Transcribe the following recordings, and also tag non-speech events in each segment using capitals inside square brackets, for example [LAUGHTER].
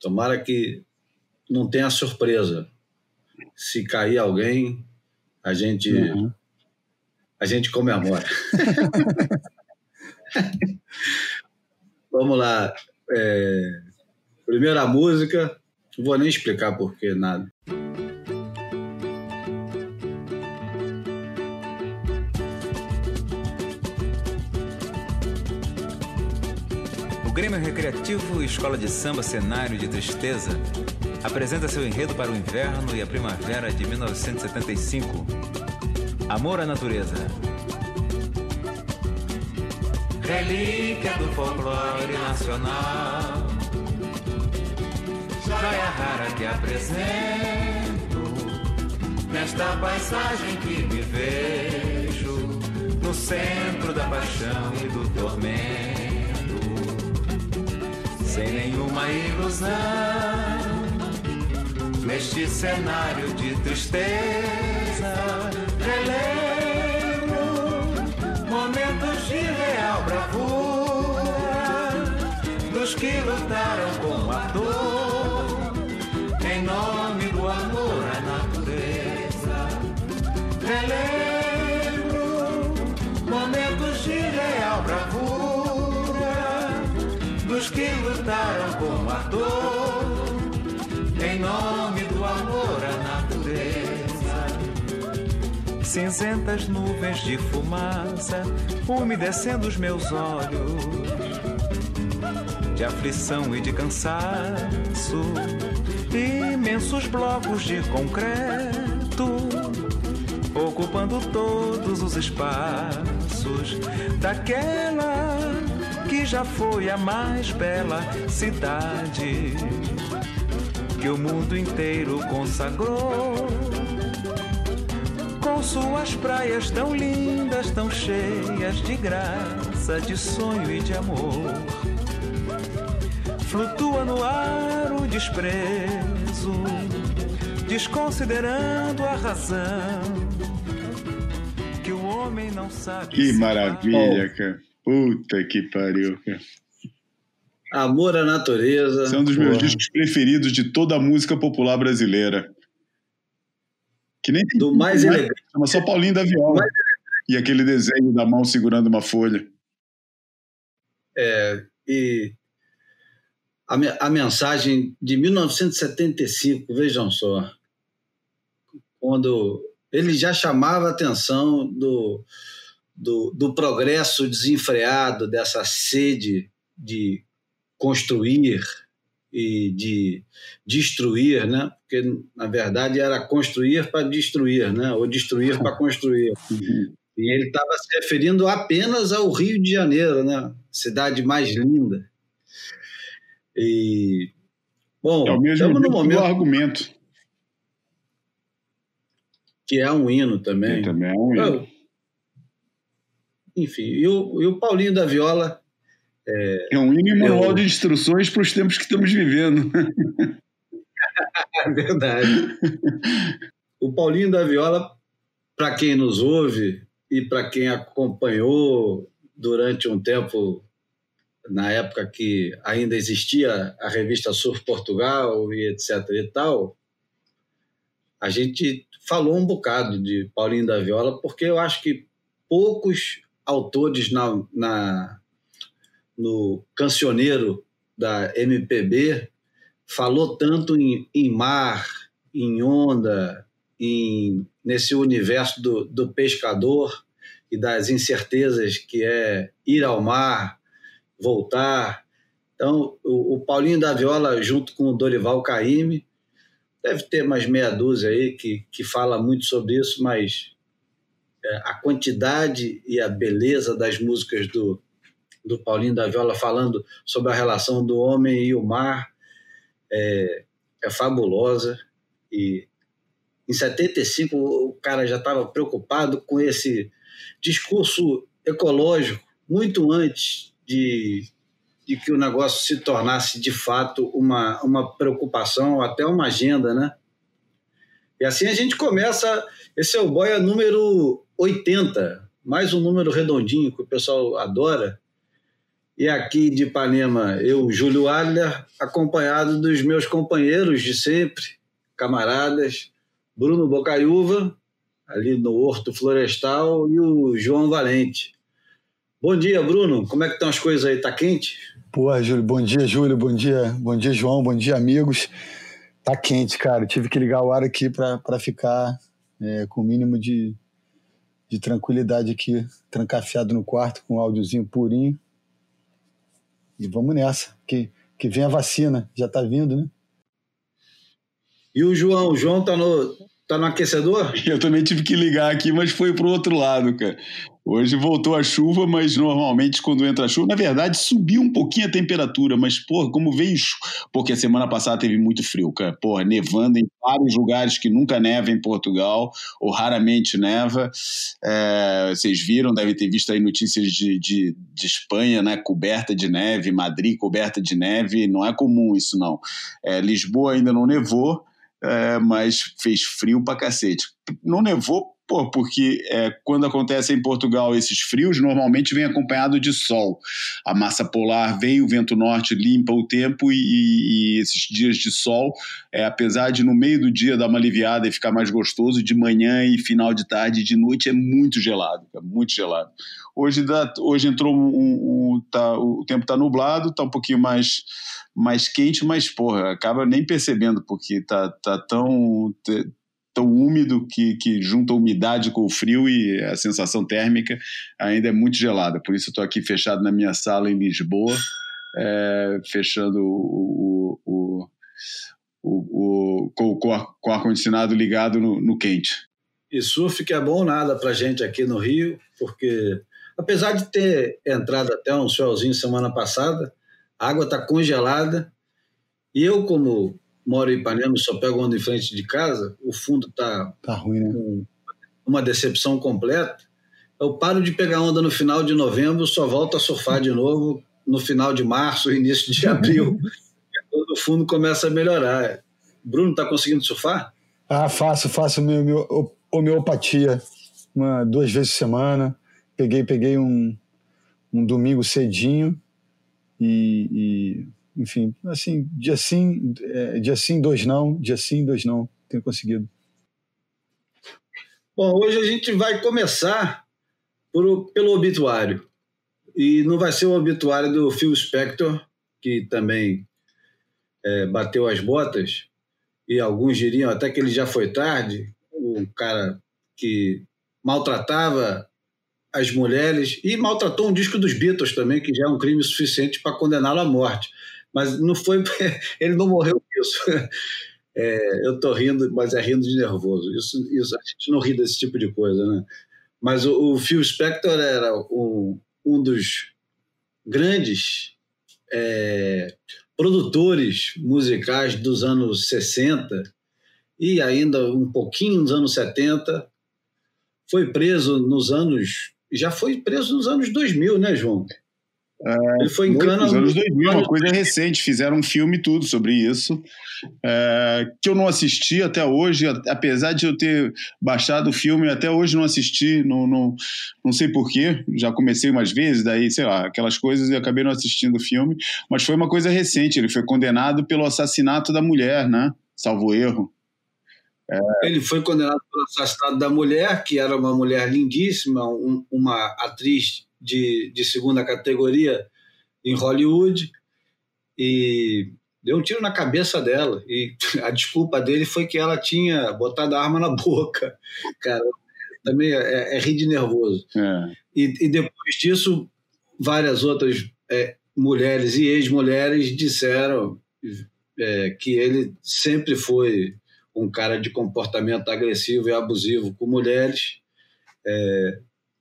Tomara que não tenha surpresa. Se cair alguém, a gente uhum. a gente comemora. [LAUGHS] Vamos lá. É, primeira música, não vou nem explicar por que nada. Grêmio Recreativo Escola de Samba Cenário de Tristeza apresenta seu enredo para o inverno e a primavera de 1975. Amor à Natureza. Relíquia do folclore nacional. Joia rara que apresento nesta paisagem que me vejo no centro da paixão e do tormento sem nenhuma ilusão. Neste cenário de tristeza, relembro momentos de real bravura dos que lutaram com a dor com a dor em nome do amor à natureza. Cinzentas nuvens de fumaça umedecendo os meus olhos de aflição e de cansaço, imensos blocos de concreto ocupando todos os espaços daquela que já foi a mais bela cidade que o mundo inteiro consagrou. Com suas praias tão lindas, tão cheias de graça, de sonho e de amor. Flutua no ar o desprezo, desconsiderando a razão. Que o homem não sabe. Que maravilha, cara. Puta que pariu, cara. Amor à Natureza. Esse é um dos meus discos preferidos de toda a música popular brasileira. Que nem Do mais né? elegante. Chama só Paulinho da Viola. E aquele desenho da mão segurando uma folha. É, e a, a mensagem de 1975, vejam só, quando ele já chamava a atenção do, do, do progresso desenfreado, dessa sede de construir e de destruir, né? Porque na verdade era construir para destruir, né? Ou destruir para construir. E ele estava se referindo apenas ao Rio de Janeiro, né? Cidade mais linda. E bom, é o mesmo no momento argumento que é um hino também. Também é um hino enfim, e o, e o Paulinho da Viola. É, é um mini manual eu... de instruções para os tempos que estamos vivendo. [LAUGHS] é verdade. O Paulinho da Viola, para quem nos ouve e para quem acompanhou durante um tempo, na época que ainda existia a revista Surf Portugal e etc e tal, a gente falou um bocado de Paulinho da Viola, porque eu acho que poucos autores na, na, no cancioneiro da MPB falou tanto em, em mar, em onda, em, nesse universo do, do pescador e das incertezas que é ir ao mar, voltar. Então, o, o Paulinho da Viola, junto com o Dorival Caymmi, deve ter mais meia dúzia aí que, que fala muito sobre isso, mas a quantidade e a beleza das músicas do, do Paulinho da Viola falando sobre a relação do homem e o mar é, é fabulosa. E em 75 o cara já estava preocupado com esse discurso ecológico muito antes de, de que o negócio se tornasse de fato uma, uma preocupação, até uma agenda, né? E assim a gente começa. Esse é o Boia número 80, mais um número redondinho que o pessoal adora. E aqui de Ipanema, eu, Júlio Adler, acompanhado dos meus companheiros de sempre, camaradas, Bruno Bocaiúva, ali no Horto Florestal, e o João Valente. Bom dia, Bruno. Como é que estão as coisas aí? Tá quente? Pô, Júlio, bom dia, Júlio. Bom dia, bom dia, João. Bom dia, amigos. Tá quente, cara. Tive que ligar o ar aqui para ficar é, com o mínimo de, de tranquilidade aqui, trancafiado no quarto, com um áudiozinho purinho. E vamos nessa, que, que vem a vacina, já tá vindo, né? E o João? O João tá no, tá no aquecedor? Eu também tive que ligar aqui, mas foi pro outro lado, cara. Hoje voltou a chuva, mas normalmente quando entra a chuva, na verdade subiu um pouquinho a temperatura, mas porra, como veio, porque a semana passada teve muito frio, cara, porra, nevando em vários lugares que nunca neva em Portugal, ou raramente neva, é, vocês viram, devem ter visto aí notícias de, de, de, Espanha, né, coberta de neve, Madrid coberta de neve, não é comum isso não. É, Lisboa ainda não nevou, é, mas fez frio pra cacete. Não nevou Pô, porque é, quando acontece em Portugal esses frios, normalmente vem acompanhado de sol. A massa polar vem, o vento norte limpa o tempo e, e esses dias de sol, é, apesar de no meio do dia dar uma aliviada e ficar mais gostoso, de manhã e final de tarde e de noite é muito gelado, é muito gelado. Hoje, dá, hoje entrou um, um, tá, o tempo está nublado, está um pouquinho mais mais quente, mas porra, acaba nem percebendo porque tá, tá tão tão úmido que, que junta a umidade com o frio e a sensação térmica ainda é muito gelada. Por isso estou aqui fechado na minha sala em Lisboa, é, fechando o, o, o, o, com, com o ar-condicionado ligado no, no, quente. E surf que é bom nada para gente aqui no Rio, porque apesar de ter entrado até um solzinho semana passada, a água está congelada e eu, como moro em Ipanema, só pego onda em frente de casa, o fundo está tá ruim, né? com uma decepção completa. Eu paro de pegar onda no final de novembro, só volto a surfar de novo no final de março, [LAUGHS] início de abril, quando o fundo começa a melhorar. Bruno, está conseguindo surfar? Ah, faço, faço meu, meu, homeopatia uma, duas vezes por semana. Peguei, peguei um, um domingo cedinho e, e enfim, assim, dia sim, é, dia sim, dois não, dia sim, dois não, tenho conseguido. Bom, hoje a gente vai começar por, pelo obituário. E não vai ser o obituário do Phil Spector, que também é, bateu as botas, e alguns diriam até que ele já foi tarde, um cara que maltratava as mulheres e maltratou um disco dos Beatles também, que já é um crime suficiente para condená-lo à morte mas não foi. [LAUGHS] ele não morreu isso. [LAUGHS] É, eu estou rindo, mas é rindo de nervoso. Isso, isso, a gente não ri desse tipo de coisa, né? Mas o, o Phil Spector era um, um dos grandes é, produtores musicais dos anos 60 e ainda um pouquinho nos anos 70. Foi preso nos anos. Já foi preso nos anos 2000, né, João? É, ele foi em Cana. Nos anos 2000, uma coisa recente, fizeram um filme tudo sobre isso, é, que eu não assisti até hoje, apesar de eu ter baixado o filme, até hoje não assisti, não, não, não sei porquê, já comecei umas vezes, daí, sei lá, aquelas coisas e acabei não assistindo o filme, mas foi uma coisa recente, ele foi condenado pelo assassinato da mulher, né? Salvo erro. É... Ele foi condenado pelo assassinato da mulher, que era uma mulher lindíssima, um, uma atriz de, de segunda categoria em Hollywood e deu um tiro na cabeça dela. E [LAUGHS] a desculpa dele foi que ela tinha botado a arma na boca. [LAUGHS] Cara, também é, é, é rir de nervoso. É. E, e, depois disso, várias outras é, mulheres e ex-mulheres disseram é, que ele sempre foi um cara de comportamento agressivo e abusivo com mulheres.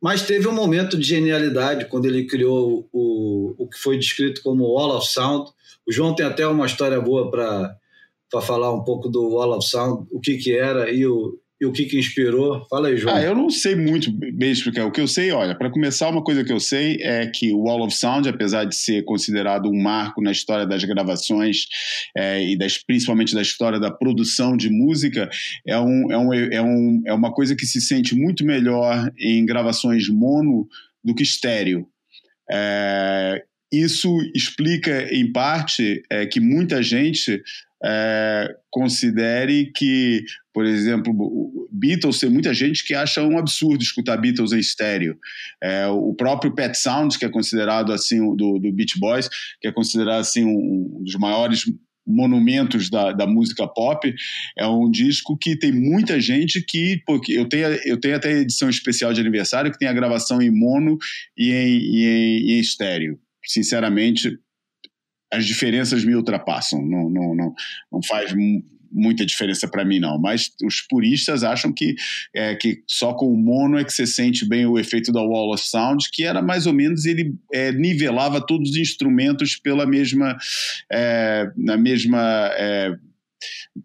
Mas teve um momento de genialidade quando ele criou o, o que foi descrito como Wall of Sound. O João tem até uma história boa para falar um pouco do Wall of Sound, o que, que era e o, e o que, que inspirou? Fala aí, João. Ah, eu não sei muito bem explicar. O que eu sei, olha, para começar, uma coisa que eu sei é que o Wall of Sound, apesar de ser considerado um marco na história das gravações é, e das, principalmente da história da produção de música, é, um, é, um, é, um, é uma coisa que se sente muito melhor em gravações mono do que estéreo. É, isso explica, em parte, é, que muita gente é, considere que, por exemplo, Beatles, tem muita gente que acha um absurdo escutar Beatles em estéreo. É, o próprio Pet Sounds, que é considerado assim, do, do Beach Boys, que é considerado assim um, dos maiores monumentos da, da música pop, é um disco que tem muita gente que, porque eu tenho, eu tenho até edição especial de aniversário que tem a gravação em mono e em, e em, e em estéreo. Sinceramente, as diferenças me ultrapassam, não, não, não, não faz muita diferença para mim não, mas os puristas acham que, é, que só com o mono é que você sente bem o efeito da wall of sound, que era mais ou menos ele é, nivelava todos os instrumentos pela mesma é, na mesma é,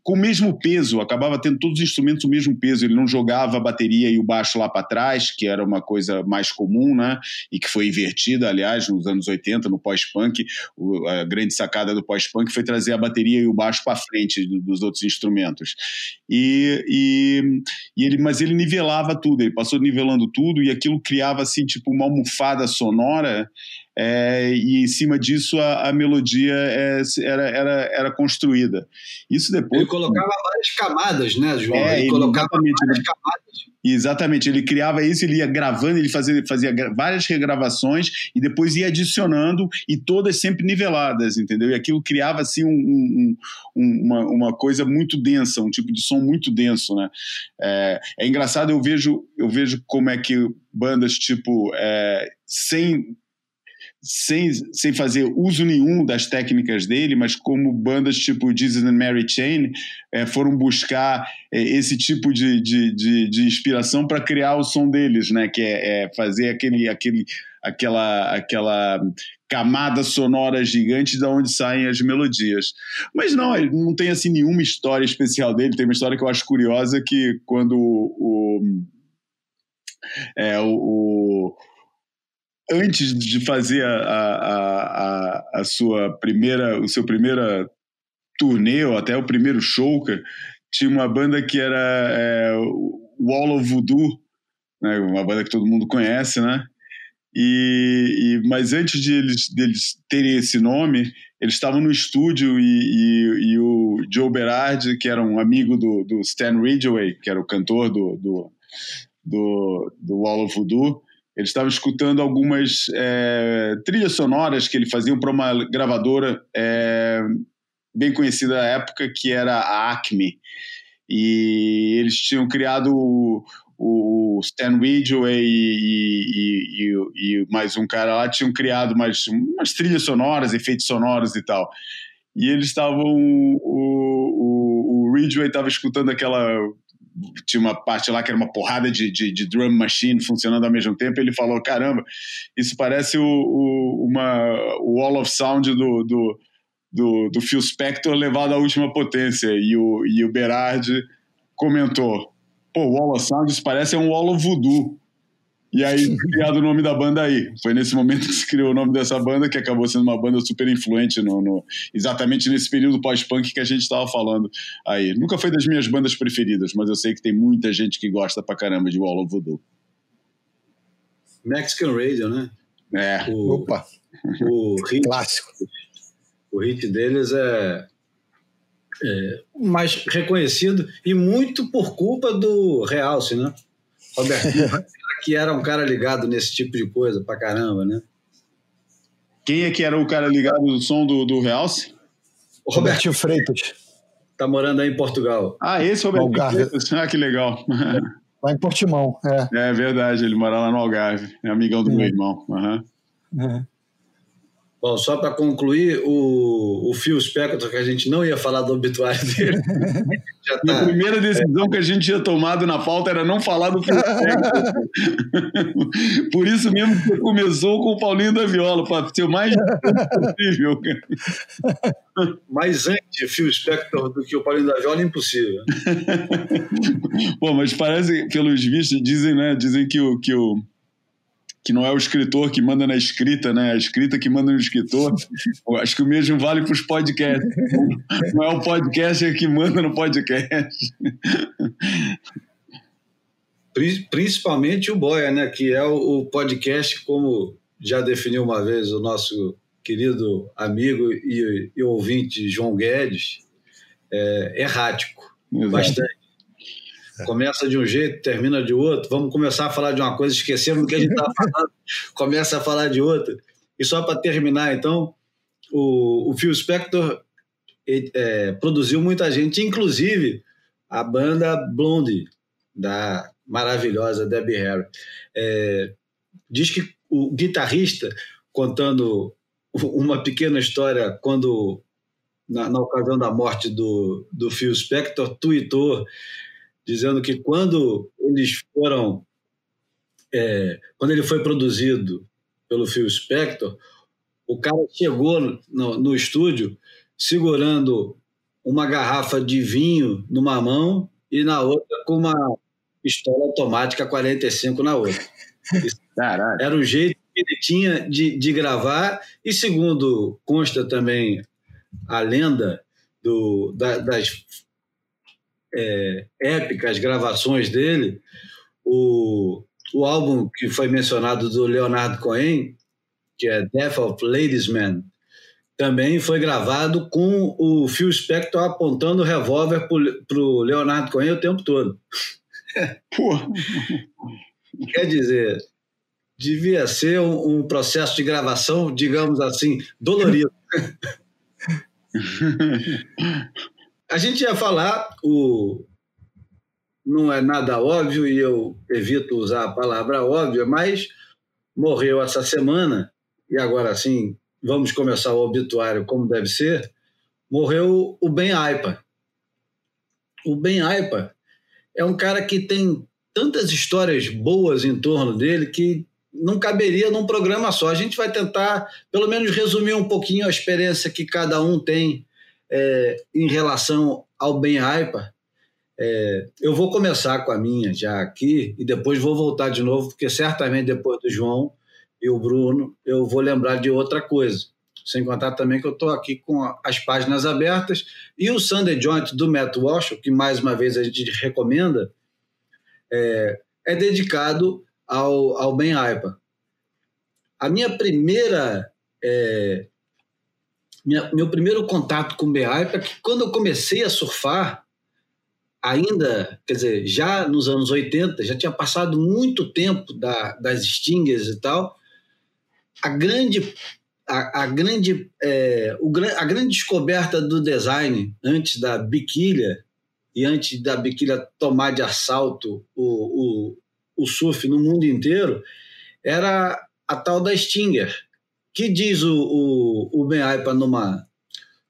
com o mesmo peso, acabava tendo todos os instrumentos o mesmo peso. Ele não jogava a bateria e o baixo lá para trás, que era uma coisa mais comum, né? E que foi invertida, aliás, nos anos 80, no pós-punk. A grande sacada do pós-punk foi trazer a bateria e o baixo para frente dos outros instrumentos. E, e, e, ele, mas ele nivelava tudo, ele passou nivelando tudo e aquilo criava assim tipo uma almofada sonora é, e em cima disso a, a melodia é, era, era, era construída. Isso depois. Ele colocava várias camadas, né, João? É, ele, ele colocava várias camadas. Exatamente, ele criava isso, ele ia gravando, ele fazia, fazia várias regravações e depois ia adicionando e todas sempre niveladas, entendeu? E aquilo criava assim um, um, um, uma, uma coisa muito densa, um tipo de som muito denso, né? É, é engraçado, eu vejo, eu vejo como é que bandas tipo é, sem sem, sem fazer uso nenhum das técnicas dele, mas como bandas tipo Jesus and Mary Chain é, foram buscar é, esse tipo de, de, de, de inspiração para criar o som deles, né? Que é, é, fazer aquele, aquele, aquela, aquela camada sonora gigante da onde saem as melodias. Mas não, não tem assim nenhuma história especial dele. Tem uma história que eu acho curiosa que quando o, o é, o, antes de fazer a, a, a, a, sua primeira, o seu primeira turnê ou até o primeiro show, tinha uma banda que era é, Wall of Voodoo, né, uma banda que todo mundo conhece, né? E, e, mas antes de eles, deles terem esse nome, eles estavam no estúdio e, e, e, o Joe Berardi, que era um amigo do, do Stan Ridgway, que era o cantor do, do, do, do Wall of Voodoo, ele estava escutando algumas é, trilhas sonoras que ele fazia para uma gravadora é, bem conhecida da época, que era a Acme. E eles tinham criado o, o Stan Ridgway e, e, e, e, mais um cara lá tinham criado mais, umas trilhas sonoras, efeitos sonoros e tal. E eles estavam. O, o, o Ridgway estava escutando aquela tinha uma parte lá que era uma porrada de, de, de, drum machine funcionando ao mesmo tempo. Ele falou: caramba, isso parece o, o, uma, o Wall of Sound do, do, do, do Phil Spector levado à última potência. E o, e o Berardi comentou: pô, Wall of Sound, isso parece um Wall of Voodoo. E aí, criado o nome da banda aí. Foi nesse momento que se criou o nome dessa banda, que acabou sendo uma banda super influente no, no exatamente nesse período pós-punk que a gente estava falando aí. Nunca foi das minhas bandas preferidas, mas eu sei que tem muita gente que gosta pra caramba de Wall of Voodoo. Mexican Radio, né? É. O, Opa! O hit, Clássico. O hit deles é, é mais reconhecido e muito por culpa do Realce, né? Roberto [LAUGHS] que era um cara ligado nesse tipo de coisa pra caramba, né? Quem é que era o cara ligado no som do, do Realce? O Robertinho Freitas. Tá morando aí em Portugal. Ah, esse é o Robertinho. Freitas. Ah, que legal. [LAUGHS] Lá em Portimão, é. É verdade, ele mora lá no Algarve. É amigão do é. meu irmão. Uhum. É. Bom, só para concluir, o, o Phil Spector, que a gente não ia falar do obituário dele. [LAUGHS] tá, a primeira decisão é. que a gente tinha tomado na pauta era não falar do Phil Spector. [LAUGHS] Por isso mesmo que começou com o Paulinho da Viola, para ser o mais possível. Mais antes Phil Spector do que o Paulinho da Viola, impossível. [LAUGHS] Bom, mas parece, pelos vistos, dizem, né? Dizem que o. Que o que não é o escritor que manda na escrita, né? A escrita que manda no escritor. Acho que o mesmo vale para os podcasts. Não é o podcaster que manda no podcast. Principalmente o Boia, né? Que é o podcast, como já definiu uma vez o nosso querido amigo e, e ouvinte João Guedes, é errático, Exato. bastante. Começa de um jeito, termina de outro. Vamos começar a falar de uma coisa, esquecemos do que a gente estava [LAUGHS] falando, começa a falar de outra. E só para terminar, então, o, o Phil Spector é, produziu muita gente, inclusive a banda Blondie, da maravilhosa Debbie Harry. É, diz que o guitarrista, contando [LAUGHS] uma pequena história, quando na, na ocasião da morte do, do Phil Spector, tweetou dizendo que quando eles foram, é, quando ele foi produzido pelo Phil Spector, o cara chegou no, no estúdio segurando uma garrafa de vinho numa mão e na outra com uma pistola automática 45 na outra. Caralho. Era o jeito que ele tinha de, de gravar, e segundo consta também a lenda do, da, das é, épicas gravações dele, o, o álbum que foi mencionado do Leonardo Cohen, que é Death of Ladies Man, também foi gravado com o Phil Spector apontando o revólver para o Leonardo Cohen o tempo todo. [LAUGHS] Quer dizer, devia ser um, um, processo de gravação, digamos assim, dolorido. [LAUGHS] A gente ia falar, o, não é nada óbvio e eu evito usar a palavra óbvia, mas morreu essa semana, e agora sim vamos começar o obituário como deve ser, morreu o Ben Aipa. O Ben Aipa é um cara que tem tantas histórias boas em torno dele que não caberia num programa só. A gente vai tentar, pelo menos, resumir um pouquinho a experiência que cada um tem é, em relação ao Ben Aipa. É, eu vou começar com a minha já aqui e depois vou voltar de novo, porque certamente depois do João e o Bruno, eu vou lembrar de outra coisa. Sem contar também que eu estou aqui com as páginas abertas e o Sunday Joint do Matt Walsh, que mais uma vez a gente recomenda, é, é dedicado ao, ao Ben Aipa. A minha primeira. É, minha, meu primeiro contato com Aipa é que quando eu comecei a surfar, ainda, quer dizer, já nos anos 80, já tinha passado muito tempo da, das Stingers e tal, a grande a, a grande é, o, a grande descoberta do design antes da biquília e antes da biquília tomar de assalto o, o, o surf no mundo inteiro era a tal da Stinger que diz o, o, o Ben Aipa numa,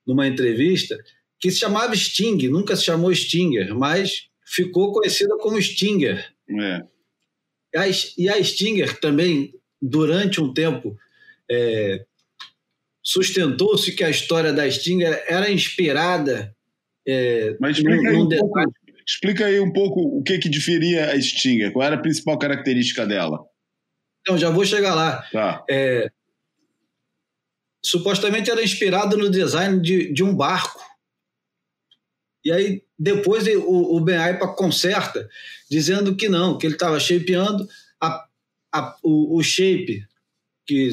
numa entrevista que se chamava Sting, nunca se chamou Stinger, mas ficou conhecida como Stinger. É. A, e a Stinger também durante um tempo, é, sustentou-se que a história da Stinger era inspirada. É, Mas explica, num, aí um pouco, explica aí um pouco o que, que diferia a Stinger, qual era a principal característica dela. Então, já vou chegar lá. Tá. É, supostamente era inspirado no design de, de um barco. E aí, depois o, o Ben Aipa conserta, dizendo que não, que ele estava shapeando a, a, o, o shape, que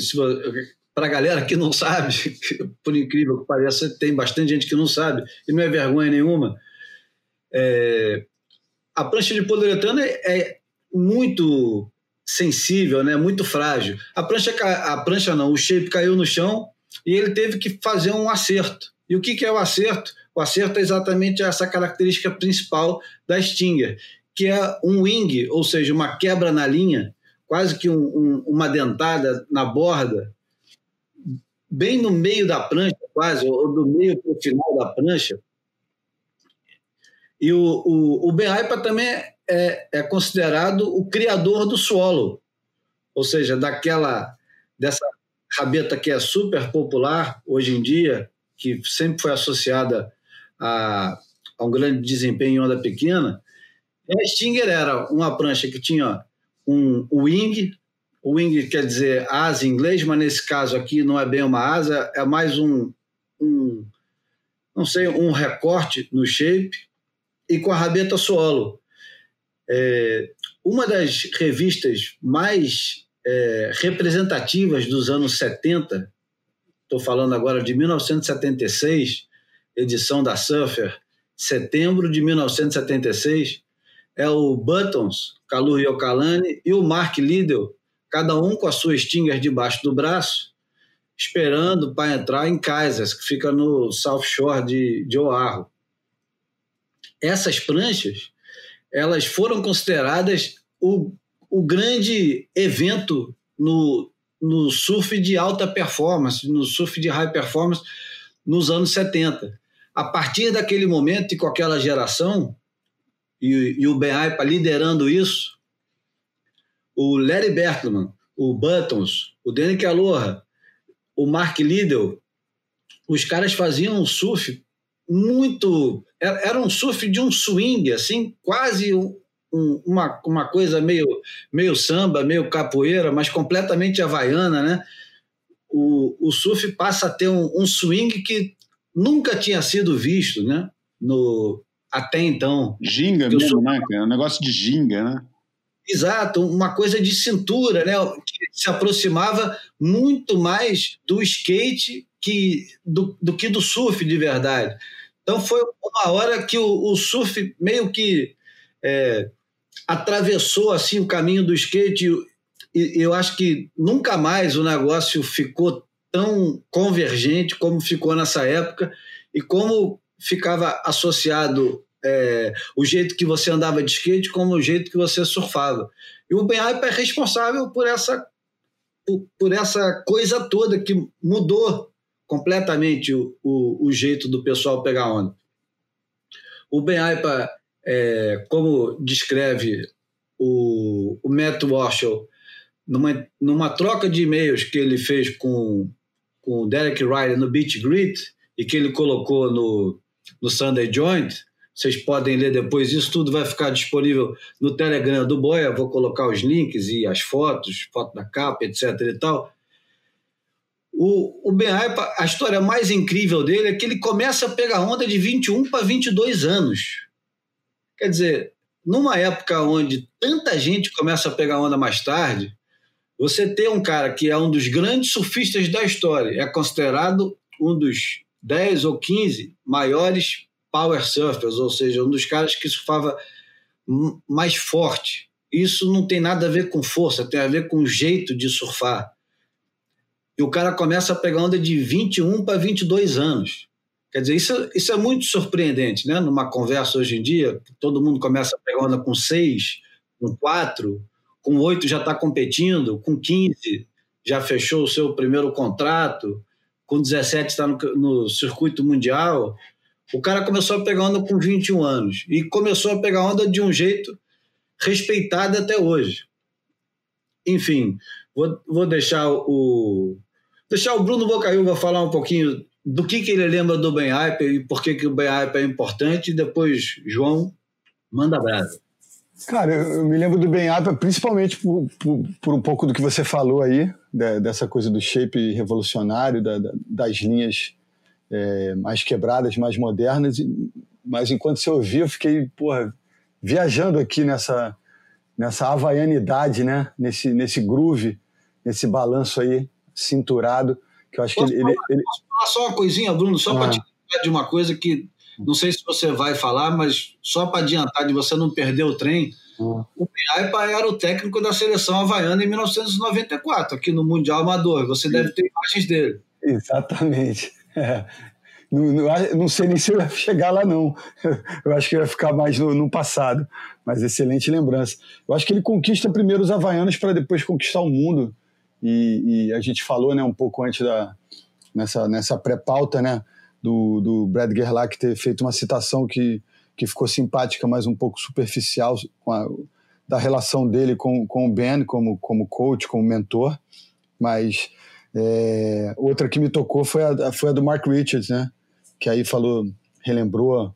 para a galera que não sabe, [LAUGHS] por incrível que pareça, tem bastante gente que não sabe, e não é vergonha nenhuma. É, a prancha de poliuretano é, é, muito sensível, né? muito frágil. A prancha, a prancha não, o shape caiu no chão e ele teve que fazer um acerto. E o que, que é o acerto? O acerto é exatamente essa característica principal da Stinger, que é um wing, ou seja, uma quebra na linha, quase que um, um, uma dentada na borda, bem no meio da prancha, quase, ou do meio para o final da prancha. E o, o, o também é, é considerado o criador do solo, ou seja, daquela dessa rabeta que é super popular hoje em dia, que sempre foi associada a, a um grande desempenho em onda pequena. A Stinger era uma prancha que tinha um wing, wing quer dizer asa em inglês, mas nesse caso aqui não é bem uma asa, é mais um, um não sei, um recorte no shape e com a rabeta solo. É, uma das revistas mais é, representativas dos anos 70 estou falando agora de 1976, edição da Surfer, setembro de 1976, é o Buttons, Kalu Yokalani, e o Mark Liddell, cada um com a sua Stinger debaixo do braço, esperando para entrar em Kaisers, que fica no South Shore de, de Oahu. Essas pranchas, elas foram consideradas o, o grande evento no, no surf de alta performance, no surf de high performance nos anos 70. A partir daquele momento e com aquela geração, e, e o Ben Aipa liderando isso, o Larry Bertman, o Buttons, o Danny Aloha, o Mark Liddell, os caras faziam um surf muito. Era um surf de um swing, assim, quase um, uma, uma coisa meio, meio samba, meio capoeira, mas completamente havaiana, né? O, o surf passa a ter um, um swing que nunca tinha sido visto, né? No, até então. Ginga mesmo, surf... né? É um negócio de ginga, né? Exato, uma coisa de cintura, né? Que se aproximava muito mais do skate que do, do que do surf de verdade. Então foi uma hora que o, o surf meio que é, atravessou assim o caminho do skate e eu acho que nunca mais o negócio ficou tão convergente como ficou nessa época e como ficava associado é, o jeito que você andava de skate como o jeito que você surfava. E o Ben é responsável por essa, por, por, essa coisa toda que mudou completamente o, o, o jeito do pessoal pegar onda. O Ben é, como descreve o, o Matt Walshall, numa, numa troca de e-mails que ele fez com, com o Derek Ryder no Beach Grit e que ele colocou no, no Sunday Joint, vocês podem ler depois, isso tudo vai ficar disponível no Telegram do Boia, vou colocar os links e as fotos, foto da capa, etc e tal. O, o Ben Aipa, a história mais incrível dele é que ele começa a pegar onda de 21 para 22 anos. Quer dizer, numa época onde tanta gente começa a pegar onda mais tarde, você tem um cara que é um dos grandes surfistas da história, é considerado um dos 10 ou 15 maiores power surfers, ou seja, um dos caras que surfava mais forte. Isso não tem nada a ver com força, tem a ver com o jeito de surfar. E o cara começa a pegar onda de 21 para 22 anos. Quer dizer, isso, isso é muito surpreendente, né? Numa conversa hoje em dia, todo mundo começa a pegar onda com 6, com 4, com 8 já está competindo, com 15 já fechou o seu primeiro contrato, com 17 está no, no circuito mundial. O cara começou a pegar onda com 21 anos e começou a pegar onda de um jeito respeitado até hoje. Enfim, vou, vou deixar o deixar o Bruno Bocaiúva falar um pouquinho do que, que ele lembra do Ben Hype e por que, que o Ben Hype é importante, e depois, João, manda brasa. Cara, eu me lembro do Ben Hype principalmente por, por, por, um pouco do que você falou aí, dessa coisa do shape revolucionário, da, das linhas é, mais quebradas, mais modernas. Mas enquanto você ouvia, eu fiquei, porra, viajando aqui nessa, nessa havaianidade, né? Nesse, nesse groove, nesse balanço aí, cinturado, que eu acho posso que ele, falar, ele, Posso falar só uma coisinha, Bruno, só ah. para te de uma coisa que não sei se você vai falar, mas só para adiantar de você não perder o trem, ah. o Piaipa era o técnico da seleção havaiana em 1994, aqui no Mundial Amador. Você deve ter imagens dele. Exatamente. [LAUGHS] É. Não, não, não, sei nem se eu ia chegar lá, não. [LAUGHS] Eu acho que ia ficar mais no, no, passado. Mas excelente lembrança. Eu acho que ele conquista primeiro os havaianos para depois conquistar o mundo. E, e, a gente falou né, um pouco antes da, nessa, nessa pré-pauta né, do, do Brad Gerlach ter feito uma citação que, que ficou simpática, mas um pouco superficial, a, da relação dele com, com o Ben como, como coach, como mentor. Mas é, outra que me tocou foi a, foi a do Mark Richards, né? Que aí falou, relembrou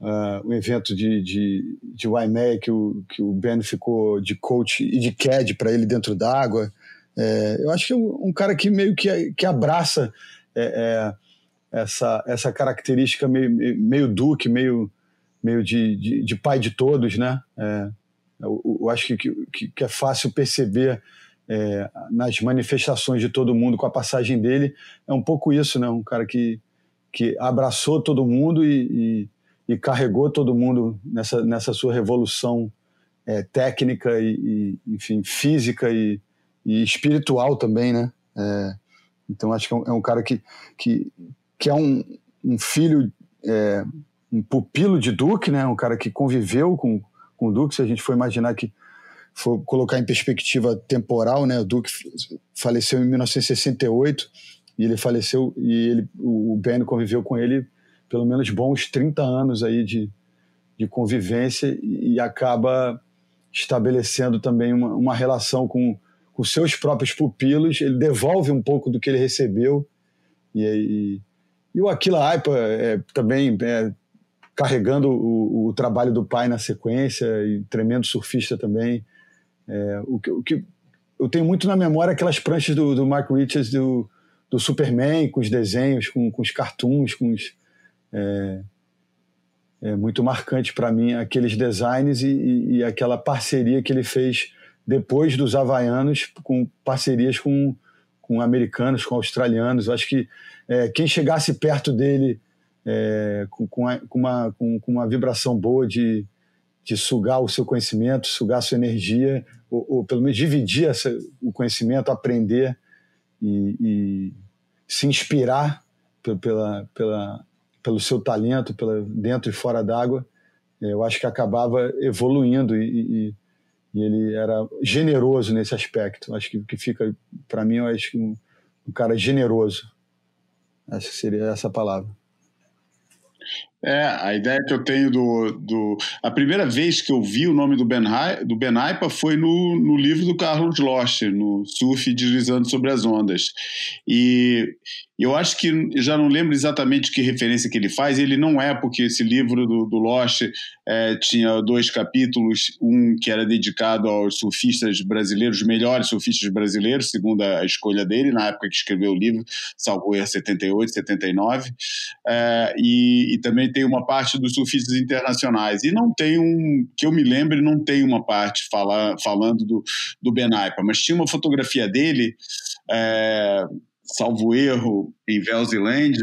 uh, o evento de, de, de Waimea, que o, que o Ben ficou de coach e de CAD para ele dentro d'água. É, eu acho que é um, um, cara que meio que, que abraça é, é, essa, essa característica meio, meio duque, meio, meio de, de, de pai de todos, né? É, eu, eu, acho que, que, que é fácil perceber é, nas manifestações de todo mundo com a passagem dele. É um pouco isso, né? Um cara que, que abraçou todo mundo e, e, e carregou todo mundo nessa, nessa sua revolução é, técnica e, e, enfim, física e, e espiritual também, né? É, então acho que é um, é um, cara que, que, que é um, um filho, é, um pupilo de Duke, né? Um cara que conviveu com, com o Duke. Se a gente for imaginar que for colocar em perspectiva temporal, né? O Duke faleceu em 1968 e ele faleceu e ele, o Ben conviveu com ele pelo menos bons 30 anos aí de, de convivência e acaba estabelecendo também uma, uma relação com com seus próprios pupilos, ele devolve um pouco do que ele recebeu. E, e, e o Aquila Aipa é, também é, carregando o, o, trabalho do pai na sequência, e tremendo surfista também. É, o, que, o que eu tenho muito na memória aquelas pranchas do, do Mark Richards do, do Superman, com os desenhos, com, com os cartoons, com os. É, é muito marcante para mim aqueles designs e, e, e, aquela parceria que ele fez depois dos havaianos, com parcerias com, com americanos, com australianos. Eu acho que é, quem chegasse perto dele é, com, com, uma, com, com, uma vibração boa de, de sugar o seu conhecimento, sugar a sua energia, ou, ou pelo menos dividir essa, o conhecimento, aprender e, e se inspirar pela, pela, pelo seu talento, pela, dentro e fora d'água, é, eu acho que acabava evoluindo e, e e ele era generoso nesse aspecto. Acho que que fica para mim, eu acho que um, um cara generoso. Essa seria essa palavra. É, a ideia que eu tenho do, do. A primeira vez que eu vi o nome do Ben, do ben Aipa foi no, no livro do Carlos Locher, no Surf Deslizando sobre as Ondas. E eu acho que já não lembro exatamente que referência que ele faz. Ele não é, porque esse livro do, do Locher é, tinha dois capítulos: um que era dedicado aos surfistas brasileiros, os melhores surfistas brasileiros, segundo a escolha dele, na época que escreveu o livro, salvo erro 78, 79. É, e, e também tem uma parte dos surfistas internacionais. E não tem um, que eu me lembre, não tem uma parte fala, falando do, do Ben Aipa, mas tinha uma fotografia dele, é, salvo erro, em Velzeland,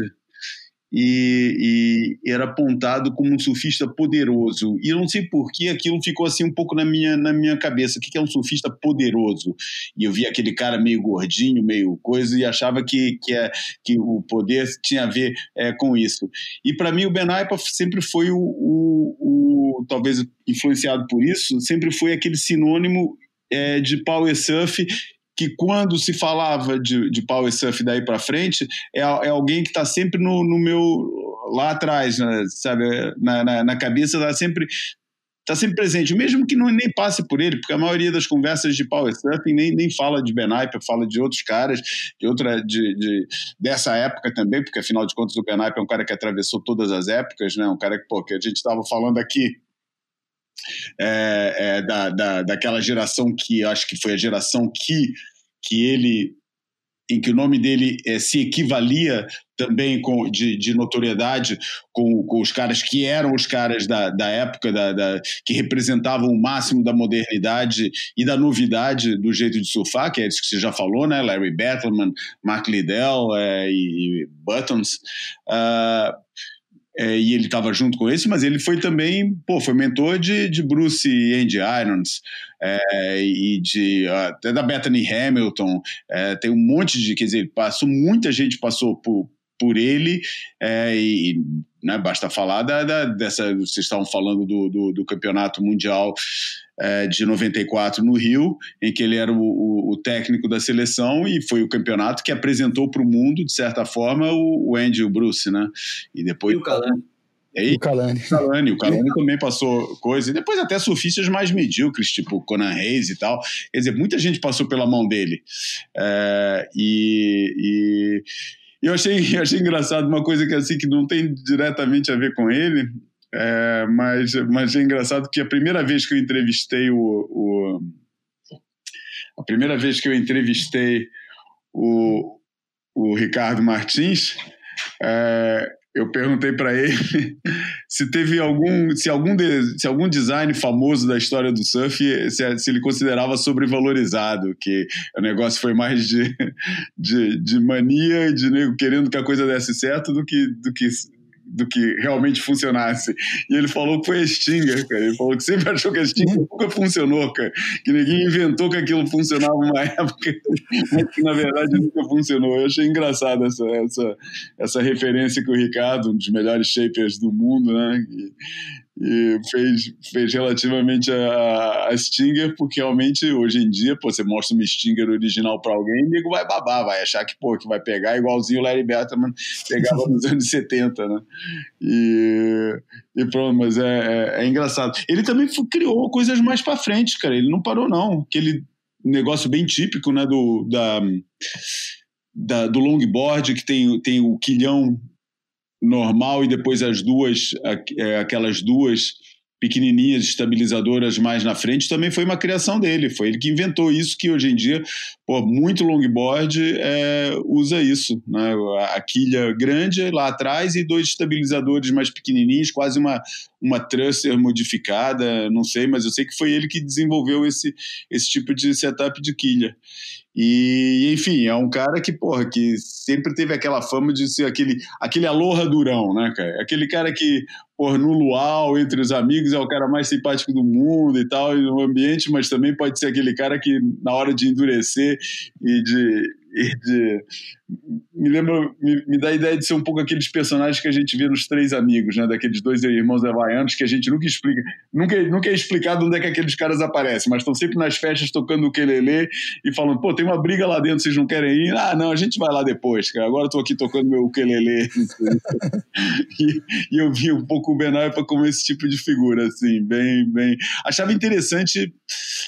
e, e, era apontado como um surfista poderoso. E eu não sei por que aquilo ficou assim um pouco na minha, na minha cabeça. O que é um surfista poderoso? E eu vi aquele cara meio gordinho, meio coisa, e achava que, que, é, que o poder tinha a ver é, com isso. E para mim o Ben Aipa sempre foi o, o, o, talvez influenciado por isso, sempre foi aquele sinônimo é, de power surf que quando se falava de, de power surf daí para frente, é, é alguém que está sempre no, no, meu lá atrás, né, sabe, na, na, na cabeça está sempre está sempre presente, mesmo que não, nem passe por ele, porque a maioria das conversas de power surfing nem, nem fala de Ben Ipe, fala de outros caras, de outra de, de, dessa época também, porque afinal de contas o Ben Ipe é um cara que atravessou todas as épocas, né? um cara que, pô, que a gente estava falando aqui é, é, da, da, daquela geração que acho que foi a geração que, que ele em que o nome dele é, se equivalia também com, de, de notoriedade com, com, os caras que eram os caras da, da época, da, da, que representavam o máximo da modernidade e da novidade do jeito de surfar, que é isso que você já falou, né? Larry Battleman, Mark Liddell é, e, e Buttons. Uh, é, e ele estava junto com esse, mas ele foi também, pô, foi mentor de, de Bruce e Andy Irons, é, e de até da Bethany Hamilton, é, tem um monte de, quer dizer, passou, muita gente passou por, por ele, é, e né, basta falar da, da, dessa, vocês estavam falando do, do, do campeonato mundial é, de 94 no Rio, em que ele era o, o, o, técnico da seleção e foi o campeonato que apresentou para o mundo, de certa forma, o, o Andy e o Bruce, né? E depois... E o Calani. E, o Calani. O Calani, o Calani também passou coisa. E depois até surfistas mais medíocres, tipo Conan Reis e tal. Quer dizer, muita gente passou pela mão dele. É, e... e eu achei, achei engraçado uma coisa que assim que não tem diretamente a ver com ele, é, mas, mas é engraçado que a primeira vez que eu entrevistei o, o a primeira vez que eu entrevistei o, o Ricardo Martins, é, eu perguntei para ele [LAUGHS] se teve algum, se algum, de, se algum design famoso da história do surf, se, se ele considerava sobrevalorizado, que o negócio foi mais de, [LAUGHS] de, de mania, de querendo que a coisa desse certo do que, do que do que realmente funcionasse. E ele falou que foi a Stinger, cara. Ele falou que sempre achou que a Stinger nunca funcionou, cara. Que ninguém inventou que aquilo funcionava uma [LAUGHS] época, mas que na verdade nunca funcionou. Eu achei engraçado essa, essa, essa referência que o Ricardo, um dos melhores shapers do mundo, né? E, e fez, fez relativamente a, a, Stinger, porque realmente hoje em dia, pô, você mostra uma Stinger original para alguém, o nego vai babar, vai achar que, pô, que vai pegar igualzinho o Larry Betterman pegava nos [LAUGHS] anos 70, né? E, e pronto, mas é, é, é engraçado. Ele também criou coisas mais para frente, cara, ele não parou não, aquele negócio bem típico, né, do, da, da do longboard, que tem, tem o quilhão normal e depois as duas, é, aquelas duas pequenininhas estabilizadoras mais na frente também foi uma criação dele. Foi ele que inventou isso que hoje em dia, pô, muito longboard é, usa isso, né? A quilha grande lá atrás e dois estabilizadores mais pequenininhos, quase uma uma thruster modificada, não sei, mas eu sei que foi ele que desenvolveu esse esse tipo de setup de quilha. E, enfim, é um cara que, porra, que sempre teve aquela fama de ser aquele, aquele aloha durão, né, cara? Aquele cara que, porra, no luau, entre os amigos, é o cara mais simpático do mundo e tal, e no ambiente, mas também pode ser aquele cara que, na hora de endurecer e de, e de me lembra, me, me, dá a ideia de ser um pouco aqueles personagens que a gente vê nos Três Amigos, né? Daqueles dois irmãos havaianos que a gente nunca explica, nunca, nunca é explicado onde é que aqueles caras aparecem, mas estão sempre nas festas tocando o quelele e falando, pô, tem uma briga lá dentro, vocês não querem ir? Ah, não, a gente vai lá depois, cara. Agora eu tô aqui tocando meu ukulele. [LAUGHS] e, e, eu vi um pouco o Benaipa como esse tipo de figura, assim, bem, bem... Achava interessante,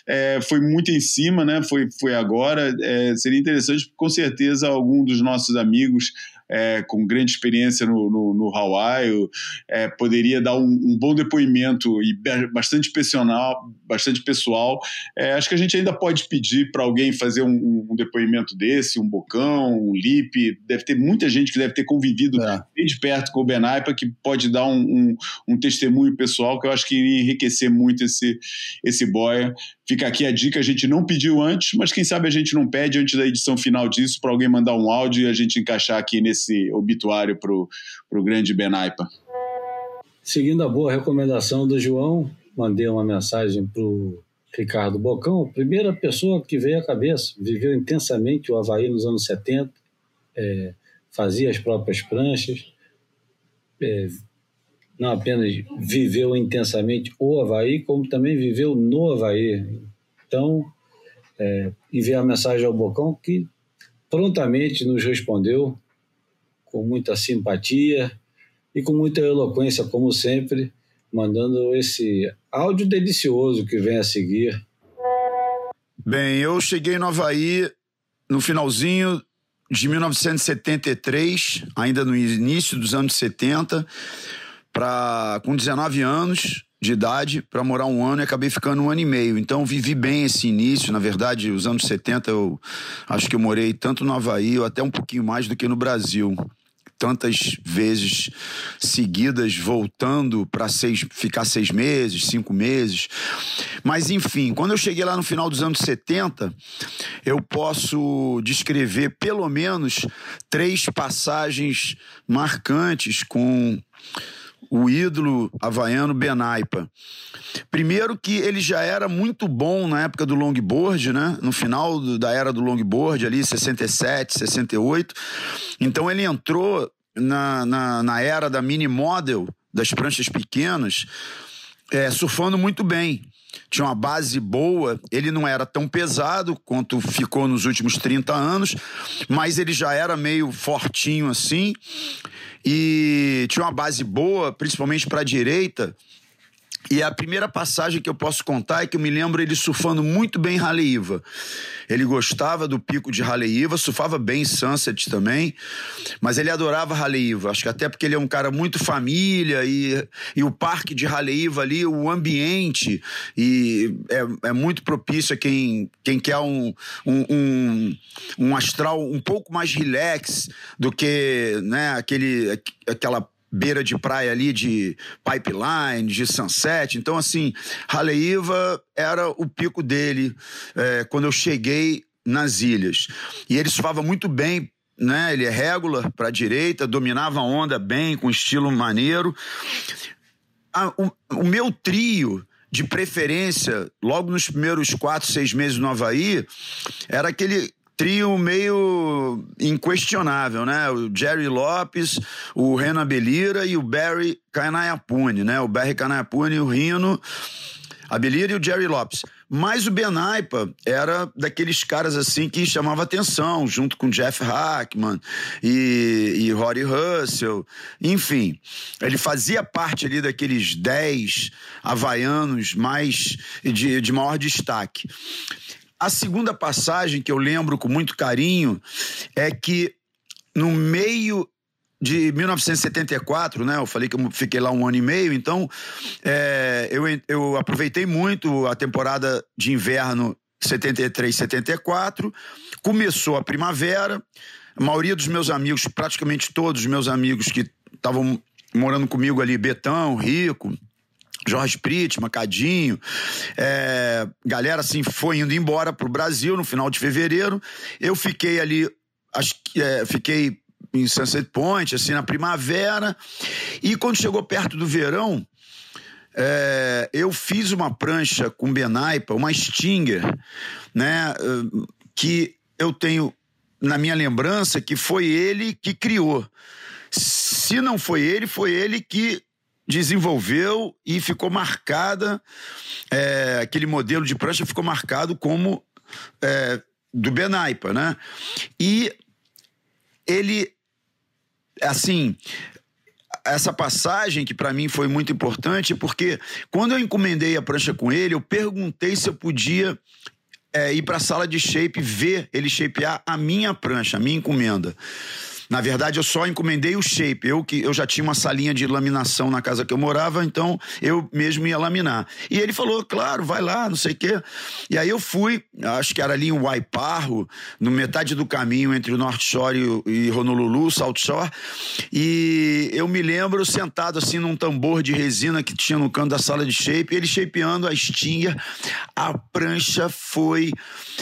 é, foi muito em cima, né? Foi, foi agora, é, seria interessante, com certeza, algum dos nossos amigos é, com grande experiência no, no, no Hawaii, é, poderia dar um, um, bom depoimento e bastante pessoal. Bastante pessoal. É, acho que a gente ainda pode pedir para alguém fazer um, um, depoimento desse, um Bocão, um Lip. Deve ter muita gente que deve ter convivido é. bem de perto com o Benaipa que pode dar um, um, testemunho pessoal que eu acho que iria enriquecer muito esse, esse boia. Fica aqui a dica, a gente não pediu antes, mas quem sabe a gente não pede antes da edição final disso para alguém mandar um áudio e a gente encaixar aqui nesse obituário para o grande Benaipa. Seguindo a boa recomendação do João, mandei uma mensagem para o Ricardo Bocão, primeira pessoa que veio à cabeça, viveu intensamente o Havaí nos anos 70, é, fazia as próprias pranchas, é, não apenas viveu intensamente o Havaí, como também viveu no Havaí. Então, é, a mensagem ao Bocão, que prontamente nos respondeu com muita simpatia e com muita eloquência, como sempre, mandando esse áudio delicioso que vem a seguir. Bem, eu cheguei no Havaí no finalzinho de 1973, ainda no início dos anos 70 para com 19 anos de idade para morar um ano e acabei ficando um ano e meio. Então vivi bem esse início. Na verdade, os anos 70 eu acho que eu morei tanto no Havaí ou até um pouquinho mais do que no Brasil. Tantas vezes seguidas, voltando para seis, ficar seis meses, cinco meses. Mas, enfim, quando eu cheguei lá no final dos anos 70, eu posso descrever pelo menos três passagens marcantes com o ídolo havaiano Benaipa. Primeiro que ele já era muito bom na época do longboard, né? No final do, da era do longboard, ali, 67, 68. Então ele entrou na, na, na era da mini model, das pranchas pequenas, é, surfando muito bem tinha uma base boa, ele não era tão pesado quanto ficou nos últimos 30 anos, mas ele já era meio fortinho assim e tinha uma base boa, principalmente para a direita. E a primeira passagem que eu posso contar é que eu me lembro ele surfando muito bem Raleiva. Ele gostava do pico de Raleiva, surfava bem Sunset também, mas ele adorava Raleiva. Acho que até porque ele é um cara muito família e, e o parque de Raleiva ali, o ambiente, e é, é muito propício a quem, quem quer um, um, um, um astral um pouco mais relax do que né, aquele, aquela beira de praia ali de Pipeline, de Sunset. Então, assim, Haleiva era o pico dele é, quando eu cheguei nas ilhas. E ele surfava muito bem né? Ele é regular para a direita, dominava a onda bem, com estilo maneiro. O, o, meu trio de preferência, logo nos primeiros quatro, seis meses no Havaí, era aquele trio meio inquestionável, né? O Jerry Lopes, o Renan Belira e o Barry Canaiapune, né? O Barry Canaiapune, o Rino, a Belira e o Jerry Lopes. Mas o Benaipa era daqueles caras assim que chamava atenção, junto com Jeff Hackman e, e Rory Russell. Enfim, ele fazia parte ali daqueles dez havaianos mais de, de maior destaque. A segunda passagem que eu lembro com muito carinho é que no meio de 1974, né? Eu falei que eu fiquei lá um ano e meio, então é, eu, eu aproveitei muito a temporada de inverno 73, 74. Começou a primavera. A maioria dos meus amigos, praticamente todos os meus amigos que estavam morando comigo ali, Betão, Rico, Jorge Prit, Macadinho, é, galera assim foi indo embora para o Brasil no final de fevereiro. Eu fiquei ali, acho que é, fiquei em Sunset Point, assim, na primavera. E quando chegou perto do verão, é, eu fiz uma prancha com Benaipa, uma Stinger, né? Que eu tenho na minha lembrança que foi ele que criou. Se não foi ele, foi ele que desenvolveu e ficou marcada. É, aquele modelo de prancha ficou marcado como é, do Benaipa, né? E ele assim, essa passagem que para mim foi muito importante, porque quando eu encomendei a prancha com ele, eu perguntei se eu podia é, ir para a sala de shape ver ele shapear a minha prancha, a minha encomenda. Na verdade, eu só encomendei o shape. Eu que eu já tinha uma salinha de laminação na casa que eu morava, então eu mesmo ia laminar. E ele falou, claro, vai lá, não sei o quê. E aí eu fui, acho que era ali em Waiparro, no metade do caminho entre o North Shore e Honolulu, South Shore. E eu me lembro sentado assim num tambor de resina que tinha no canto da sala de shape, ele shapeando a Stinger. A prancha foi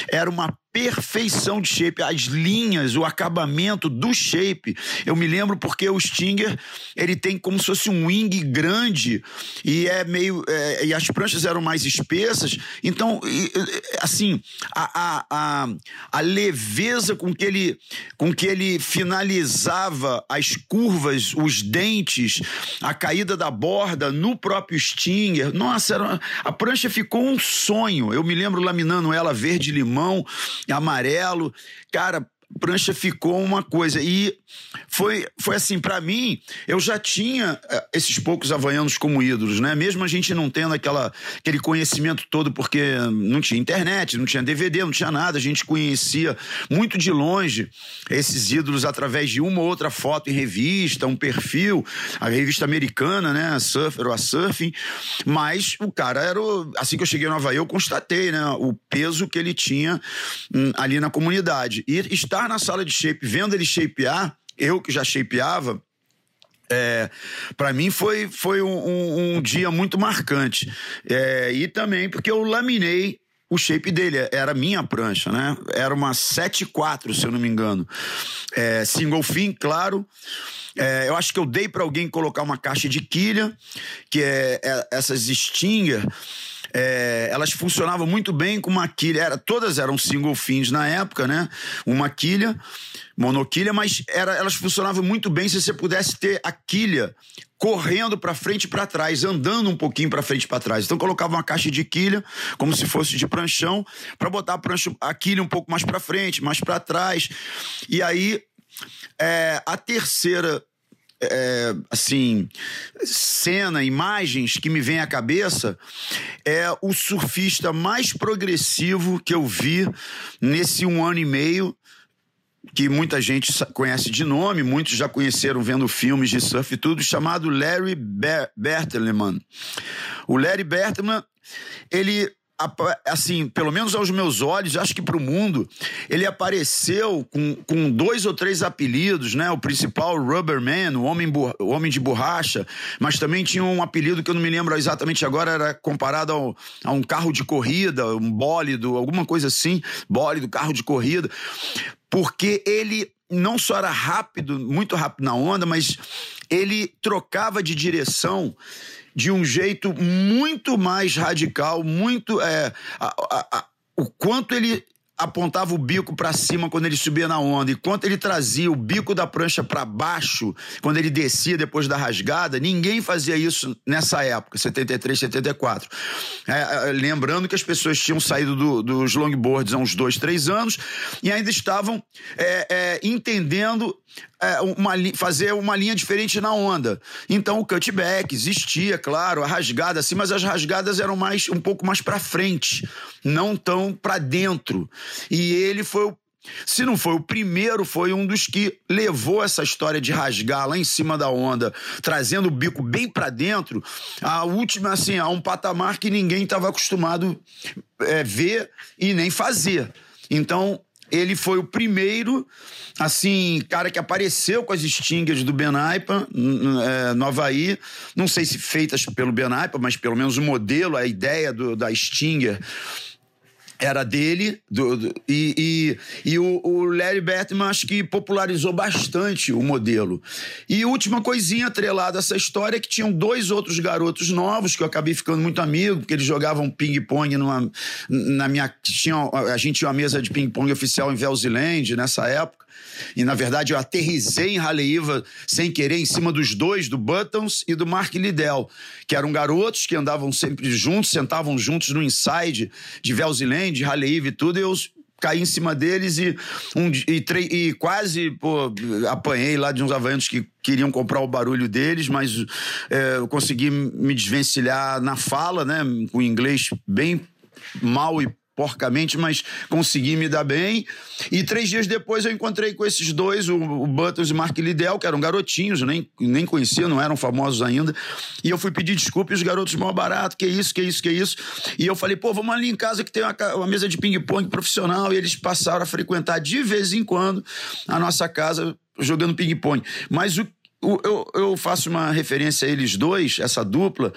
era uma perfeição de shape, as linhas, o acabamento do shape. Eu me lembro porque o Stinger ele tem como se fosse um wing grande e é meio é, e as pranchas eram mais espessas. Então, assim, a, a, a, a, leveza com que ele com que ele finalizava as curvas, os dentes, a caída da borda no próprio Stinger. Nossa, era, a prancha ficou um sonho. Eu me lembro laminando ela verde limão amarelo. Cara, prancha ficou uma coisa. E foi, foi assim, para mim, eu já tinha eh, esses poucos havaianos como ídolos, né? Mesmo a gente não tendo aquela, aquele conhecimento todo, porque não tinha internet, não tinha DVD, não tinha nada, a gente conhecia muito de longe esses ídolos através de uma ou outra foto em revista, um perfil, a revista americana, né? A Surfer ou a Surfing. Mas o cara era. O, assim que eu cheguei no Havaí, eu constatei, né? O peso que ele tinha hum, ali na comunidade. E estar na sala de shape, vendo ele shapear, eu que já shapeava, é, para mim foi, foi um, um, um, dia muito marcante. É, e também porque eu laminei o shape dele, era minha prancha, né? Era uma 7.4, se eu não me engano. É, single fin, claro. É, eu acho que eu dei para alguém colocar uma caixa de quilha, que é, é essas Stinger é, elas funcionavam muito bem com uma quilha. Era, todas eram single fins na época, né? Uma quilha, monoquilha, mas era, elas funcionavam muito bem se você pudesse ter a quilha correndo para frente e para trás, andando um pouquinho para frente e para trás. Então colocava uma caixa de quilha, como se fosse de pranchão, para botar a, prancha, a quilha um pouco mais para frente, mais para trás. E aí é, a terceira é, assim, cena, imagens que me vem à cabeça é o surfista mais progressivo que eu vi nesse um ano e meio que muita gente conhece de nome, muitos já conheceram vendo filmes de surf e tudo, chamado Larry Ber Bertelemann. O Larry Bertelemann, ele assim, pelo menos aos meus olhos, acho que para o mundo, ele apareceu com, com dois ou três apelidos, né? O principal, Rubberman, o homem, o homem de borracha, mas também tinha um apelido que eu não me lembro exatamente agora, era comparado ao, a um carro de corrida, um bólido, alguma coisa assim, bólido, carro de corrida, porque ele não só era rápido, muito rápido na onda, mas ele trocava de direção de um jeito muito mais radical, muito. É, a, a, a, o quanto ele apontava o bico para cima quando ele subia na onda, e quanto ele trazia o bico da prancha para baixo quando ele descia depois da rasgada, ninguém fazia isso nessa época, 73, 74. É, é, lembrando que as pessoas tinham saído do, dos longboards há uns dois, três anos e ainda estavam é, é entendendo é, uma, fazer uma linha diferente na onda. Então o cutback existia, claro, a rasgada assim, mas as rasgadas eram mais um pouco mais para frente, não tão para dentro. E ele foi o se não foi o primeiro, foi um dos que levou essa história de rasgar lá em cima da onda, trazendo o bico bem para dentro, a última, assim, a um patamar que ninguém estava acostumado é, ver e nem fazer. Então, ele foi o primeiro, assim, cara que apareceu com as Stingers do Benaipa, é, no Havaí. Não sei se feitas pelo Benaipa, mas pelo menos o modelo, a ideia do, da Stinger era dele do, do, e, e, e o, o, Larry Batman acho que popularizou bastante o modelo. E última coisinha atrelada a essa história é que tinham dois outros garotos novos que eu acabei ficando muito amigo, porque eles jogavam ping-pong na minha tinha, a gente tinha uma mesa de ping-pong oficial em Velziland nessa época. E na verdade eu aterrisei em Haleiva sem querer em cima dos dois, do Buttons e do Mark Liddell, que eram garotos que andavam sempre juntos, sentavam juntos no inside de Velziland, Haleiva e tudo, e eu caí em cima deles e, um, e, e, quase pô, apanhei lá de uns havaianos que queriam comprar o barulho deles, mas é, eu consegui me desvencilhar na fala, né, com inglês bem mal e porcamente, mas consegui me dar bem. E três dias depois eu encontrei com esses dois, o, o Butters e o Mark Liddell, que eram garotinhos, nem, nem conhecia, não eram famosos ainda. E eu fui pedir desculpa e os garotos mal barato, que isso, que isso, que isso. E eu falei, pô, vamos ali em casa que tem uma, uma mesa de ping-pong profissional. E eles passaram a frequentar de vez em quando a nossa casa jogando ping-pong. Mas o eu, eu, faço uma referência a eles dois, essa dupla,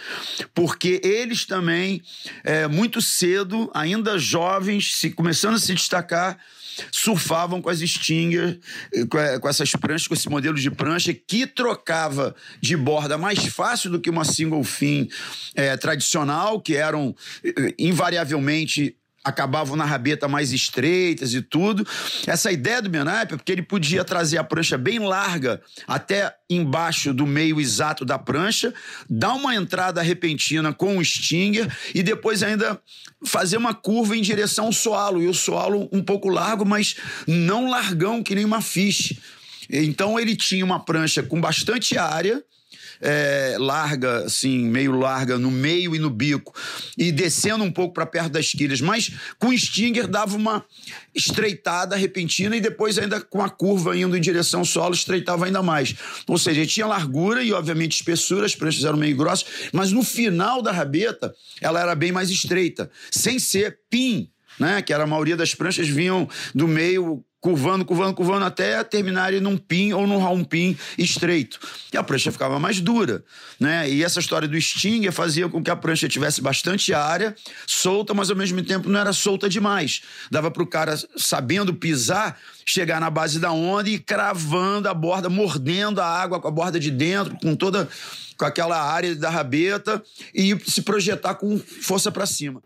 porque eles também, é, muito cedo, ainda jovens, se começando a se destacar, surfavam com as Stinger, com, com essas pranchas, com esse modelo de prancha que trocava de borda mais fácil do que uma single fin é, tradicional, que eram invariavelmente acabavam na rabeta mais estreitas e tudo. Essa ideia do Benaipe é porque ele podia trazer a prancha bem larga até embaixo do meio exato da prancha, dar uma entrada repentina com o stinger e depois ainda fazer uma curva em direção ao solo. E o solo um pouco largo, mas não largão que nem uma fish. Então ele tinha uma prancha com bastante área é, larga, assim, meio larga no meio e no bico, e descendo um pouco para perto das quilhas, mas com o Stinger dava uma estreitada repentina e depois ainda com a curva indo em direção ao solo estreitava ainda mais. Ou seja, tinha largura e obviamente espessura, as pranchas eram meio grossas, mas no final da rabeta ela era bem mais estreita, sem ser pin, né? Que era a maioria das pranchas vinham do meio curvando, curvando, curvando até terminarem num pin ou num round pin estreito. E a prancha ficava mais dura, né? E essa história do Stinger fazia com que a prancha tivesse bastante área, solta, mas ao mesmo tempo não era solta demais. Dava para o cara, sabendo pisar, chegar na base da onda e cravando a borda, mordendo a água com a borda de dentro, com toda com aquela área da rabeta e se projetar com força para cima.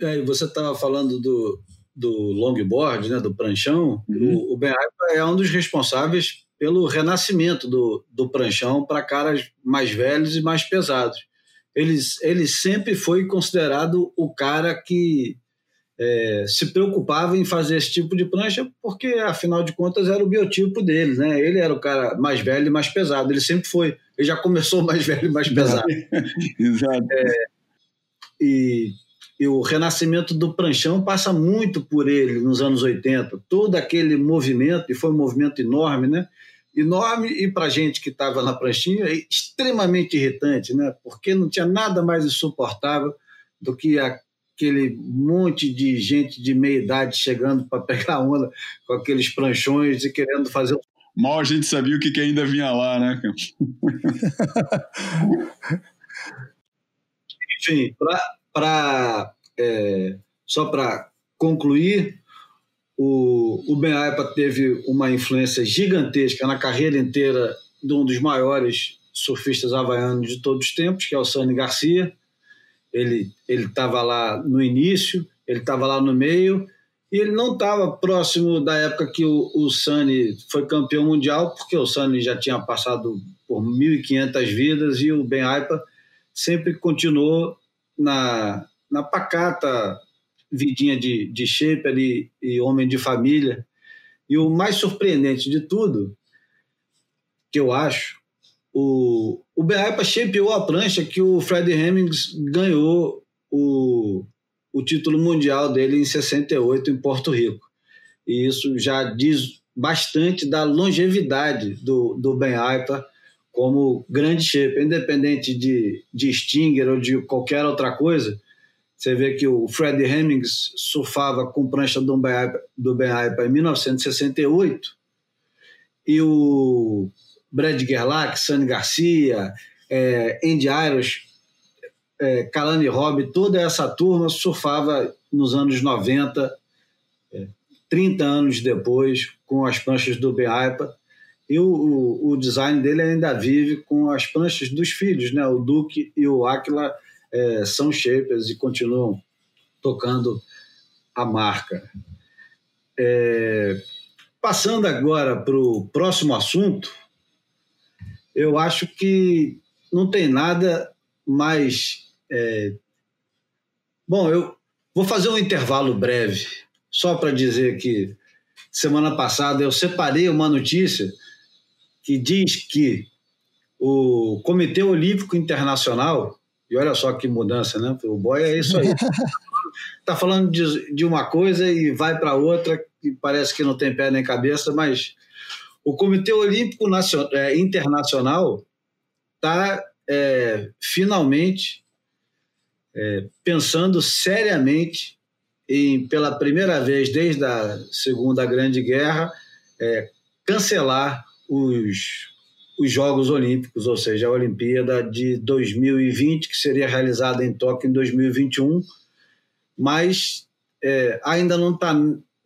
É, você estava falando do, do longboard, né, do pranchão, uhum. o, o Ben é um dos responsáveis pelo renascimento do, do pranchão para caras mais velhos e mais pesados. Ele, ele sempre foi considerado o cara que é, se preocupava em fazer esse tipo de prancha, porque afinal de contas era o biotipo dele, né? Ele era o cara mais velho e mais pesado. Ele sempre foi. Ele já começou [LAUGHS] mais velho e mais pesado. [LAUGHS] Exato. É, e e o renascimento do pranchão passa muito por ele nos anos 80. Todo aquele movimento, e foi um movimento enorme, né? Enorme, e para gente que estava na pranchinha, é extremamente irritante, né? Porque não tinha nada mais insuportável do que aquele monte de gente de meia idade chegando para pegar onda com aqueles pranchões e querendo fazer. Mal a gente sabia o que, que ainda vinha lá, né? [LAUGHS] Enfim, para é, só para concluir, o, o Ben Aipa teve uma influência gigantesca na carreira inteira de um dos maiores surfistas havaianos de todos os tempos, que é o Sani Garcia. Ele estava lá no início, ele estava lá no meio, e ele não estava próximo da época que o, o foi campeão mundial, porque o Sani já tinha passado por 1.500 vidas e o Ben Aipa sempre continuou na, na pacata vidinha de, de shaper e, e homem de família. E o mais surpreendente de tudo, que eu acho, o, o Beaipa shapeou a prancha que o Fred Hemmings ganhou o, o título mundial dele em 68 em Porto Rico. E isso já diz bastante da longevidade do, do Ben Aipa como grande shape, independente de, de Stinger ou de qualquer outra coisa. Você vê que o Fred Hemmings surfava com prancha do Ben Aipa, do ben Aipa em 1968 e o Brad Gerlach, Sunny Garcia, é, Andy Iros, é, Kalani Robb, toda essa turma surfava nos anos 90, é, 30 anos depois, com as pranchas do Beaipa. E o, o, o, design dele ainda vive com as pranchas dos filhos, né? O Duque e o Aquila é, são shapers e continuam tocando a marca. É, passando agora para o próximo assunto, eu acho que não tem nada mais. É... Bom, eu vou fazer um intervalo breve, só para dizer que semana passada eu separei uma notícia que diz que o Comitê Olímpico Internacional, e olha só que mudança, né? O boy é isso aí. Está [LAUGHS] falando de, de uma coisa e vai para outra, e parece que não tem pé nem cabeça, mas o Comitê Olímpico Nacional, é, Internacional está é, finalmente é, pensando seriamente em, pela primeira vez desde a Segunda Grande Guerra, é, cancelar os, os Jogos Olímpicos, ou seja, a Olimpíada de 2020, que seria realizada em Tóquio em 2021, mas é, ainda não está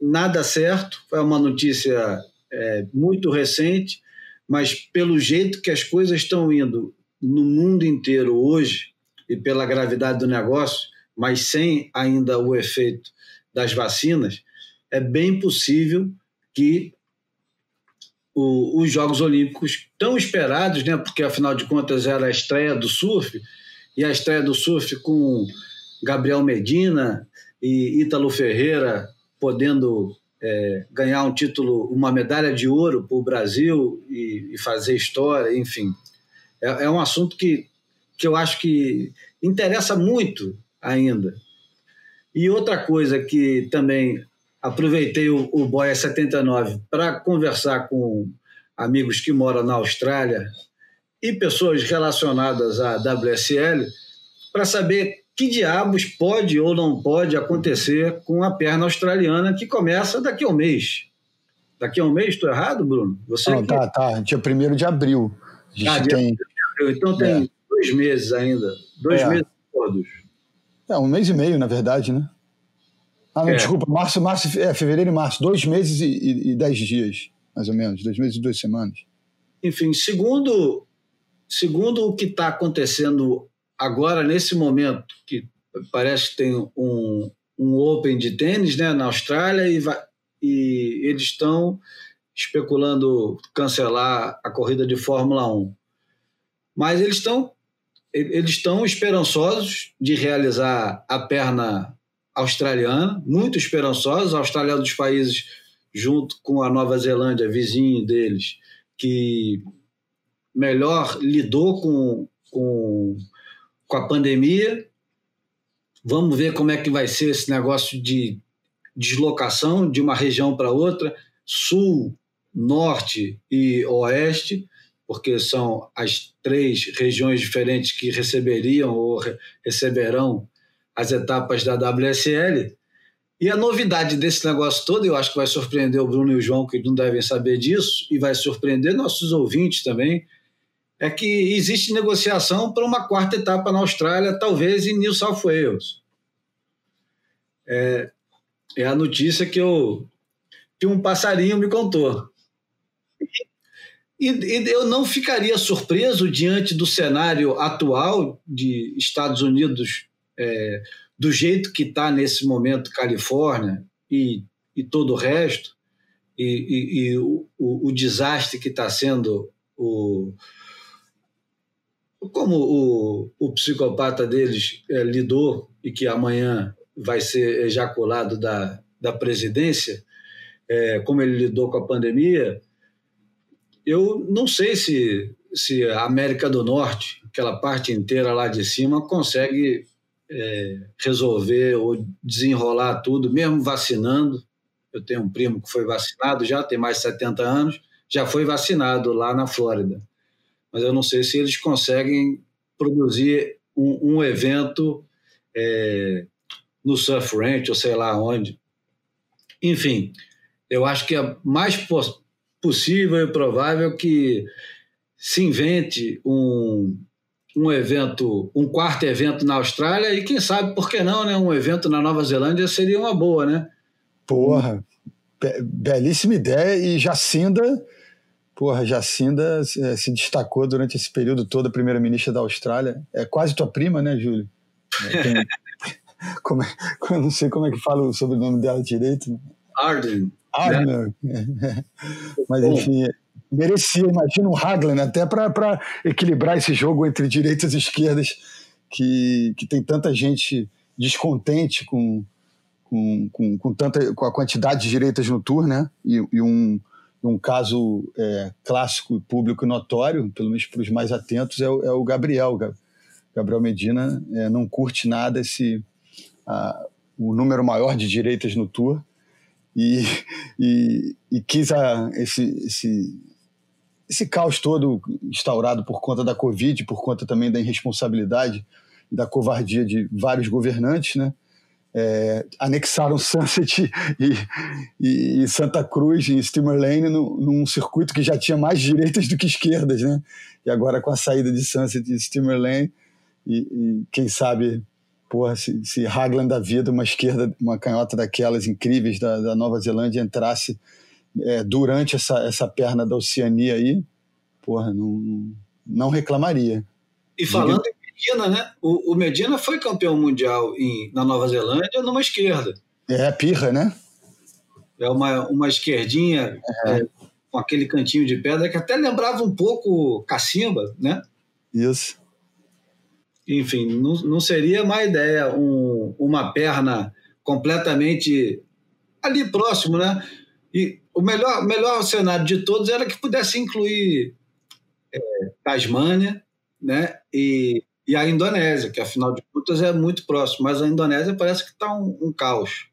nada certo. É uma notícia é, muito recente, mas pelo jeito que as coisas estão indo no mundo inteiro hoje e pela gravidade do negócio, mas sem ainda o efeito das vacinas, é bem possível que o, os Jogos Olímpicos tão esperados, né, porque afinal de contas era a estreia do surf, e a estreia do surf com Gabriel Medina e Ítalo Ferreira podendo é, ganhar um título, uma medalha de ouro para o Brasil e, e, fazer história, enfim. É, é, um assunto que, que eu acho que interessa muito ainda. E outra coisa que também aproveitei o, o Boia 79 para conversar com amigos que moram na Austrália e pessoas relacionadas à WSL para saber que diabos pode ou não pode acontecer com a perna australiana que começa daqui a um mês. Daqui a um mês, estou errado, Bruno? Você não, que... tá, tá. Dia 1 de abril. A gente ah, tem... abril. Então tem é. dois meses ainda. Dois é. meses todos. É, um mês e meio, na verdade, né? Ah, não, é. desculpa, março, março, é, fevereiro e março, dois meses e, e, e, dez dias, mais ou menos, dois meses e duas semanas. Enfim, segundo, segundo o que está acontecendo agora, nesse momento, que parece que tem um, um Open de tênis né, na Austrália e, vai, e eles estão especulando cancelar a corrida de Fórmula 1. Mas eles estão eles estão esperançosos de realizar a perna australiana, muito esperançosos. A Austrália é um dos países, junto com a Nova Zelândia, vizinho deles, que melhor lidou com, com com a pandemia. Vamos ver como é que vai ser esse negócio de deslocação de uma região para outra, sul, norte e oeste, porque são as três regiões diferentes que receberiam ou receberão as etapas da WSL. E a novidade desse negócio todo, eu acho que vai surpreender o Bruno e o João, que não devem saber disso, e vai surpreender nossos ouvintes também, é que existe negociação para uma quarta etapa na Austrália, talvez em New South Wales. É, é a notícia que, eu, que um passarinho me contou. E, e eu não ficaria surpreso diante do cenário atual de Estados Unidos, é, do jeito que está nesse momento Califórnia e, e todo o resto, e, e, e o, o, o, desastre que está sendo o, como o, o psicopata deles é, lidou e que amanhã vai ser ejaculado da, da presidência, é, como ele lidou com a pandemia, eu não sei se, se a América do Norte, aquela parte inteira lá de cima, consegue é, resolver ou desenrolar tudo, mesmo vacinando. Eu tenho um primo que foi vacinado já, tem mais de 70 anos, já foi vacinado lá na Flórida mas eu não sei se eles conseguem produzir um, um evento é, no Surf Ranch ou sei lá onde. Enfim, eu acho que é mais possível e provável que se invente um, um evento, um quarto evento na Austrália e quem sabe por que não, né? Um evento na Nova Zelândia seria uma boa, né? Porra, belíssima ideia e Jacinda Porra, Jacinda é, se destacou durante esse período todo, a primeira-ministra da Austrália. É quase tua prima, né, Júlio? É, tem, [LAUGHS] como é, eu não sei como é que fala o sobrenome dela direito. Arden. Arden. Né? [LAUGHS] Mas, enfim, merecia, imagina um Hagland, até para equilibrar esse jogo entre direitas e esquerdas, que, que tem tanta gente descontente com, com, com, com, tanta, com a quantidade de direitas no tour, né? E, e um um caso é, clássico, público e notório, pelo menos para os mais atentos, é o, é o Gabriel. Gabriel Medina é, não curte nada esse a, o número maior de direitas no tour e, e, e quis a, esse, esse, esse caos todo instaurado por conta da Covid, por conta também da irresponsabilidade e da covardia de vários governantes, né? é, anexaram [LAUGHS] Sunset e, e, e, Santa Cruz em Steamer Lane no, num circuito que já tinha mais direitas do que esquerdas, né? E agora com a saída de Sunset e Steamer Lane e, e quem sabe, porra, se, se Hagland da vida, uma esquerda, uma canhota daquelas incríveis da, da Nova Zelândia entrasse é, durante essa, essa perna da Oceania aí, porra, não, não reclamaria. E falando em Medina, né? O, o, Medina foi campeão mundial em, na Nova Zelândia numa esquerda. É, pirra, né? É uma, uma esquerdinha é. É, com aquele cantinho de pedra que até lembrava um pouco cacimba, né? Isso. Enfim, não, não seria má ideia um, uma perna completamente ali próximo, né? E o melhor, melhor cenário de todos era que pudesse incluir é, Tasmânia, né? E e a Indonésia, que afinal de contas é muito próximo, mas a Indonésia parece que está um, um, caos.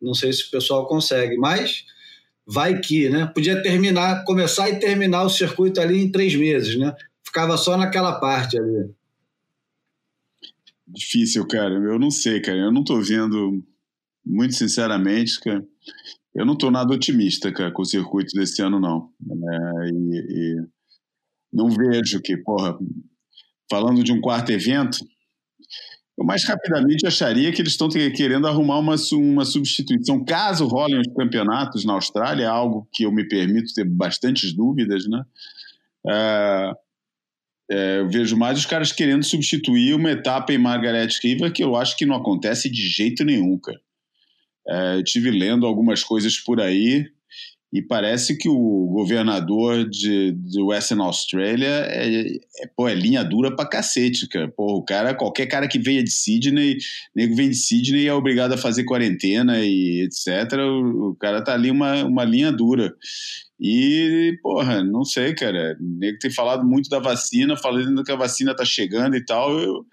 Não sei se o pessoal consegue, mas vai que, né? Podia terminar, começar e terminar o circuito ali em três meses, né? Ficava só naquela parte ali. Difícil, cara. Eu não sei, cara. Eu não estou vendo, muito sinceramente, cara. Eu não estou nada otimista, cara, com o circuito desse ano, não. É, e, e não vejo que, porra, falando de um quarto evento, eu mais rapidamente acharia que eles estão querendo arrumar uma, uma substituição. Caso rolem os campeonatos na Austrália, é algo que eu me permito ter bastantes dúvidas, né? É, é, eu vejo mais os caras querendo substituir uma etapa em Margaret River que eu acho que não acontece de jeito nenhum, cara. É, tive lendo algumas coisas por aí e parece que o governador de, de Western Australia é, é, pô, é linha dura pra cacete, cara. Pô, o cara, qualquer cara que venha de Sydney, nego vem de Sydney é obrigado a fazer quarentena e etc. O, o cara tá ali uma, uma linha dura. E, porra, não sei, cara. O nego tem falado muito da vacina, falando que a vacina tá chegando e tal. Eu,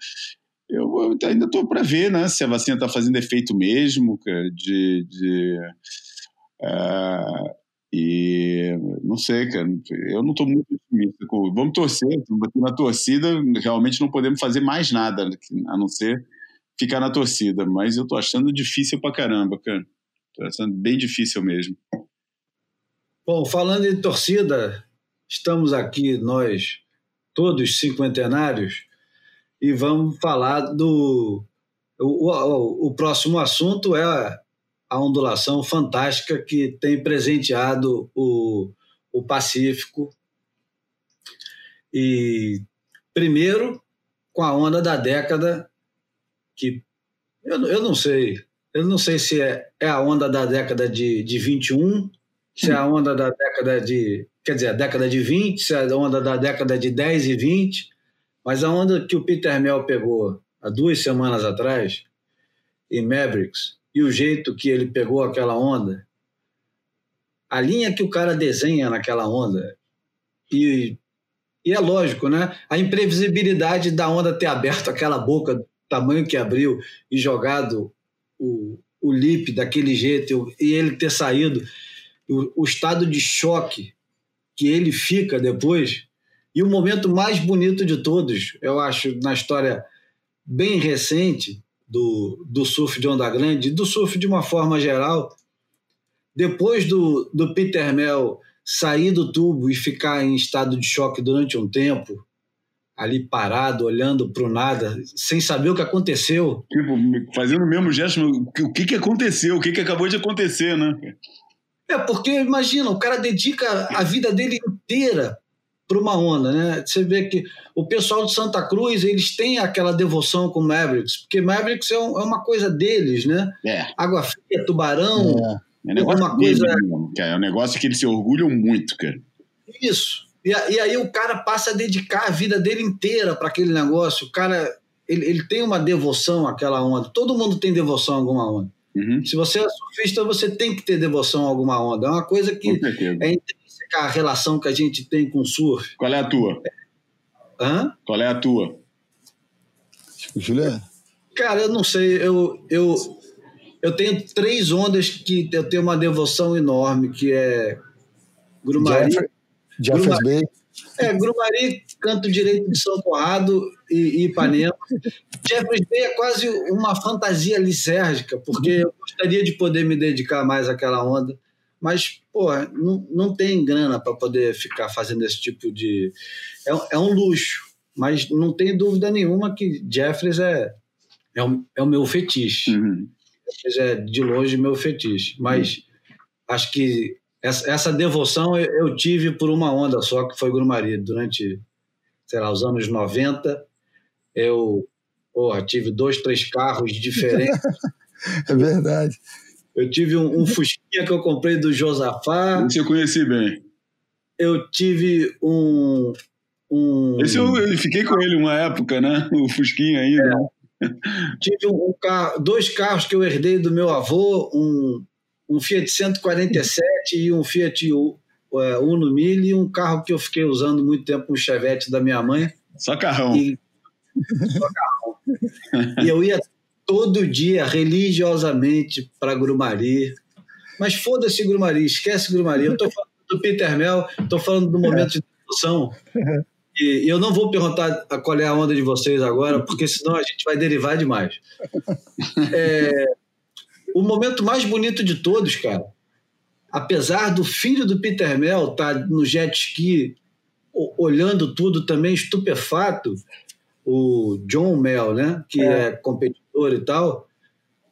eu, ainda tô para ver, né, se a vacina tá fazendo efeito mesmo, cara, de. de uh, e não sei, cara, eu não estou muito otimista. Vamos torcer, na torcida realmente não podemos fazer mais nada, a não ser ficar na torcida, mas eu tô achando difícil pra caramba, cara. Tô achando bem difícil mesmo. Bom, falando em torcida, estamos aqui nós, todos cinquentenários, e vamos falar do. O, o, o próximo assunto é a, ondulação fantástica que tem presenteado o, o Pacífico. E primeiro com a onda da década, que eu, eu não sei, eu não sei se é, é a onda da década de, de 21, se é a onda da década de, quer dizer, a década de 20, se é a onda da década de 10 e 20, mas a onda que o Peter Mel pegou há duas semanas atrás, em Mavericks, e o jeito que ele pegou aquela onda, a linha que o cara desenha naquela onda, e e é lógico, né? A imprevisibilidade da onda ter aberto aquela boca do tamanho que abriu e jogado o, o lip daquele jeito e ele ter saído, o, o estado de choque que ele fica depois. E o momento mais bonito de todos, eu acho, na história bem recente do, do surf de onda grande, do surf de uma forma geral, depois do, do Peter Mel sair do tubo e ficar em estado de choque durante um tempo, ali parado, olhando para o nada, sem saber o que aconteceu. Tipo, fazendo o mesmo gesto, o que, que aconteceu? O que, que acabou de acontecer, né? É, porque imagina, o cara dedica a vida dele inteira para uma onda, né? Você vê que o pessoal de Santa Cruz, eles têm aquela devoção com Mavericks, porque Mavericks é, um, é uma coisa deles, né? É. Água fria, tubarão, é. É um negócio uma coisa... Mesmo, é um negócio que eles se orgulham muito, cara. Isso. E, e aí o cara passa a dedicar a vida dele inteira para aquele negócio. O cara, ele, ele tem uma devoção àquela onda. Todo mundo tem devoção a alguma onda. Uhum. Se você é surfista, você tem que ter devoção a alguma onda. É uma coisa que é intrínseca a relação que a gente tem com o surf. Qual é a tua? Hã? Qual é a tua? Juliano? Cara, eu não sei. Eu, eu, eu tenho três ondas que eu tenho uma devoção enorme, que é Grumari. Jeffers Bay. É, Grumari, canto direito de São Conrado e, e Ipanema. [LAUGHS] Jeffers Bay é quase uma fantasia lisérgica, porque eu gostaria de poder me dedicar mais àquela onda, mas, pô, não, não tem grana para poder ficar fazendo esse tipo de. É, é um luxo, mas não tem dúvida nenhuma que Jeffers é, é, o, é o meu fetiche. Uhum é de longe meu fetiche. Mas acho que essa, essa devoção eu, eu, tive por uma onda só, que foi Grumari. Durante, sei lá, os anos 90, eu porra, tive dois, três carros [LAUGHS] diferentes. é verdade. Eu tive um, um Fusquinha que eu comprei do Josafá. Esse eu conheci bem. Eu tive um. um... Esse eu, eu fiquei com ele uma época, né? O Fusquinha ainda. É. Tive um carro, dois carros que eu herdei do meu avô, um, um Fiat 147 e um Fiat é, Uno Mille, e um carro que eu fiquei usando muito tempo, um Chevette da minha mãe. Só carrão. E, só carrão. [LAUGHS] e eu ia todo dia, religiosamente, para Grumari. Mas foda-se Grumari, esquece Grumari. Eu estou falando do Peter Mel, estou falando do momento de discussão. E eu não vou perguntar qual é a onda de vocês agora, porque senão a gente vai derivar demais. É, o momento mais bonito de todos, cara, apesar do filho do Peter Mel estar tá no jet ski olhando tudo também estupefato, o John Mel, né, que é, é competidor e tal,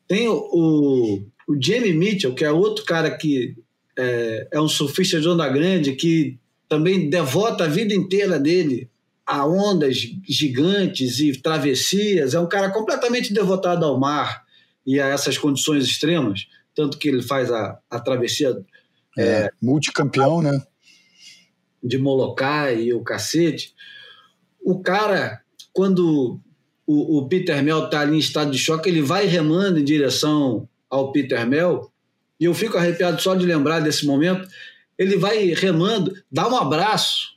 tem o, o Jamie Mitchell, que é outro cara que é, é um surfista de onda grande, que também devota a vida inteira dele a ondas gigantes e travessias. É um cara completamente devotado ao mar e a essas condições extremas, tanto que ele faz a, a travessia. É, é, multicampeão, né? De Molokai e o cacete. O cara, quando o, o Peter Mel está ali em estado de choque, ele vai remando em direção ao Peter Mel, e eu fico arrepiado só de lembrar desse momento ele vai remando, dá um abraço,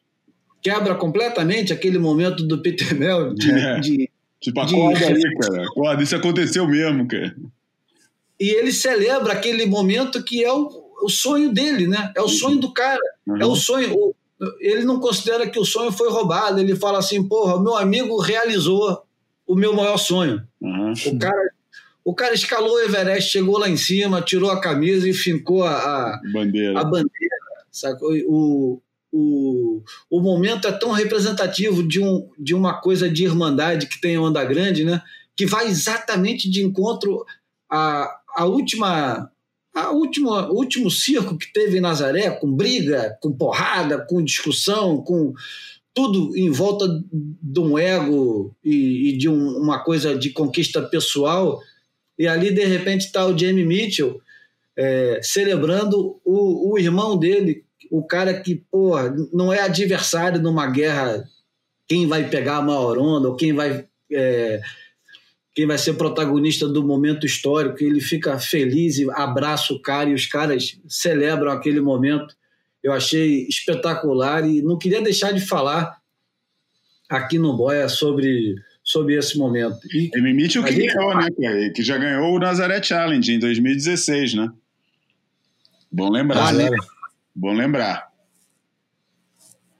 quebra completamente aquele momento do Peter Mel de, é. de Tipo, acorda de... aí, [LAUGHS] cara. Acorda, isso aconteceu mesmo, cara. E ele celebra aquele momento que é o, o sonho dele, né? É o sonho do cara. Uhum. É o sonho. O, ele não considera que o sonho foi roubado. Ele fala assim, porra, meu amigo realizou o meu maior sonho. Uhum. O cara o cara escalou o Everest, chegou lá em cima, tirou a camisa e fincou a, a bandeira. A bandeira sacou? O, o, o momento é tão representativo de, um, de uma coisa de irmandade que tem Onda Grande, né? que vai exatamente de encontro à, à última. A última, o último circo que teve em Nazaré, com briga, com porrada, com discussão, com tudo em volta de um ego e, e de um, uma coisa de conquista pessoal, e ali, de repente, está o Jamie Mitchell é, celebrando o, o irmão dele, o cara que, pô, não é adversário numa guerra, quem vai pegar a maior onda, ou quem vai, é, quem vai ser protagonista do momento histórico, ele fica feliz e abraça o cara, e os caras celebram aquele momento. Eu achei espetacular e não queria deixar de falar aqui no Boia sobre sobre esse momento. E, e Mitchell que ganhou, né, Que já ganhou o Nazaré Challenge em 2016, né? Bom lembrar, né? Bom lembrar.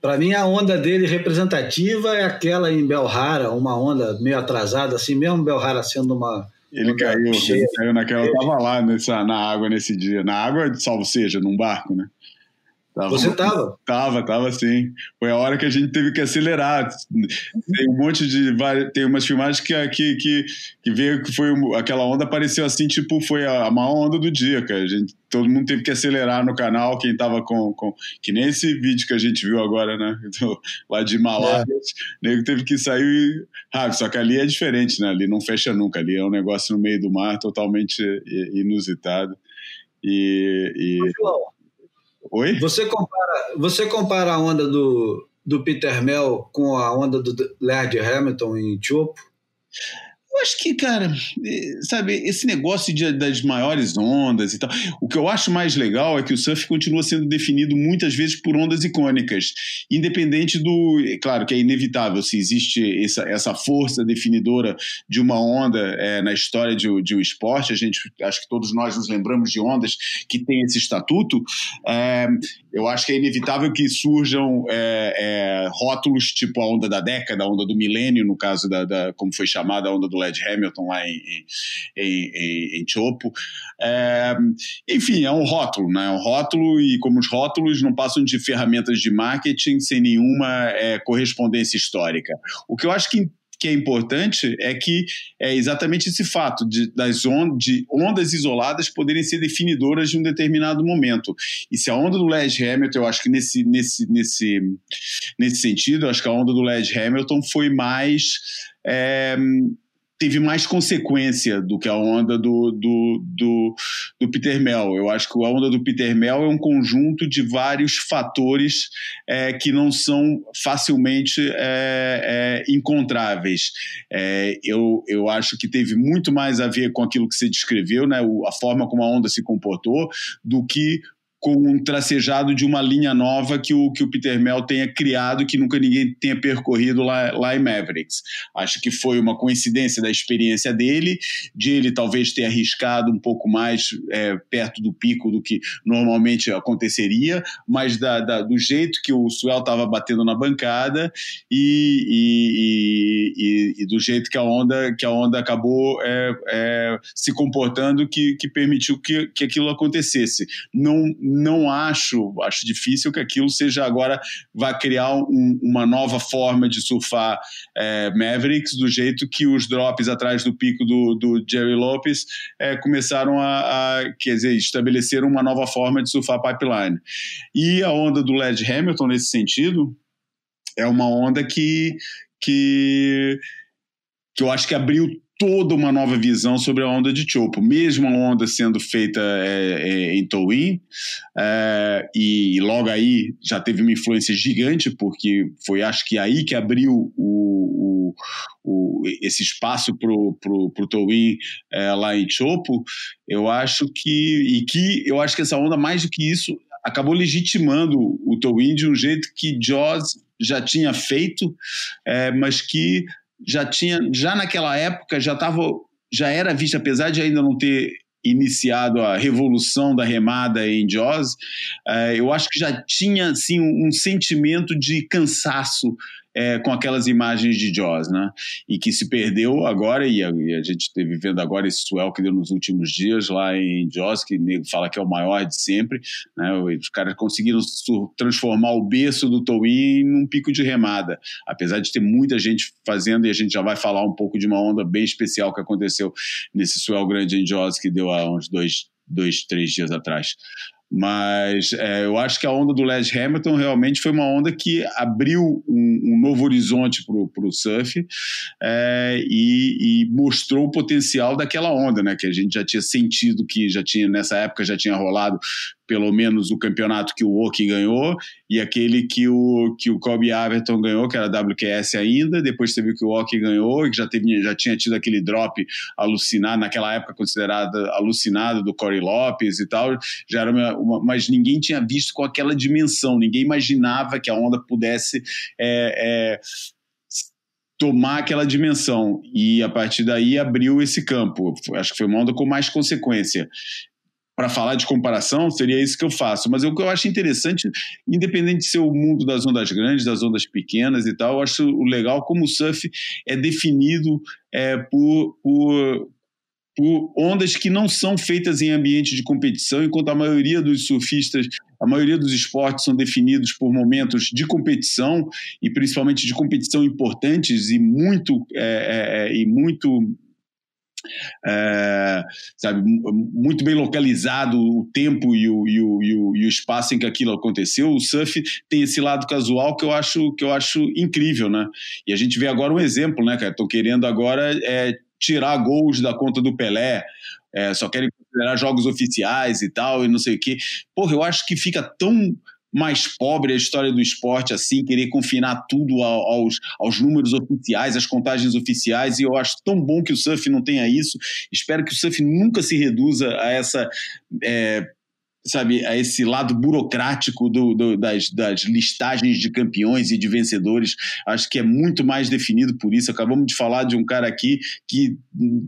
Para mim, a onda dele representativa é aquela em Belrara, uma onda meio atrasada, assim, mesmo Belrara sendo uma. Ele caiu, ele caiu naquela. Eu tava lá nessa, na água nesse dia. Na água, salvo seja, num barco, né? Tava, Você estava? Tava, tava sim. Foi a hora que a gente teve que acelerar. Tem um monte de. Tem umas filmagens que, que, que, que veio que foi aquela onda apareceu assim, tipo, foi a, maior onda do dia, cara. A gente, todo mundo teve que acelerar no canal, quem tava com. com que nem esse vídeo que a gente viu agora, né? [LAUGHS] Do, lá de Himalaias. É. nego teve que sair rápido. Só que ali é diferente, né? Ali não fecha nunca. Ali é um negócio no meio do mar totalmente inusitado. E. e... João Oi? Você compara, você compara a onda do, do Peter Mel com a onda do Laird Hamilton em Chopo? Eu acho que, cara, é, sabe, esse negócio de, das maiores ondas e tal. O que eu acho mais legal é que o surf continua sendo definido muitas vezes por ondas icônicas, independente do. É claro que é inevitável se existe essa, essa força definidora de uma onda é, na história de, de um esporte. A gente, acho que todos nós nos lembramos de ondas que têm esse estatuto. É, eu acho que é inevitável que surjam é, é, rótulos tipo a onda da década, a onda do milênio, no caso da, da como foi chamada a onda do Led Hamilton lá em, em, em, em Chopo. É, enfim, é um rótulo, né? É um rótulo e como os rótulos não passam de ferramentas de marketing sem nenhuma é, correspondência histórica. O que eu acho que que é importante é que é exatamente esse fato de, das on, de ondas isoladas poderem ser definidoras de um determinado momento. E se a onda do Led Hamilton, eu acho que nesse, nesse, nesse, nesse sentido, acho que a onda do Led Hamilton foi mais. É, teve mais consequência do que a onda do, do, do, do, Peter Mel. Eu acho que a onda do Peter Mel é um conjunto de vários fatores é, que não são facilmente é, é, encontráveis. É, eu, eu acho que teve muito mais a ver com aquilo que você descreveu, né, a forma como a onda se comportou, do que com um tracejado de uma linha nova que o, que o Peter Mel tenha criado que nunca ninguém tenha percorrido lá, lá em Mavericks. Acho que foi uma coincidência da experiência dele, de ele talvez ter arriscado um pouco mais é, perto do pico do que normalmente aconteceria, mas da, da, do jeito que o Suel estava batendo na bancada e, e, e, e, do jeito que a onda, que a onda acabou é, é, se comportando que, que permitiu que, que aquilo acontecesse. Não não acho, acho difícil que aquilo seja agora, vai criar um, uma nova forma de surfar é, Mavericks, do jeito que os drops atrás do pico do, do Jerry Lopes é, começaram a, a, quer dizer, estabeleceram uma nova forma de surfar pipeline. E a onda do Led Hamilton, nesse sentido, é uma onda que, que, que eu acho que abriu toda uma nova visão sobre a onda de Chopo, mesmo a onda sendo feita é, é, em Towin, é, e logo aí já teve uma influência gigante, porque foi acho que aí que abriu o, o, o esse espaço para o Towin é, lá em Chopo, eu acho que, e que eu acho que essa onda, mais do que isso, acabou legitimando o Towin de um jeito que Jaws já tinha feito, é, mas que já tinha, já naquela época, já estava, já era vista, apesar de ainda não ter iniciado a revolução da remada em Jaws, uh, eu acho que já tinha assim um sentimento de cansaço é, com aquelas imagens de Jaws, né? E que se perdeu agora, e a, e a gente está vivendo agora esse swell que deu nos últimos dias lá em Jaws, que nego fala que é o maior de sempre, né? Os caras conseguiram transformar o berço do Towin num pico de remada, apesar de ter muita gente fazendo, e a gente já vai falar um pouco de uma onda bem especial que aconteceu nesse swell grande em Jaws que deu há uns dois, dois três dias atrás. Mas é, eu acho que a onda do Led Hamilton realmente foi uma onda que abriu um, um novo horizonte para o surf é, e, e, mostrou o potencial daquela onda, né? Que a gente já tinha sentido que já tinha nessa época já tinha rolado pelo menos o campeonato que o Oki ganhou e aquele que o, que o Kobe Averton ganhou, que era WQS ainda, depois teve que o Oki ganhou e que já, teve, já tinha tido aquele drop alucinado, naquela época considerada alucinado do Corey Lopes e tal, já era uma, uma, mas ninguém tinha visto com aquela dimensão, ninguém imaginava que a onda pudesse é, é, tomar aquela dimensão. E a partir daí abriu esse campo. Acho que foi uma onda com mais consequência para falar de comparação, seria isso que eu faço. Mas o que eu acho interessante, independente de ser o mundo das ondas grandes, das ondas pequenas e tal, eu acho legal como o surf é definido é, por, por, ondas que não são feitas em ambiente de competição, enquanto a maioria dos surfistas, a maioria dos esportes são definidos por momentos de competição e principalmente de competição importantes e muito é, é, é e muito é, sabe, muito bem localizado o tempo e o, e, o, e, o, e o espaço em que aquilo aconteceu. O surf tem esse lado casual que eu acho que eu acho incrível, né? E a gente vê agora um exemplo, né, cara? Estão querendo agora é, tirar gols da conta do Pelé. É, só querem considerar jogos oficiais e tal, e não sei o quê. Porra, eu acho que fica tão mais pobre a história do esporte assim, querer confinar tudo aos, aos números oficiais, às contagens oficiais, e eu acho tão bom que o surf não tenha isso. Espero que o surf nunca se reduza a essa. É, sabe, a esse lado burocrático do, do, das, das, listagens de campeões e de vencedores. Acho que é muito mais definido por isso. Acabamos de falar de um cara aqui que,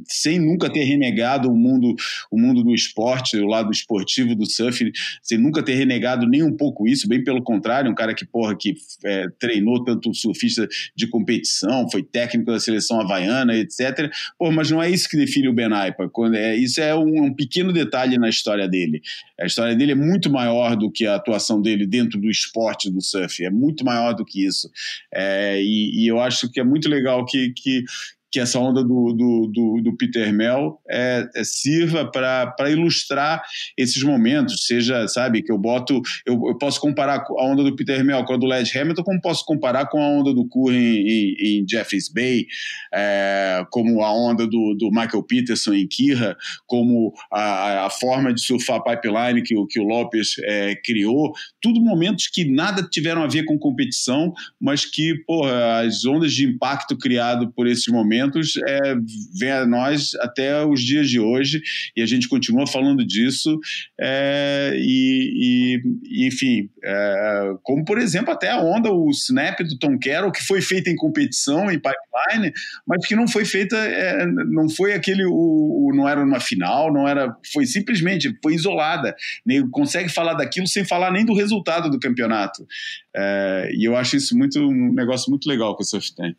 sem nunca ter renegado o mundo, o mundo do esporte, o lado esportivo do surf, sem nunca ter renegado nem um pouco isso, bem pelo contrário, um cara que, porra, que é, treinou tanto surfista de competição, foi técnico da seleção havaiana, etc. Porra, mas não é isso que define o Ben Aipa. Quando é, isso é um, um pequeno detalhe na história dele. A história história dele é muito maior do que a atuação dele dentro do esporte do surf, é muito maior do que isso. É, e, e, eu acho que é muito legal que, que, que essa onda do, do, do, do Peter Mel é, é sirva para ilustrar esses momentos, seja, sabe, que eu boto, eu, eu, posso comparar a onda do Peter Mel com a do Led Hamilton, como posso comparar com a onda do Curry em, em, Jeffries Bay, é, como a onda do, do Michael Peterson em Kira, como a, a forma de surfar pipeline que, que o Lopes é, criou, tudo momentos que nada tiveram a ver com competição, mas que, porra, as ondas de impacto criado por esses momentos é, vem a nós até os dias de hoje e a gente continua falando disso é, e, e, enfim, é, como por exemplo até a onda, o snap do Tom Carroll que foi feita em competição em pipeline, mas que não foi feita, é, não foi aquele, o, o, não era uma final, não era, foi simplesmente, foi isolada, nem consegue falar daquilo sem falar nem do resultado do campeonato é, e eu acho isso muito um negócio muito legal que o tem.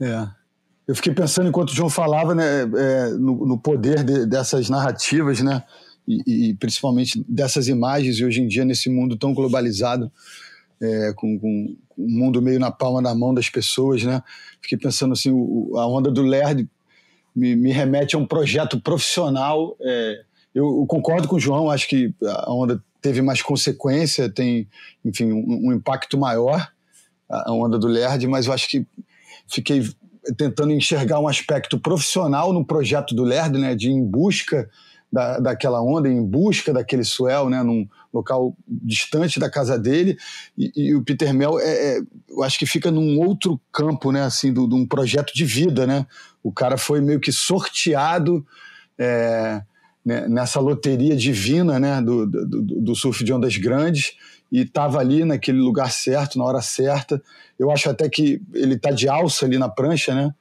É. Eu fiquei pensando enquanto o João falava né, é, no, no, poder de, dessas narrativas, né, e, e, principalmente dessas imagens, e hoje em dia nesse mundo tão globalizado, é, com, com, o mundo meio na palma da mão das pessoas, né, fiquei pensando assim, o, a onda do Lerd me, me, remete a um projeto profissional. É, eu, eu, concordo com o João, acho que a onda teve mais consequência, tem, enfim, um, um impacto maior, a onda do Lerd, mas eu acho que fiquei tentando enxergar um aspecto profissional no projeto do Lerd, né, de ir em busca da, daquela onda, em busca daquele swell, né, num local distante da casa dele, e, e o Peter Mel, é, é, eu acho que fica num outro campo, né, assim, de um projeto de vida, né, o cara foi meio que sorteado é, né, nessa loteria divina, né, do, do, do surf de ondas grandes, e estava ali naquele lugar certo, na hora certa. Eu acho até que ele está de alça ali na prancha, né?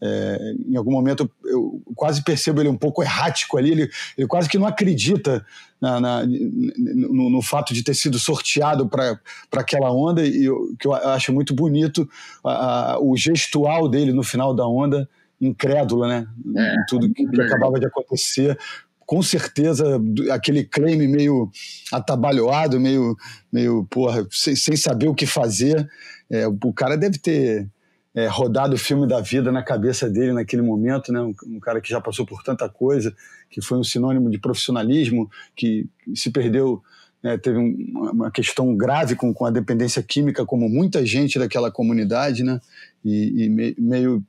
é, em algum momento eu, quase percebo ele um pouco errático ali, ele, ele quase que não acredita na, na, no, no, fato de ter sido sorteado para aquela onda, e eu, que eu acho muito bonito a, a, o gestual dele no final da onda, incrédulo, né? É, tudo que, que acabava de acontecer. Com certeza, aquele claim meio atabalhoado, meio, meio porra, sem, sem saber o que fazer. É, o cara deve ter é, rodado o filme da vida na cabeça dele naquele momento, né? Um, um, cara que já passou por tanta coisa, que foi um sinônimo de profissionalismo, que se perdeu, né? teve um, uma questão grave com, com a dependência química, como muita gente daquela comunidade, né? E, e me, meio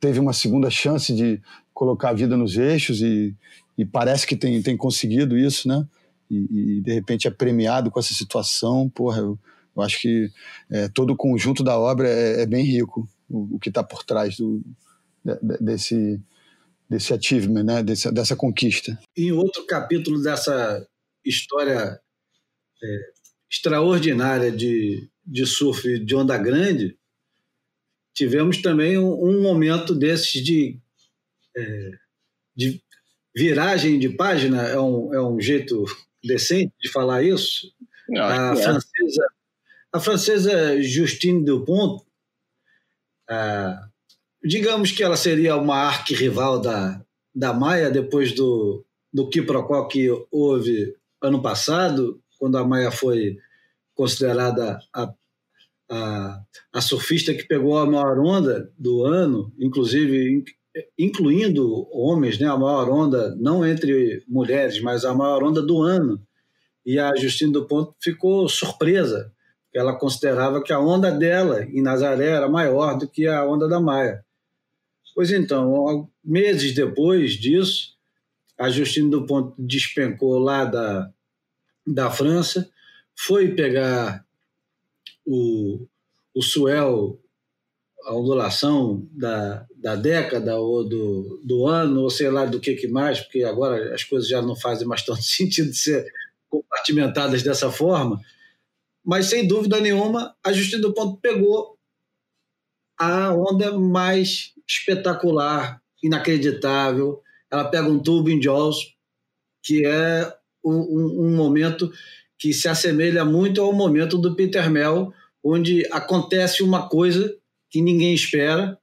teve uma segunda chance de colocar a vida nos eixos e, e parece que tem, tem conseguido isso, né? E, e, de repente é premiado com essa situação, porra, eu, eu acho que é, todo o conjunto da obra é, é bem rico o, o que está por trás do, desse, desse achievement, né? Dessa, dessa conquista. Em outro capítulo dessa história é, extraordinária de, de surf de onda grande, tivemos também um, um momento desses de, é, de viragem de página, é um, é um jeito decente de falar isso. a, é. francesa, a francesa Justine Dupont ah, digamos que ela seria uma arquirrival da, da Maia depois do, do quiprocó que houve ano passado, quando a Maia foi considerada a, a, a surfista que pegou a maior onda do ano, inclusive incluindo homens, né, a maior onda, não entre mulheres, mas a maior onda do ano. E a Justina do Ponto ficou surpresa ela considerava que a onda dela em Nazaré era maior do que a onda da Maia. Pois então, meses depois disso, a Justina do Ponto despencou lá da, da França, foi pegar o, o Suel, a ondulação da, da década ou do, do ano, ou sei lá do que, que mais, porque agora as coisas já não fazem mais tanto [LAUGHS] sentido de ser compartimentadas dessa forma, mas sem dúvida nenhuma a Justiça do Ponto pegou a onda mais espetacular, inacreditável. Ela pega um tubo em Jaws, que é um, um, momento que se assemelha muito ao momento do Peter Mel, onde acontece uma coisa que ninguém espera.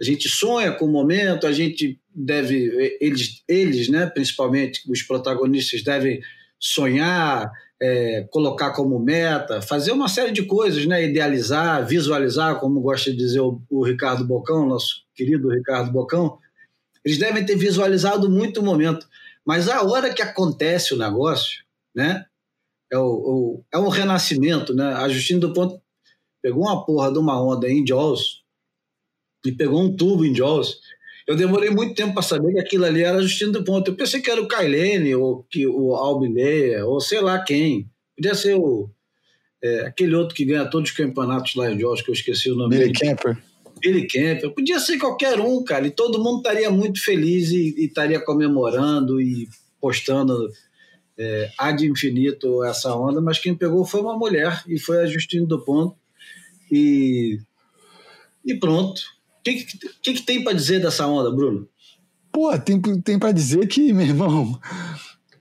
A gente sonha com o momento, a gente deve, eles, eles né, principalmente os protagonistas, devem sonhar, é, colocar como meta, fazer uma série de coisas, né? idealizar, visualizar, como gosta de dizer o, o Ricardo Bocão, nosso querido Ricardo Bocão. Eles devem ter visualizado muito o momento, mas a hora que acontece o negócio, né? É, o, o, é um renascimento, né? A Justina do Ponto pegou uma porra de uma onda em Jaws e pegou um tubo em Jaws eu demorei muito tempo para saber que aquilo ali era Justino do Ponto. Eu pensei que era o Kailene, ou que, o Albileia, ou sei lá quem. Podia ser o, é, aquele outro que ganha todos os campeonatos lá em Jorge, que eu esqueci o nome Billy dele. Camper. Billy Camper. Podia ser qualquer um, cara, e todo mundo estaria muito feliz e, e estaria comemorando e postando é, ad infinito essa onda, mas quem pegou foi uma mulher e foi a Justine do Ponto. E, e pronto. O que, que, que, tem para dizer dessa onda, Bruno? Pô, tem, tem para dizer que, meu irmão,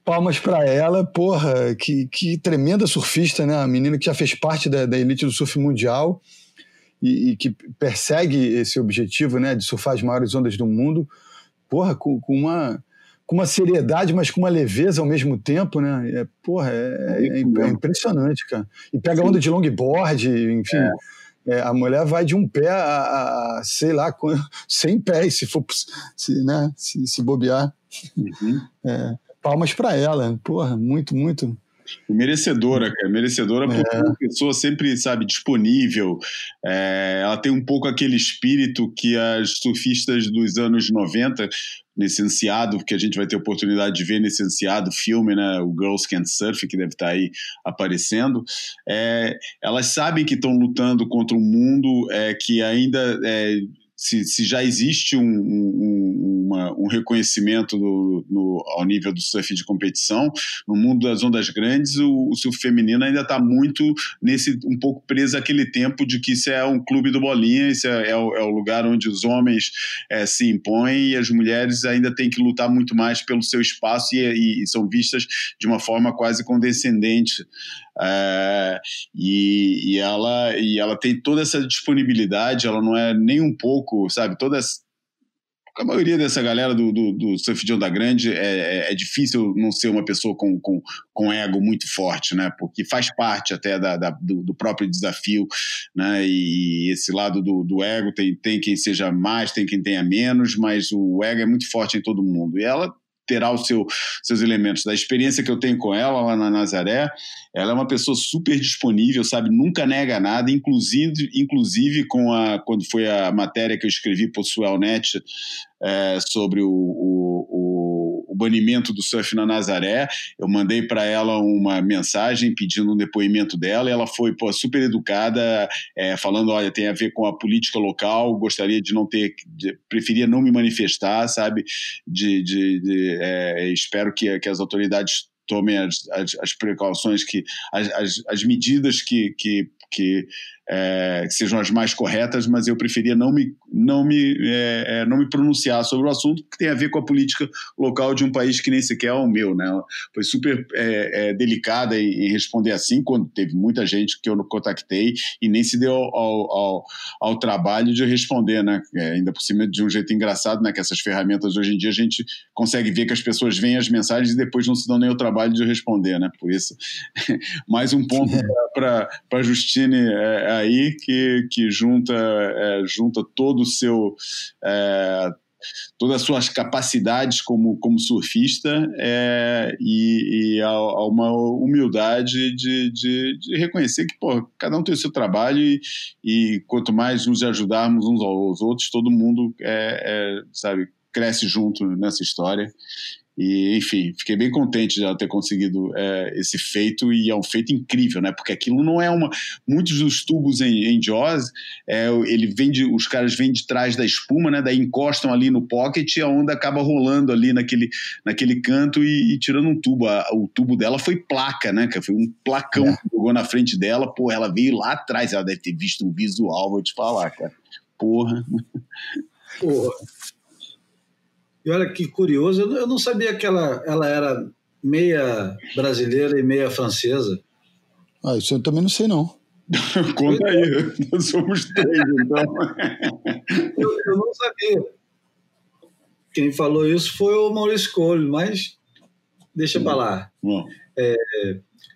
palmas para ela, porra, que, que tremenda surfista, né? A menina que já fez parte da, da elite do surf mundial e, e, que persegue esse objetivo, né, de surfar as maiores ondas do mundo, porra, com, com uma com uma seriedade, mas com uma leveza ao mesmo tempo, né? É, porra, é, é, é impressionante, cara. E pega Sim. onda de longboard, enfim. É é, a mulher vai de um pé a, a sei lá, sem [LAUGHS] pés, se for se, né, se, se bobear. Uhum. É, palmas para ela, porra, muito, muito. Merecedora, cara, merecedora porque é uma pessoa sempre, sabe, disponível. É, ela tem um pouco aquele espírito que as surfistas dos anos 90 licenciado, que a gente vai ter oportunidade de ver licenciado filme, né, o Girls Can't Surf, que deve estar tá aí aparecendo, é, elas sabem que estão lutando contra um mundo é, que ainda é, se, se, já existe um, um, uma um reconhecimento do, no, ao nível do surf de competição. No mundo das ondas grandes, o, o surf feminino ainda está muito nesse um pouco preso àquele tempo de que isso é um clube do bolinha, isso é, é, o, é o, lugar onde os homens é, se impõem e as mulheres ainda têm que lutar muito mais pelo seu espaço e, e são vistas de uma forma quase condescendente. É, e, e, ela, e ela tem toda essa disponibilidade, ela não é nem um pouco, sabe, toda a maioria dessa galera do, do, do onda grande é, é, é, difícil não ser uma pessoa com, com, com ego muito forte, né? Porque faz parte até da, da do, do, próprio desafio, né? E esse lado do, do ego tem, tem quem seja mais, tem quem tenha menos, mas o ego é muito forte em todo mundo. E ela terá os seu, seus elementos. Da experiência que eu tenho com ela lá na Nazaré, ela é uma pessoa super disponível, sabe? Nunca nega nada, inclusive, inclusive com a, quando foi a matéria que eu escrevi o Suelnet é, sobre o, o, banimento do surf na Nazaré. Eu mandei para ela uma mensagem pedindo um depoimento dela ela foi pô, super educada, é, falando: olha, tem a ver com a política local, gostaria de não ter, de, preferia não me manifestar, sabe? De, de, de é, espero que, que as autoridades tomem as, as, as precauções, que as, as, as medidas que, que, que é, que sejam as mais corretas, mas eu preferia não me, não, me, é, é, não me pronunciar sobre o assunto, que tem a ver com a política local de um país que nem sequer é o meu. Né? Foi super é, é, delicada em, em, responder assim, quando teve muita gente que eu não contactei e nem se deu ao, ao, ao trabalho de responder, né? É, ainda por cima de um jeito engraçado, né? que essas ferramentas hoje em dia a gente consegue ver que as pessoas veem as mensagens e depois não se dão nem o trabalho de responder. Né? Por isso, [LAUGHS] mais um ponto para a Justine aí que, que junta, é, junta todo o seu. É, todas as suas capacidades como, como surfista é, e, e a, a, uma humildade de, de, de, reconhecer que pô, cada um tem o seu trabalho e, e quanto mais nos ajudarmos uns aos outros, todo mundo é, é, sabe, cresce junto nessa história e, enfim, fiquei bem contente de ela ter conseguido é, esse feito, e é um feito incrível, né? Porque aquilo não é uma. Muitos dos tubos em, em Jaws, é, ele vem de, os caras vêm de trás da espuma, né? Daí encostam ali no pocket e a onda acaba rolando ali naquele, naquele canto e, e tirando um tubo. A, o tubo dela foi placa, né? Que foi um placão é. que jogou na frente dela. Pô, ela veio lá atrás, ela deve ter visto um visual, vou te falar, cara. Porra. Porra. E olha que curioso, eu não sabia que ela, ela era meia brasileira e meia francesa. Ah, isso eu também não sei, não. [LAUGHS] Conta aí, [LAUGHS] nós somos três, então. eu, eu, não sabia. Quem falou isso foi o Maurício Coelho, mas deixa para lá. É,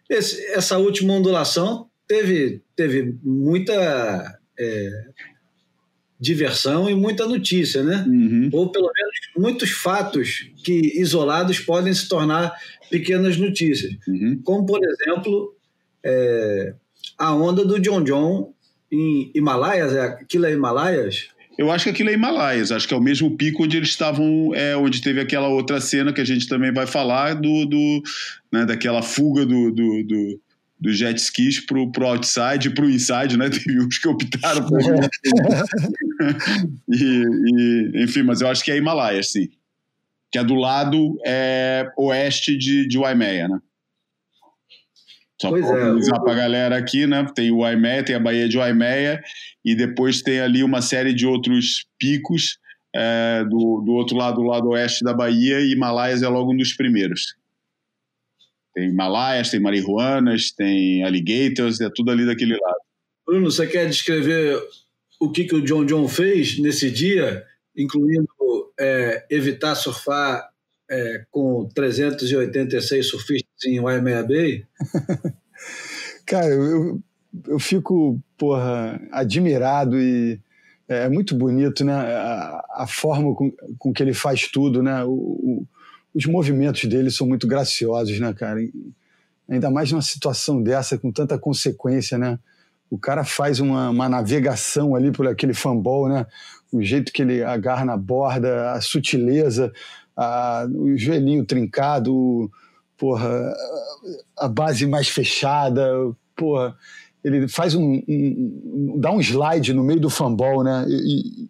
esse, essa última ondulação teve, teve muita é, diversão e muita notícia, né? Uhum. Ou pelo menos muitos fatos que isolados podem se tornar pequenas notícias. Uhum. Como, por exemplo, é, a onda do John John em Himalaias, é, aquilo é Himalaias? Eu acho que aquilo é Himalaias, acho que é o mesmo pico onde eles estavam, é, onde teve aquela outra cena que a gente também vai falar, do, do né, daquela fuga do, do, do dos jet skis pro, pro outside e pro inside, né? [LAUGHS] Teve uns que optaram por [LAUGHS] e, e, enfim, mas eu acho que é Himalaia, sim. Que é do lado é, oeste de, de Waimea, né? Só para organizar é, para a galera aqui, né? Tem o Waimea, tem a Baía de Waimea e depois tem ali uma série de outros picos é, do, do outro lado, do lado oeste da Bahia e Himalaias é logo um dos primeiros. Tem Himalaias, tem marihuanas, tem alligators, é tudo ali daquele lado. Bruno, você quer descrever o que, que o John John fez nesse dia, incluindo é, evitar surfar é, com 386 surfistas em Waimea Bay? [LAUGHS] Cara, eu, eu fico, porra, admirado e é muito bonito, né? A, a forma com, com, que ele faz tudo, né? O, o, os movimentos dele são muito graciosos, né, cara? E ainda mais numa situação dessa, com tanta consequência, né? O cara faz uma, uma navegação ali por aquele fanball, né? O jeito que ele agarra na borda, a sutileza, a, o joelhinho trincado, porra, a base mais fechada, porra. Ele faz um, um, um dá um slide no meio do fanball, né? E,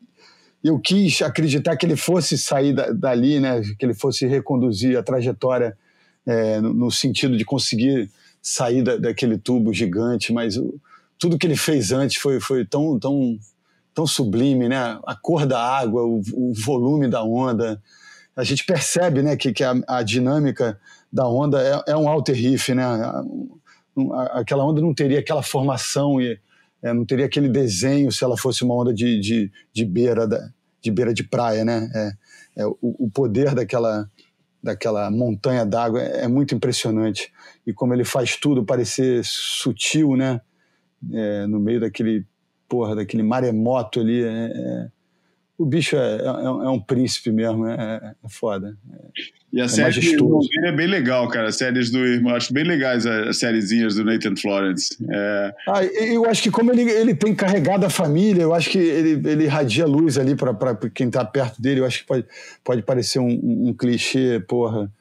eu quis acreditar que ele fosse sair da, dali, né? Que ele fosse reconduzir a trajetória é, no, no, sentido de conseguir sair da, daquele tubo gigante, mas o, tudo que ele fez antes foi, foi tão, tão, tão sublime, né? A cor da água, o, o volume da onda. A gente percebe, né, que, que a, a dinâmica da onda é, é um alter riff, né? aquela onda não teria aquela formação e é, não teria aquele desenho se ela fosse uma onda de, de, de beira da, de beira de praia, né? É, é o, o, poder daquela daquela montanha d'água é, é, muito impressionante e como ele faz tudo parecer sutil, né? É, no meio daquele porra daquele maremoto ali, é, é o bicho é, é, é, um príncipe mesmo, é, é foda. e a série do é bem legal, cara. As séries do irmão, acho bem legais as sériezinhas do Nathan Florence. É... Ah, eu acho que como ele, ele tem carregado a família, eu acho que ele, ele irradia luz ali para quem tá perto dele. Eu acho que pode, pode parecer um, um, clichê, porra,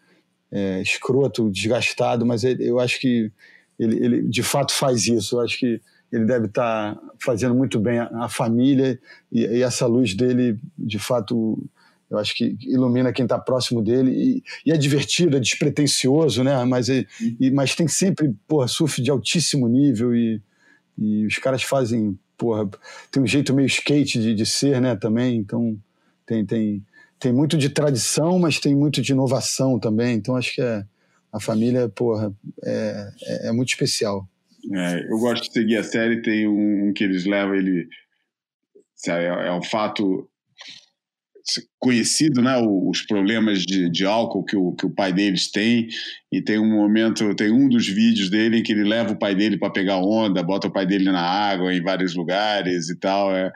é, escroto, desgastado, mas eu acho que ele, ele de fato faz isso. Eu acho que ele deve estar tá fazendo muito bem a, a família e, e, essa luz dele, de fato, eu acho que ilumina quem está próximo dele e, e, é divertido, é despretensioso, né? Mas, é, e, mas tem sempre, porra, surf de altíssimo nível e, e os caras fazem, porra, tem um jeito meio skate de, de ser, né? Também, então tem, tem, tem muito de tradição, mas tem muito de inovação também. Então acho que é, a família, porra, é, é, é muito especial. É, eu gosto de seguir a série, tem um, um que eles levam ele. Sabe, é, é um fato conhecido, né, os problemas de, de álcool que o, que o pai deles tem, e tem um momento, tem um dos vídeos dele que ele leva o pai dele para pegar onda, bota o pai dele na água em vários lugares e tal, é,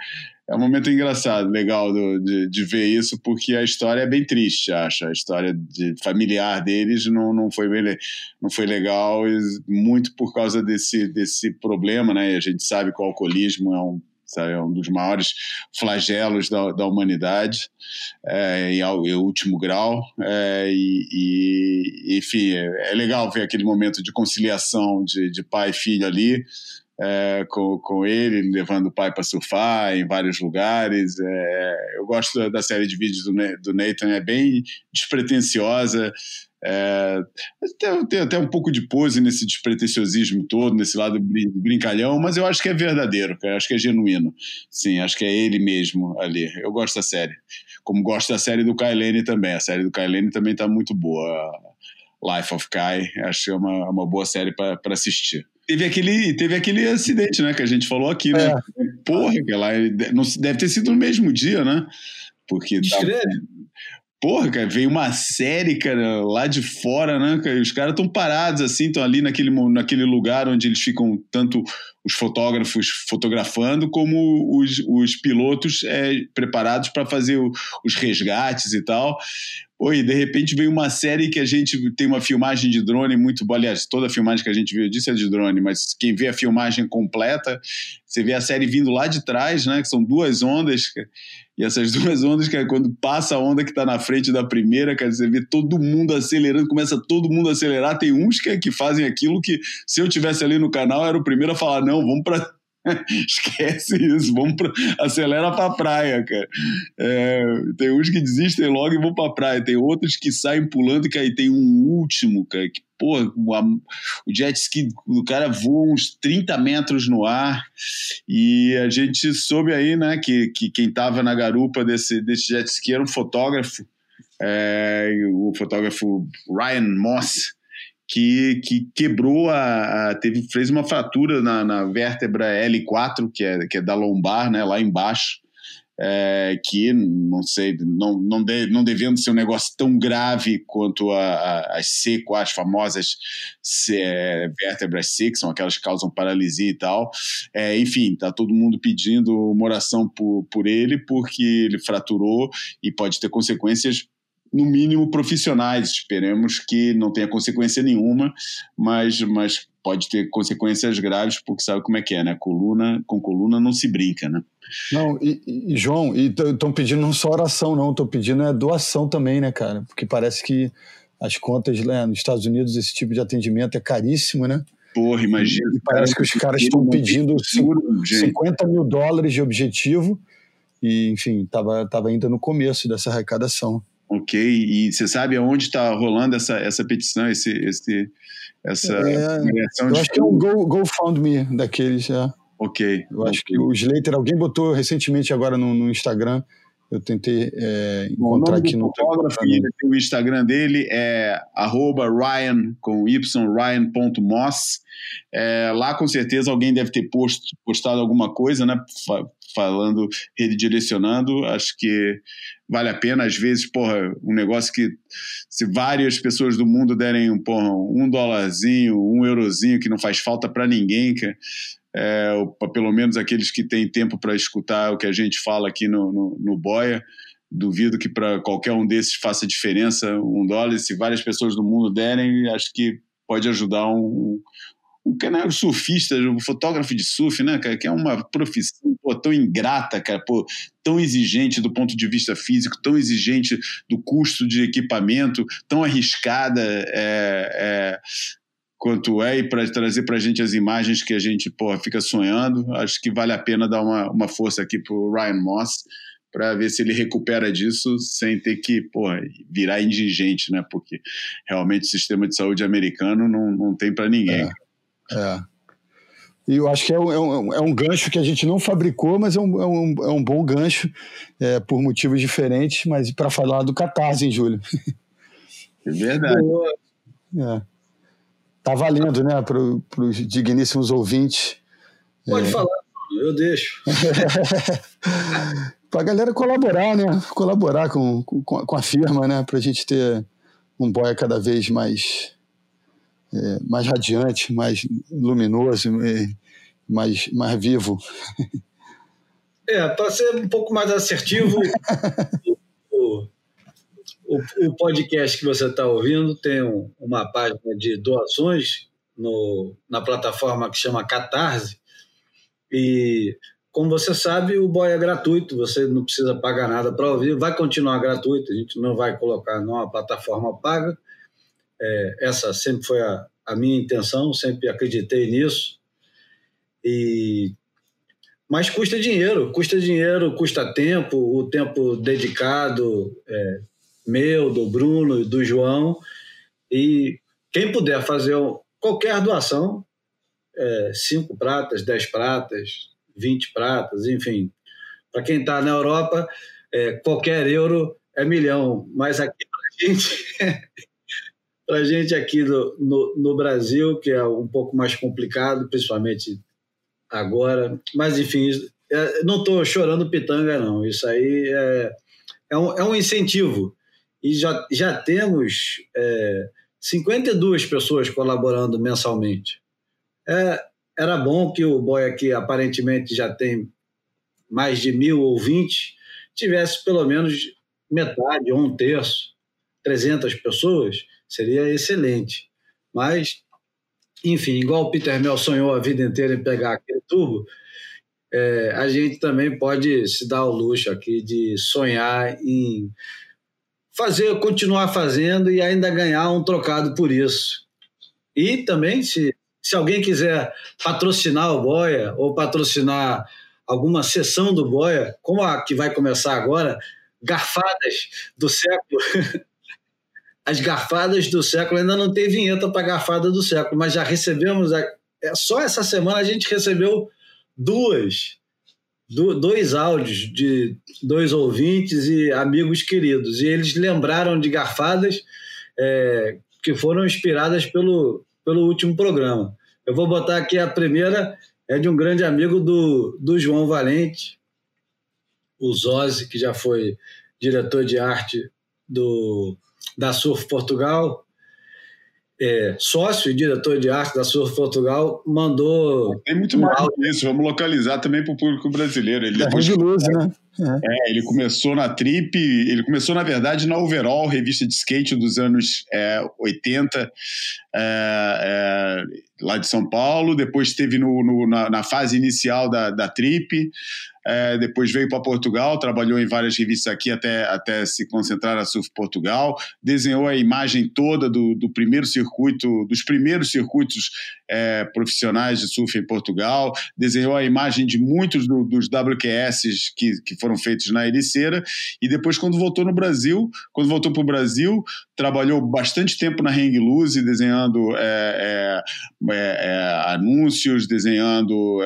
é um momento engraçado, legal do, de, de, ver isso, porque a história é bem triste, acho. A história de, familiar deles não, não, foi bem, não foi legal, muito por causa desse, desse problema, né? A gente sabe que o alcoolismo é um, sabe, é um dos maiores flagelos da, da humanidade, é, em, em, último grau. É, e, e, enfim, é, é legal ver aquele momento de conciliação de, de pai e filho ali é, com, com ele, levando o pai para surfar em vários lugares. É, eu gosto da, série de vídeos do, do Nathan, é bem despretensiosa. É, tem, tem, até um pouco de pose nesse despretensiosismo todo, nesse lado brincalhão, mas eu acho que é verdadeiro, cara, acho que é genuíno. Sim, acho que é ele mesmo ali. Eu gosto da série. Como gosto da série do Kailene também. A série do Kailene também está muito boa. Life of Kai, acho que é uma, uma boa série para assistir. Teve aquele, teve aquele acidente, né, que a gente falou aqui, né? É. Porra, lá, não, deve ter sido no mesmo dia, né? Porque. Tá, porra, cara, veio uma série, cara, lá de fora, né? Cara, os caras estão parados, assim, estão ali naquele, naquele lugar onde eles ficam, tanto os fotógrafos fotografando, como os, os pilotos é, preparados para fazer o, os resgates e tal. Oi, de repente veio uma série que a gente tem uma filmagem de drone muito boa. Aliás, toda a filmagem que a gente viu disso é de drone, mas quem vê a filmagem completa, você vê a série vindo lá de trás, né? Que são duas ondas. E essas [LAUGHS] duas ondas, cara, quando passa a onda que está na frente da primeira, cara, você vê todo mundo acelerando, começa todo mundo a acelerar. Tem uns que, que fazem aquilo que, se eu tivesse ali no canal, era o primeiro a falar: não, vamos para [LAUGHS] Esquece isso, vamos pra, acelera pra praia, cara. É, tem uns que desistem logo e vão pra praia, tem outros que saem pulando e tem um último, cara, que, porra, o jet ski do cara voa uns 30 metros no ar e a gente soube aí, né, que, que quem tava na garupa desse, desse jet ski era um fotógrafo, é, o fotógrafo Ryan Moss, que, que quebrou a, a, teve fez uma fratura na, na, vértebra L4 que é, que é da lombar né lá embaixo é, que não sei não não, de, não devendo ser um negócio tão grave quanto a, a, as C as famosas C, é, vértebras C que são aquelas que causam paralisia e tal. É, enfim tá todo mundo pedindo uma oração por, por ele porque ele fraturou e pode ter consequências no mínimo profissionais. Esperemos que não tenha consequência nenhuma, mas, mas pode ter consequências graves, porque sabe como é que é, né? Coluna, com coluna não se brinca, né? Não, e, e João, estão pedindo não só oração, não, estão pedindo é doação também, né, cara? Porque parece que as contas né, nos Estados Unidos, esse tipo de atendimento é caríssimo, né? Porra, imagina. E parece que os caras estão pedindo 50 mil dólares de objetivo e enfim, estava tava ainda no começo dessa arrecadação. Ok, e você sabe aonde está rolando essa, essa petição, esse, esse, essa é, Eu acho que é um Go, GoFundMe daqueles, já. Ok. Eu acho que o Slater, alguém botou recentemente agora no, no Instagram, eu tentei é, encontrar aqui no fotógrafo, o Instagram dele é Ryan com y Ryan.moss. É, lá com certeza alguém deve ter posto, postado alguma coisa, né? Falando, redirecionando. Acho que vale a pena. Às vezes, porra, um negócio que se várias pessoas do mundo derem porra, um dólarzinho, um eurozinho, que não faz falta para ninguém, cara é, pelo menos aqueles que têm tempo para escutar o que a gente fala aqui no, no, no Boia. Duvido que para qualquer um desses faça diferença um dólar. Se várias pessoas do mundo derem, acho que pode ajudar um, um canal surfista, um fotógrafo de surf, né, cara, que é uma profissão pô, tão ingrata, cara, pô, tão exigente do ponto de vista físico, tão exigente do custo de equipamento, tão arriscada, é, é, quanto é e para trazer para a gente as imagens que a gente porra, fica sonhando. Acho que vale a pena dar uma, uma força aqui para o Ryan Moss para ver se ele recupera disso sem ter que porra, virar indigente, né? Porque realmente o sistema de saúde americano não, não tem para ninguém. É, é. E eu acho que é um, é, um, é um gancho que a gente não fabricou, mas é um, é um, é um bom gancho é, por motivos diferentes, mas para falar do Catarse em julho. É verdade. É. Tá valendo, né, para os digníssimos ouvintes. Pode é. falar, eu deixo. [LAUGHS] para a galera colaborar, né? Colaborar com, com, com a firma, né? Para a gente ter um boia cada vez mais, é, mais radiante, mais luminoso, mais, mais vivo. É, para ser um pouco mais assertivo, o, o podcast que você está ouvindo tem um, uma página de doações no, na plataforma que chama Catarse. E, como você sabe, o boy é gratuito, você não precisa pagar nada para ouvir, vai continuar gratuito, a gente não vai colocar numa plataforma paga. É, essa sempre foi a, a minha intenção, sempre acreditei nisso. E mas custa dinheiro, custa dinheiro, custa tempo, o tempo dedicado, é, meu, do Bruno, do João. E quem puder fazer qualquer doação, é, cinco pratas, dez pratas, vinte pratas, enfim. Para quem está na Europa, é, qualquer euro é milhão. Mas aqui para gente, [LAUGHS] para gente aqui do, no, no Brasil, que é um pouco mais complicado, principalmente agora. Mas enfim, é, não estou chorando pitanga, não. Isso aí é, é, um, é um incentivo e já, já temos é, 52 pessoas colaborando mensalmente. É, era bom que o Boia, que aparentemente já tem mais de mil ouvintes, tivesse pelo menos metade ou um terço, 300 pessoas, seria excelente. Mas, enfim, igual o Peter Mel sonhou a vida inteira em pegar aquele tubo, é, a gente também pode se dar o luxo aqui de sonhar em fazer, continuar fazendo e ainda ganhar um trocado por isso. E também, se, se alguém quiser patrocinar o Boia ou patrocinar alguma sessão do Boia, como a que vai começar agora, garfadas do século. [LAUGHS] As garfadas do século ainda não tem vinheta para garfada do século, mas já recebemos. A, é, só essa semana a gente recebeu duas do, dois áudios de dois ouvintes e amigos queridos. E eles lembraram de garfadas é, que foram inspiradas pelo, pelo último programa. Eu vou botar aqui a primeira, é de um grande amigo do, do João Valente, o Zozzi, que já foi diretor de arte do, da Surf Portugal, é, sócio e diretor de arte da Surf Portugal, mandou. Tem muito mais um isso, vamos localizar também para o público brasileiro. Ele é depois, Luz, né? É. é. ele começou na Trip, ele começou, na verdade, na Overall, revista de skate dos anos é, 80, é, é, lá de São Paulo. Depois esteve no, no na, na, fase inicial da, da Trip. É, depois veio para Portugal, trabalhou em várias revistas aqui até, até se concentrar na Surf Portugal, desenhou a imagem toda do, do primeiro circuito, dos primeiros circuitos é, profissionais de surf em Portugal, desenhou a imagem de muitos do, dos WQS que, que foram feitos na Ericeira, e depois, quando voltou no Brasil, quando voltou para o Brasil, trabalhou bastante tempo na Hang Loose, desenhando é, é, é, é anúncios, desenhando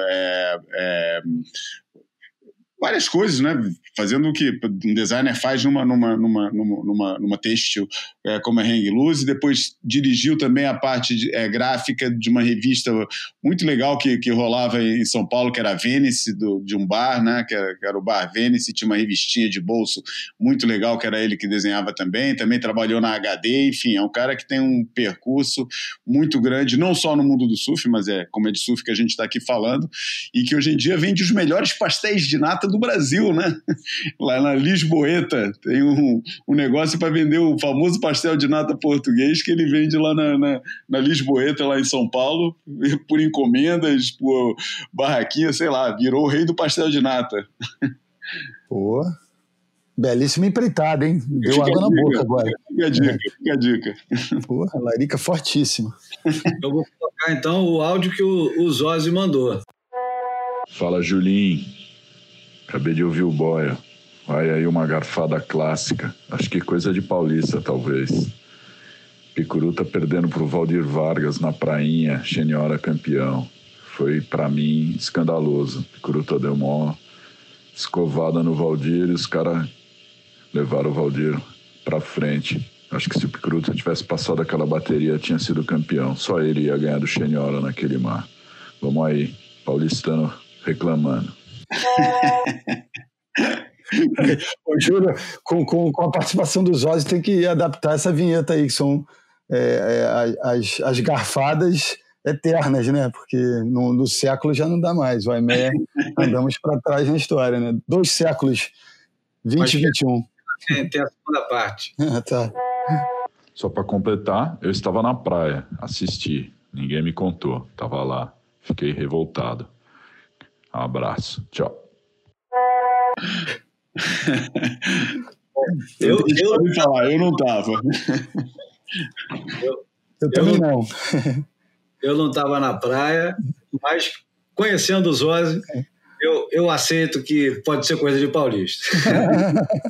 várias coisas, né? Fazendo o que um designer faz numa, numa, numa, numa, numa textil é, como a Hang Loose, depois dirigiu também a parte de, é, gráfica de uma revista muito legal que, que rolava em São Paulo, que era a Venice, do, de um bar, né? Que era, que era o Bar Venice, tinha uma revistinha de bolso muito legal, que era ele que desenhava também, também trabalhou na HD, enfim, é um cara que tem um percurso muito grande, não só no mundo do surf, mas é como é de surf que a gente está aqui falando, e que hoje em dia vende os melhores pastéis de nata do Brasil, né? Lá na Lisboeta tem um, um negócio para vender o famoso pastel de nata português que ele vende lá na, na, na Lisboeta, lá em São Paulo, [LAUGHS] por encomendas, por barraquinha, sei lá, virou o rei do pastel de nata. Pô, belíssima empreitada, hein? Deu fica água na boca agora. Fica a dica, fica a dica. Pô, larica fortíssima. Eu vou colocar então o áudio que o, o Zozzi mandou. Fala, Julinho. Acabei de ouvir o Boia. Vai aí uma garfada clássica. Acho que coisa de paulista, talvez. Picuru tá perdendo pro Valdir Vargas na prainha, Xeniora campeão. Foi, para mim, escandaloso. Picuruta deu uma escovada no Valdir e os caras levaram o Valdir pra frente. Acho que se o Picuruta tivesse passado aquela bateria, tinha sido campeão. Só ele ia ganhar do Xeniora naquele mar. Vamos aí, paulistano reclamando. Ô, Júlio, com, com, com, a participação dos Ozzy, tem que adaptar essa vinheta aí, que são é, é, as, as garfadas eternas, né? Porque no, no, século já não dá mais. O Aimé andamos para trás na história, né? Dois séculos, 20 e 21. Tem, tem a segunda parte. [LAUGHS] Ah, tá. Só para completar, eu estava na praia, assisti. Ninguém me contou, estava lá. Fiquei revoltado. Um abraço. Tchau. eu, eu, eu, falar, eu não tava. Eu, eu também não. Eu não estava na praia, mas conhecendo os Ozzy, eu, eu aceito que pode ser coisa de paulista. [LAUGHS]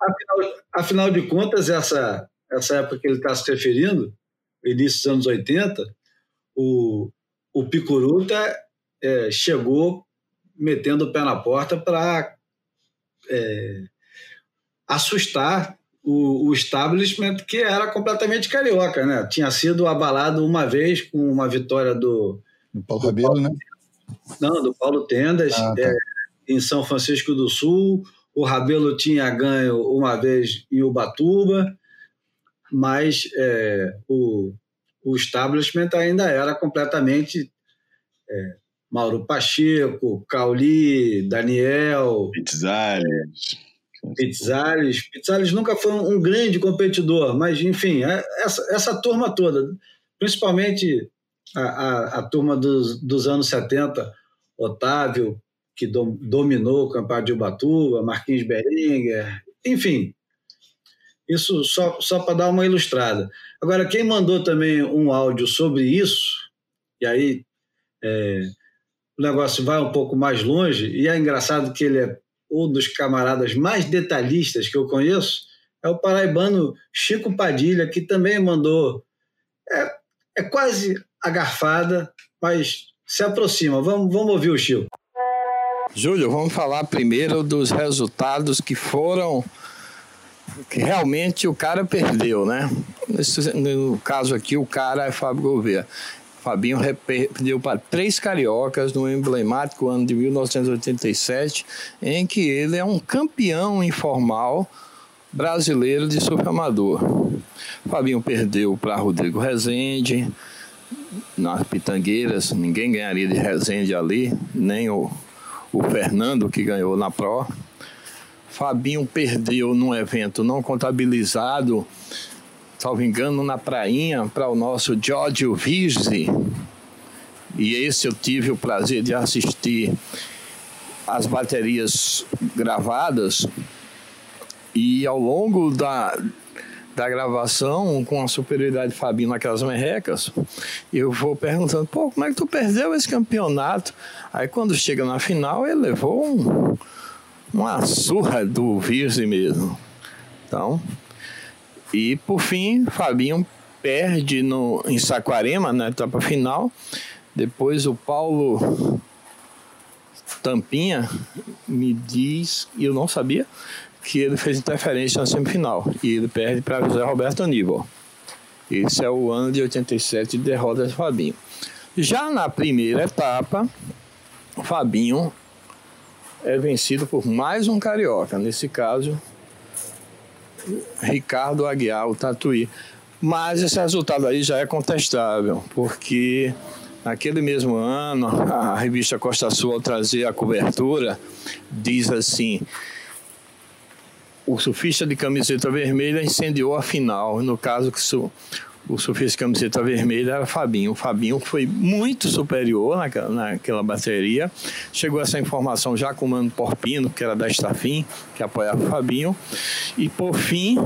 afinal, afinal de contas, essa, essa época que ele está se referindo, início dos anos 80, o, o Picuruta é, chegou metendo o pé na porta para é, assustar o, o, establishment que era completamente carioca, né? Tinha sido abalado uma vez com uma vitória do, do Paulo Rabelo, né? Não, do Paulo Tendas, ah, tá. é, em São Francisco do Sul. O Rabelo tinha ganho uma vez em Ubatuba, mas é, o, o establishment ainda era completamente é, Mauro Pacheco, Cauli, Daniel. Pizzales. Pizzales. Pizzales nunca foi um grande competidor, mas, enfim, é, essa, essa turma toda, principalmente a, a, a turma dos, dos anos 70, Otávio, que dom, dominou o Campeonato de Ubatuba, Marquinhos Beringer, enfim, isso só, só para dar uma ilustrada. Agora, quem mandou também um áudio sobre isso, e aí é, o negócio vai um pouco mais longe, e é engraçado que ele é um dos camaradas mais detalhistas que eu conheço, é o paraibano Chico Padilha, que também mandou. É, é quase a garfada, mas se aproxima. Vamos, vamos ouvir o Chico. Júlio, vamos falar primeiro dos resultados que foram que realmente o cara perdeu, né? No caso aqui, o cara é Fábio Gouveia. Fabinho perdeu para três cariocas no emblemático ano de 1987, em que ele é um campeão informal brasileiro de surf amador. Fabinho perdeu para Rodrigo Rezende, nas Pitangueiras, ninguém ganharia de Rezende ali, nem o, o Fernando que ganhou na Pro. Fabinho perdeu num evento não contabilizado, salvo engano, na prainha, para o nosso Giorgio Vizzi, e esse eu tive o prazer de assistir as baterias gravadas, e ao longo da, da gravação, com a superioridade de Fabinho naquelas merrecas, eu vou perguntando, pô, como é que tu perdeu esse campeonato? Aí quando chega na final, ele levou um, uma surra do Virse mesmo. Então, e por fim, Fabinho perde no, em Saquarema, na etapa final. Depois o Paulo Tampinha me diz, e eu não sabia, que ele fez interferência na semifinal. E ele perde para José Roberto Aníbal. Esse é o ano de 87 de derrota de Fabinho. Já na primeira etapa, Fabinho é vencido por mais um carioca. Nesse caso, Ricardo Aguiar, o Tatuí. Mas esse resultado aí já é contestável, porque naquele mesmo ano, a revista Costa Sul, ao trazer a cobertura, diz assim: o surfista de camiseta vermelha incendiou a final. No caso, que o surfista camiseta vermelha era Fabinho. O Fabinho foi muito superior naquela, naquela bateria. Chegou essa informação já com o Mano Porpino, que era da Estafim, que apoiava o Fabinho. E por fim,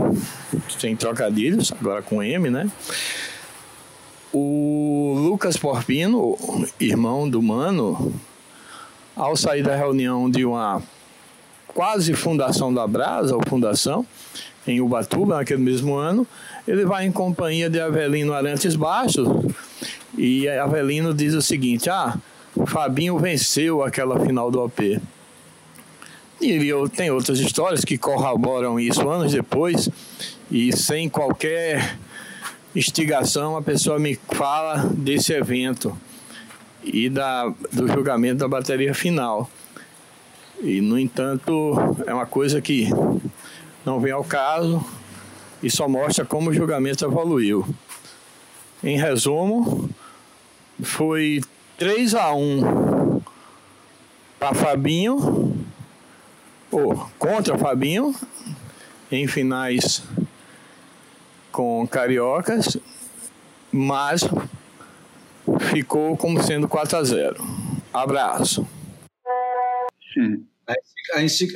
sem trocadilhos, agora com M, né? O Lucas Porpino, irmão do Mano, ao sair da reunião de uma quase fundação da Brasa, ou fundação, em Ubatuba, naquele mesmo ano, ele vai em companhia de Avelino Arantes Baixos, e Avelino diz o seguinte, ah, Fabinho venceu aquela final do OP. E tem outras histórias que corroboram isso anos depois, e sem qualquer instigação, a pessoa me fala desse evento e da, do julgamento da bateria final. E, no entanto, é uma coisa que não vem ao caso e só mostra como o julgamento evoluiu. Em resumo, foi 3 a 1 para Fabinho, ou contra Fabinho, em finais com cariocas, mas ficou como sendo 4 a 0. Abraço. Hum.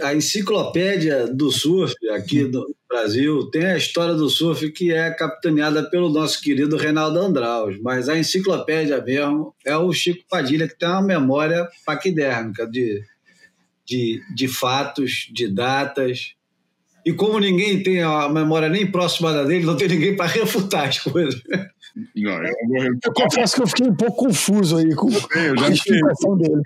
A enciclopédia do surf aqui do Brasil tem a história do surf que é capitaneada pelo nosso querido Reinaldo Andraus, mas a enciclopédia mesmo é o Chico Padilha, que tem uma memória paquidérmica de, de, de fatos, de datas. E como ninguém tem a memória nem próxima da dele, não tem ninguém para refutar as coisas. Não, eu, eu, eu, confesso que eu fiquei um pouco confuso aí com, com a explicação dele.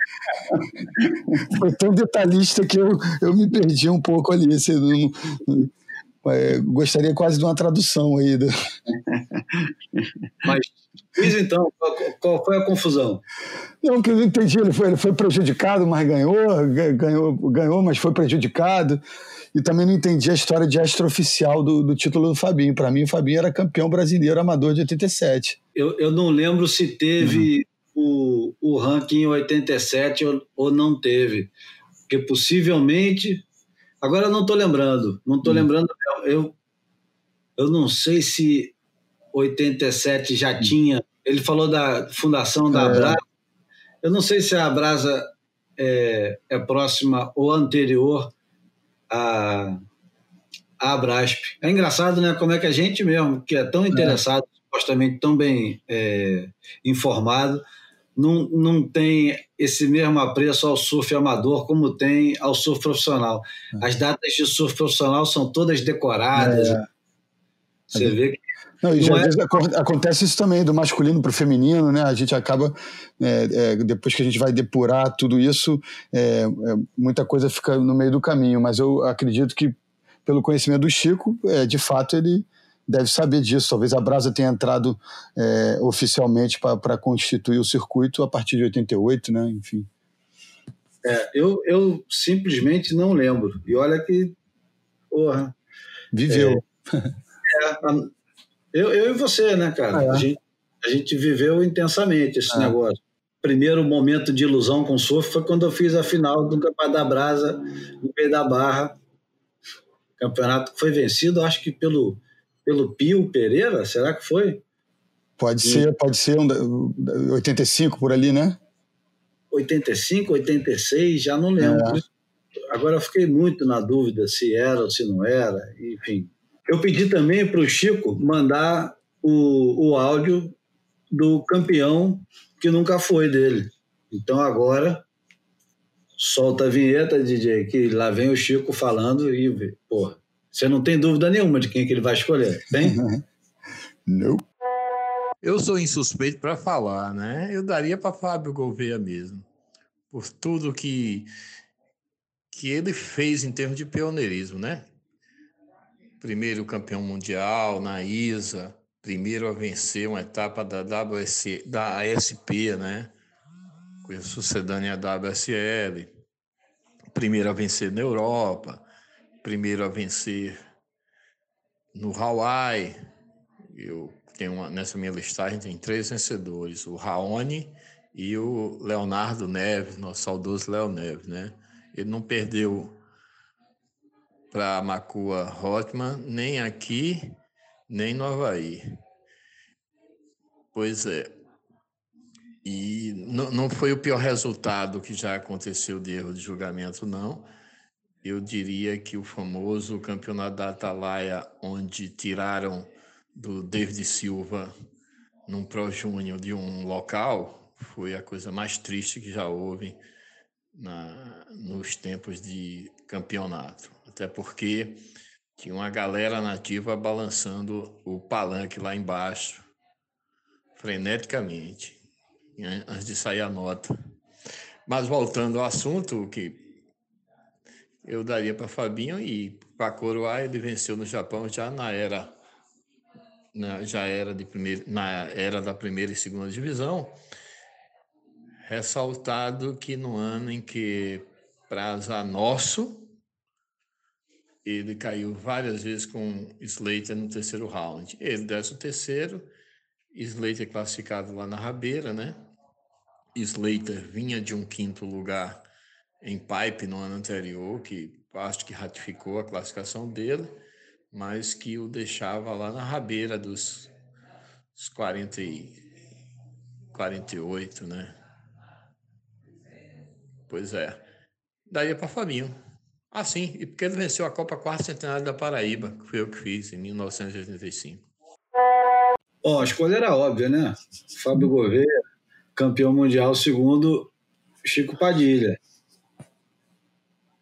Foi tão detalhista que eu, eu me perdi um pouco ali. Assim, não, é, gostaria quase de uma tradução aí. Do... Mas, diz então, qual, qual, foi a confusão? Não, que eu entendi, ele foi, ele foi prejudicado, mas ganhou, ganhou, ganhou, mas foi prejudicado e também não entendi a história de extraoficial do, do título do Fabinho. Para mim, o Fabinho era campeão brasileiro amador de 87. Eu, eu não lembro se teve uhum. o, o ranking em 87 ou, ou não teve. Porque possivelmente. Agora eu não estou lembrando. Não estou uhum. lembrando. Eu, eu não sei se 87 já uhum. tinha. Ele falou da fundação da é. Abrasa. Eu não sei se a Abrasa é, é próxima ou anterior a, a Abrasp. É engraçado, né? Como é que a gente mesmo, que é tão interessado, é. supostamente tão bem é, informado, não, não tem esse mesmo apreço ao surf amador como tem ao surf profissional. É. As datas de surf profissional são todas decoradas. É. Você vê que não, e às é... vezes acontece isso também, do masculino para o feminino, né? A gente acaba, é, é, depois que a gente vai depurar tudo isso, é, é, muita coisa fica no meio do caminho. Mas eu acredito que, pelo conhecimento do Chico, é, de fato ele deve saber disso. Talvez a Brasa tenha entrado oficialmente para constituir o circuito a partir de 88, né? Enfim. eu, eu simplesmente não lembro. E olha que. Porra. Viveu. É, eu, eu e você, né, cara? É. a, gente, a gente viveu intensamente esse é. negócio. Primeiro momento de ilusão com surf foi quando eu fiz a final do Campeonato da Brasa, no meio da Barra. Campeonato que foi vencido, acho que pelo, pelo Pio Pereira, será que foi? Pode e... ser, pode ser um, 85 por ali, né? 85, 86, já não lembro. É. Agora eu fiquei muito na dúvida se era ou se não era, enfim. Eu pedi também para o Chico mandar o, o áudio do campeão que nunca foi dele. Então agora solta a vinheta, DJ, que lá vem o Chico falando e, porra, você não tem dúvida nenhuma de quem que ele vai escolher, tem? [LAUGHS] não. Eu sou insuspeito para falar, né? Eu daria para Fábio Gouveia mesmo, por tudo que que ele fez em termos de pioneirismo, né? Primeiro campeão mundial na ISA, primeiro a vencer uma etapa da WSC, da ASP, né? sucedânea à WSL, primeiro a vencer na Europa, primeiro a vencer no Hawaii. Eu tenho uma, nessa minha listagem tem três vencedores, o Raoni e o Leonardo Neves, nosso saudoso Léo Neves, né? Ele não perdeu para Macua Rotman nem aqui, nem no Havaí. Pois é. E não, não foi o pior resultado que já aconteceu de erro de julgamento, não. Eu diria que o famoso campeonato da Atalaia, onde tiraram do David Silva num Pro Júnior de um local, foi a coisa mais triste que já houve na, nos tempos de campeonato. Até porque tinha uma galera nativa balançando o palanque lá embaixo, freneticamente antes de sair a nota. Mas voltando ao assunto, que eu daria para Fabinho e para coroar, ele venceu no Japão já na era na, já era de primeiro, na era da primeira e segunda divisão. Ressaltado que no ano em que praza nosso, ele caiu várias vezes com Slater no terceiro round. Ele desce o terceiro, Slater classificado lá na rabeira, né? Slater vinha de um quinto lugar em pipe no ano anterior, que acho que ratificou a classificação dele, mas que o deixava lá na rabeira dos, dos 40 e 48, né? Pois é. Daria para Fabinho. Ah, sim, e porque ele venceu a Copa Quarto Centenário da Paraíba, que foi eu que fiz, em 1985. Ó, oh, a escolha era óbvia, né? Fábio Gouveia, campeão mundial, segundo Chico Padilha.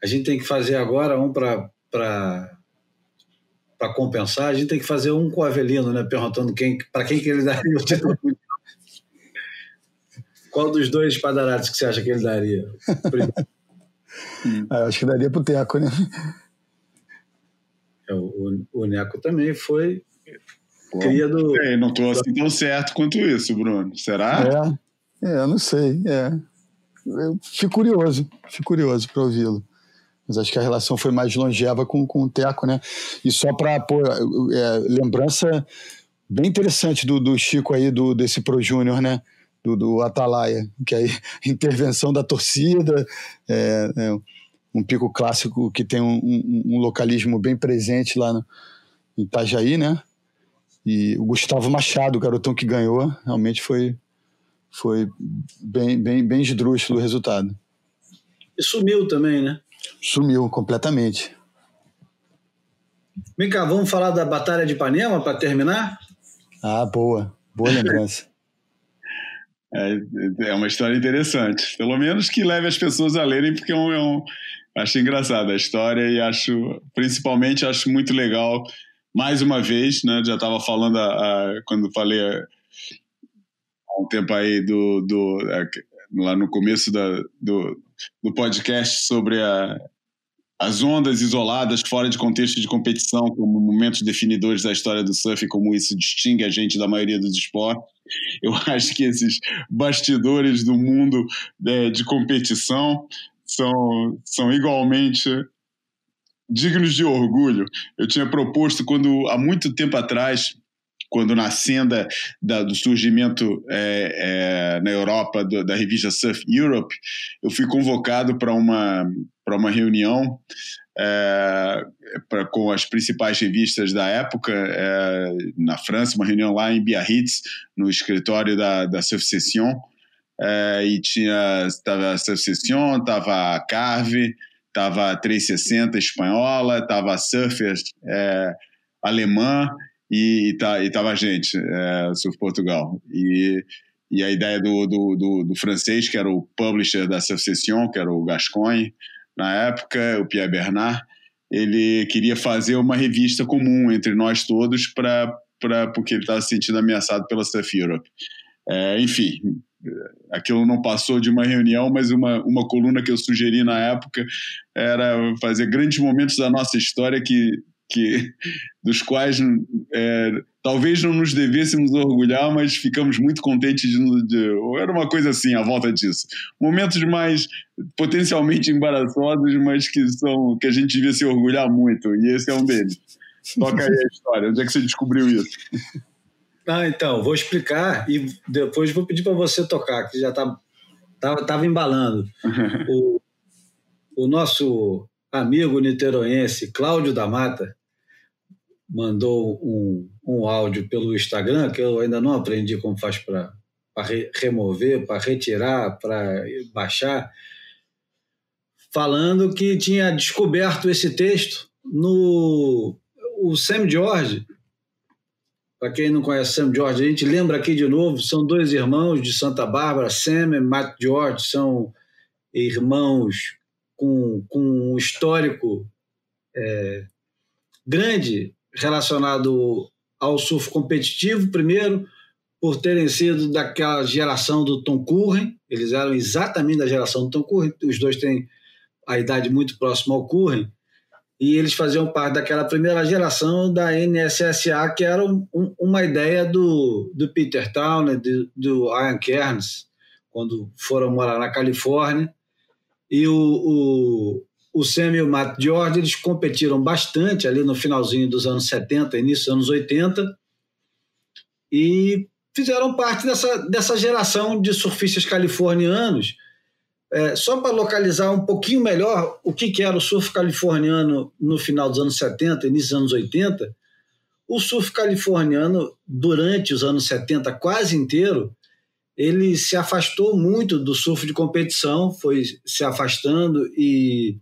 A gente tem que fazer agora um para compensar, a gente tem que fazer um com o Avelino, né? Perguntando quem, para quem que ele daria o título mundial. Qual dos dois espadarates que você acha que ele daria? Ah, acho que daria para o Teco, né? É, o, o, Neco também foi cria do. É, não estou assim tão certo quanto isso, Bruno. Será? É. É, eu não sei. É. Eu fico curioso, fico curioso para ouvi-lo. Mas acho que a relação foi mais longeva com, com o Teco, né? E só para pôr é, lembrança bem interessante do, do Chico aí, do, desse Pro Júnior, né? Do, do Atalaia, que aí [LAUGHS] intervenção da torcida, é, é, um pico clássico que tem um, um, um localismo bem presente lá no, em Itajaí, né? E o Gustavo Machado, o garotão que ganhou, realmente foi, foi bem, bem, bem esdrúxulo o resultado. E sumiu também, né? Sumiu completamente. Vem cá, vamos falar da Batalha de Ipanema para terminar? Ah, boa. Boa lembrança. É, é uma história interessante. Pelo menos que leve as pessoas a lerem, porque é um, é um, acho engraçada a história e acho, principalmente, acho muito legal. Mais uma vez, né, já estava falando a, a, quando falei um tempo aí do, do é, lá no começo da, do, do podcast sobre a, as ondas isoladas fora de contexto de competição como momentos definidores da história do surf, como isso distingue a gente da maioria dos esportes. [LAUGHS] Eu acho que esses bastidores do mundo é, de competição são, são igualmente dignos de orgulho. Eu tinha proposto quando há muito tempo atrás quando na senda da, do surgimento é, é, na Europa do, da revista Surf Europe, eu fui convocado para uma para uma reunião é, pra, com as principais revistas da época é, na França, uma reunião lá em Biarritz, no escritório da, da Succession, é, e tinha estava a Succession, estava a Carve, estava a 360 espanhola, estava a Surfer é, alemã e estava a gente, é, Surf Portugal. E, e a ideia do, do, do, do, francês, que era o publisher da Succession, que era o Gascoigne, na época, o Pierre Bernard, ele queria fazer uma revista comum entre nós todos para porque ele estava se sentindo ameaçado pela Surf Europe. É, enfim, aquilo não passou de uma reunião, mas uma, uma coluna que eu sugeri na época era fazer grandes momentos da nossa história que, que [LAUGHS] dos quais é, talvez não nos devêssemos orgulhar, mas ficamos muito contentes de, de, Era uma coisa assim, à volta disso. Momentos mais potencialmente embaraçosos, mas que, são, que a gente devia se orgulhar muito, e esse é um deles. Toca aí a história, onde é que você descobriu isso? Ah, então, vou explicar e depois vou pedir para você tocar, que já tá, tava, tava embalando. [LAUGHS] o, o nosso amigo niteroense, Cláudio da Mata, mandou um, um áudio pelo Instagram, que eu ainda não aprendi como faz para re, remover, para retirar, para baixar, falando que tinha descoberto esse texto no. O Sam George, para quem não conhece Sam George, a gente lembra aqui de novo, são dois irmãos de Santa Bárbara, Sam e Matt George, são irmãos com, com um histórico é, grande relacionado ao surf competitivo, primeiro, por terem sido daquela geração do Tom Curren, eles eram exatamente da geração do Tom Curren, os dois têm a idade muito próxima ao Curren, e eles faziam parte daquela primeira geração da NSSA, que era um, uma ideia do, do Peter Townley, do, do Ian Kearns, quando foram morar na Califórnia, e o, o, o Sam e o Matt George, eles competiram bastante ali no finalzinho dos anos 70, início dos anos 80, e fizeram parte dessa, dessa geração de surfistas californianos. É, só para localizar um pouquinho melhor o que, que era o surf californiano no final dos anos 70, início dos anos 80, o surf californiano, durante os anos 70 quase inteiro, ele se afastou muito do surf de competição, foi se afastando e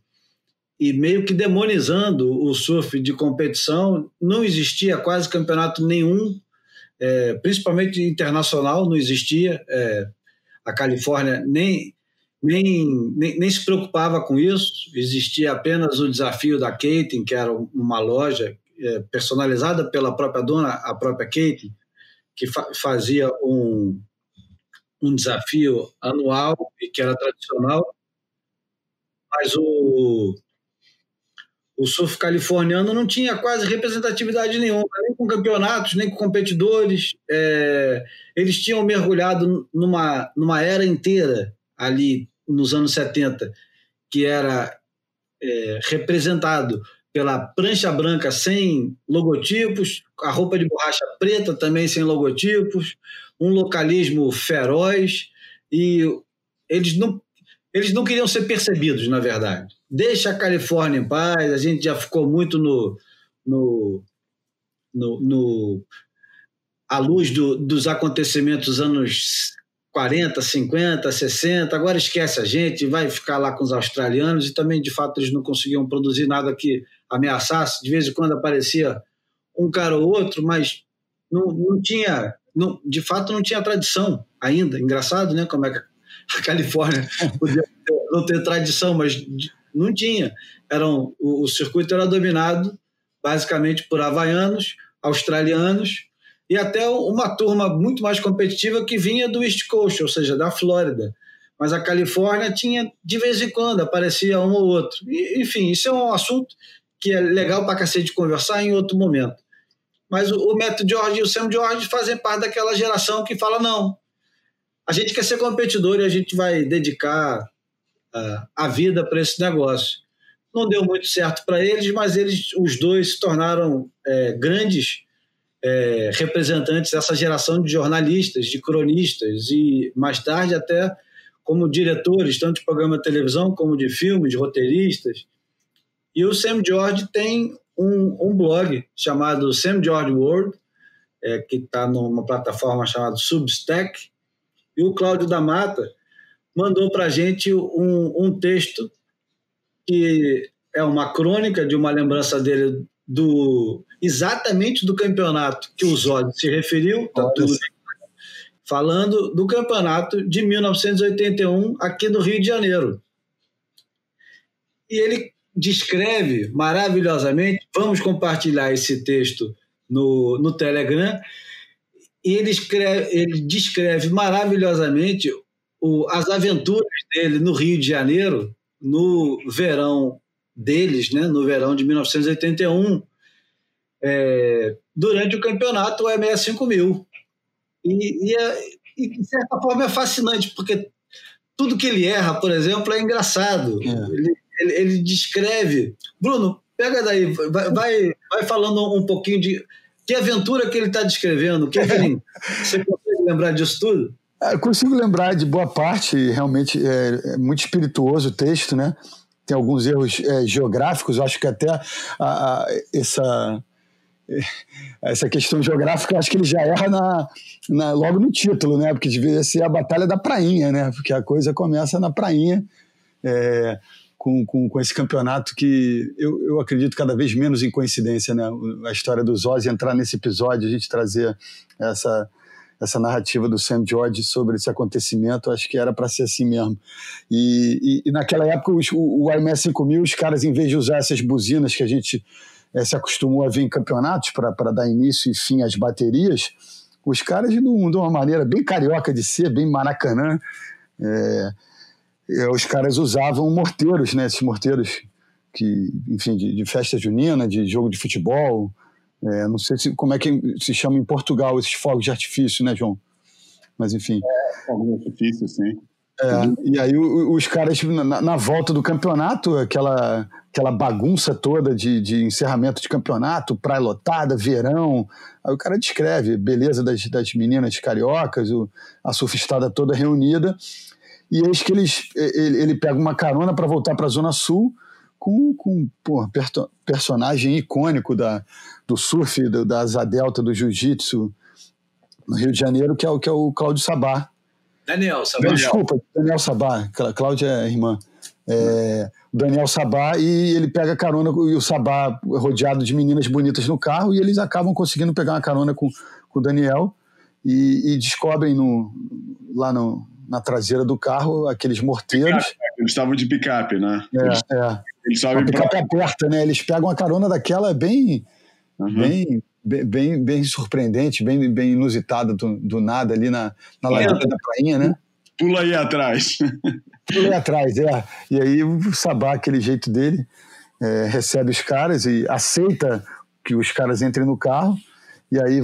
e meio que demonizando o surf de competição. Não existia quase campeonato nenhum, é, principalmente internacional, não existia. É, a Califórnia nem, nem, nem, nem, se preocupava com isso, existia apenas o desafio da Katie, que era uma loja é, personalizada pela própria dona, a própria Katie, que fa fazia um, um desafio anual e que era tradicional. Mas o, o surf californiano não tinha quase representatividade nenhuma, nem com campeonatos, nem com competidores. É, eles tinham mergulhado numa, numa era inteira ali nos anos 70, que era é, representado pela prancha branca sem logotipos, a roupa de borracha preta também sem logotipos, um localismo feroz e eles não, eles não queriam ser percebidos, na verdade. Deixa a Califórnia em paz, a gente já ficou muito no, no, no, no à luz do, dos acontecimentos dos anos 40, 50, 60, agora esquece a gente, vai ficar lá com os australianos e também, de fato, eles não conseguiam produzir nada que ameaçasse, de vez em quando aparecia um cara ou outro, mas não, não tinha, não, de fato não tinha tradição ainda, engraçado, né, como é que a Califórnia podia não ter tradição, mas não tinha. Eram, o, o circuito era dominado basicamente por havaianos, australianos e até uma turma muito mais competitiva que vinha do East Coast, ou seja, da Flórida. Mas a Califórnia tinha, de vez em quando, aparecia um ou outro. E, enfim, isso é um assunto que é legal para cacete conversar em outro momento. Mas o, o Matt George e o Sam George fazem parte daquela geração que fala: não, a gente quer ser competidor e a gente vai dedicar a vida para esse negócio. Não deu muito certo para eles, mas eles, os dois, se tornaram é, grandes é, representantes dessa geração de jornalistas, de cronistas e mais tarde até como diretores, tanto de programa de televisão como de filme, de roteiristas. E o Sam George tem um, um blog chamado Sam George World, é, que está numa plataforma chamada Substack. E o Cláudio da Mata mandou para a gente um, um texto que é uma crônica de uma lembrança dele do exatamente do campeonato que o Zóio se referiu, tá tudo falando do campeonato de 1981 aqui no Rio de Janeiro. E ele descreve maravilhosamente, vamos compartilhar esse texto no, no Telegram, e ele, escreve, ele descreve maravilhosamente o, as aventuras dele no Rio de Janeiro, no verão deles, né, no verão de 1981, é, durante o campeonato MS 5000. E, e, é, e, de certa forma, é fascinante, porque tudo que ele erra, por exemplo, é engraçado. É. Ele, ele, ele, descreve. Bruno, pega daí, vai, vai, vai, falando um pouquinho de que aventura que ele está descrevendo. Que, que ele, [LAUGHS] você consegue lembrar disso tudo? É, eu consigo lembrar de boa parte, realmente é, é muito espirituoso o texto, né? Tem alguns erros é, geográficos, acho que até a, a, essa, essa questão geográfica, acho que ele já erra na, na, logo no título, né? Porque devia ser a Batalha da Prainha, né? Porque a coisa começa na Prainha, é, com, com, com, esse campeonato que eu, eu acredito cada vez menos em coincidência, né? A história dos Ozzy entrar nesse episódio, a gente trazer essa essa narrativa do Sam George sobre esse acontecimento, acho que era para ser assim mesmo. E, e, e naquela época, os, o, o IMS 5000, os caras, em vez de usar essas buzinas que a gente é, se acostumou a ver em campeonatos para dar início e fim às baterias, os caras, de, uma maneira bem carioca de ser, bem maracanã, é, os caras usavam morteiros, né? Esses morteiros que, enfim, de, de festa junina, de jogo de futebol, é, não sei se, como é que se chama em Portugal esses fogos de artifício, né, João? Mas enfim. É, fogos de artifício, sim. É, e aí os caras, na, na, volta do campeonato, aquela, aquela bagunça toda de, de encerramento de campeonato, praia lotada, verão, aí o cara descreve beleza das, das meninas cariocas, o, a surfistada toda reunida, e eis que eles, ele, ele pega uma carona para voltar para a Zona Sul, com, com pô, personagem icônico da, do surf, do, da asa delta, do jiu-jitsu no Rio de Janeiro, que é o, que é o Cláudio Sabá. Daniel Sabá. Desculpa, Daniel Sabá. Cláudia é irmã. É, Daniel Sabá e ele pega carona e o Sabá rodeado de meninas bonitas no carro e eles acabam conseguindo pegar uma carona com, com o Daniel e, e descobrem no, lá no, na traseira do carro aqueles morteiros. Eles estavam de picape, né? É, é. Eles sabem a picape pra... aperta, né? Eles pegam a carona daquela bem, uhum. bem, bem, bem surpreendente, bem, bem inusitada do, do nada ali na, na ladeira da prainha, né? Pula aí atrás. [LAUGHS] Pula aí atrás, é. E aí o Sabá, aquele jeito dele, é, recebe os caras e aceita que os caras entrem no carro e aí,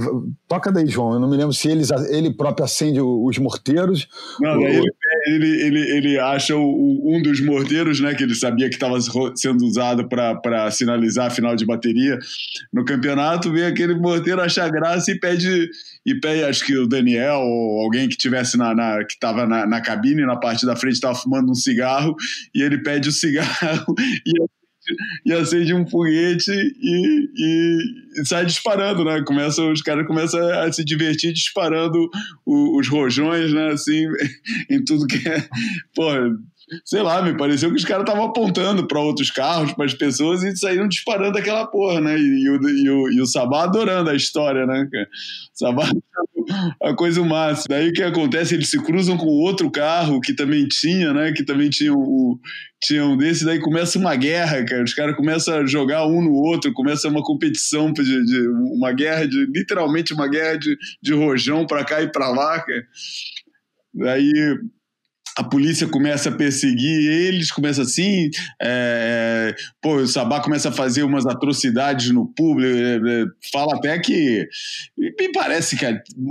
toca daí, João. Eu não me lembro se eles, ele próprio acende os morteiros. Não, daí ele, ele, ele, ele acha o, um dos morteiros, né, que ele sabia que estava sendo usado para sinalizar a final de bateria no campeonato, vê aquele morteiro achar graça e pede, e pede, acho que o Daniel ou alguém que tivesse na, na que estava na, na cabine, na parte da frente, estava fumando um cigarro, e ele pede o cigarro [LAUGHS] e e acende um foguete e, e, e, sai disparando, né? Começa, os caras começam a se divertir disparando o, os rojões, né? Assim, [LAUGHS] em tudo que é. Pô, sei lá, me pareceu que os caras estavam apontando para outros carros, para as pessoas e saíram disparando aquela porra, né? E, e, o, e, o, e o Sabá adorando a história, né? Sabá [LAUGHS] a coisa máxima. Daí o que acontece? Eles se cruzam com outro carro que também tinha, né? Que também tinha o. Tinha um desse, daí começa uma guerra, cara. Os caras começam a jogar um no outro, começa uma competição de, de uma guerra de. literalmente uma guerra de, de rojão para cá e para lá, cara. Daí a polícia começa a perseguir eles, começa assim, é, pô, o Sabá começa a fazer umas atrocidades no público, é, é, fala até que, me parece que,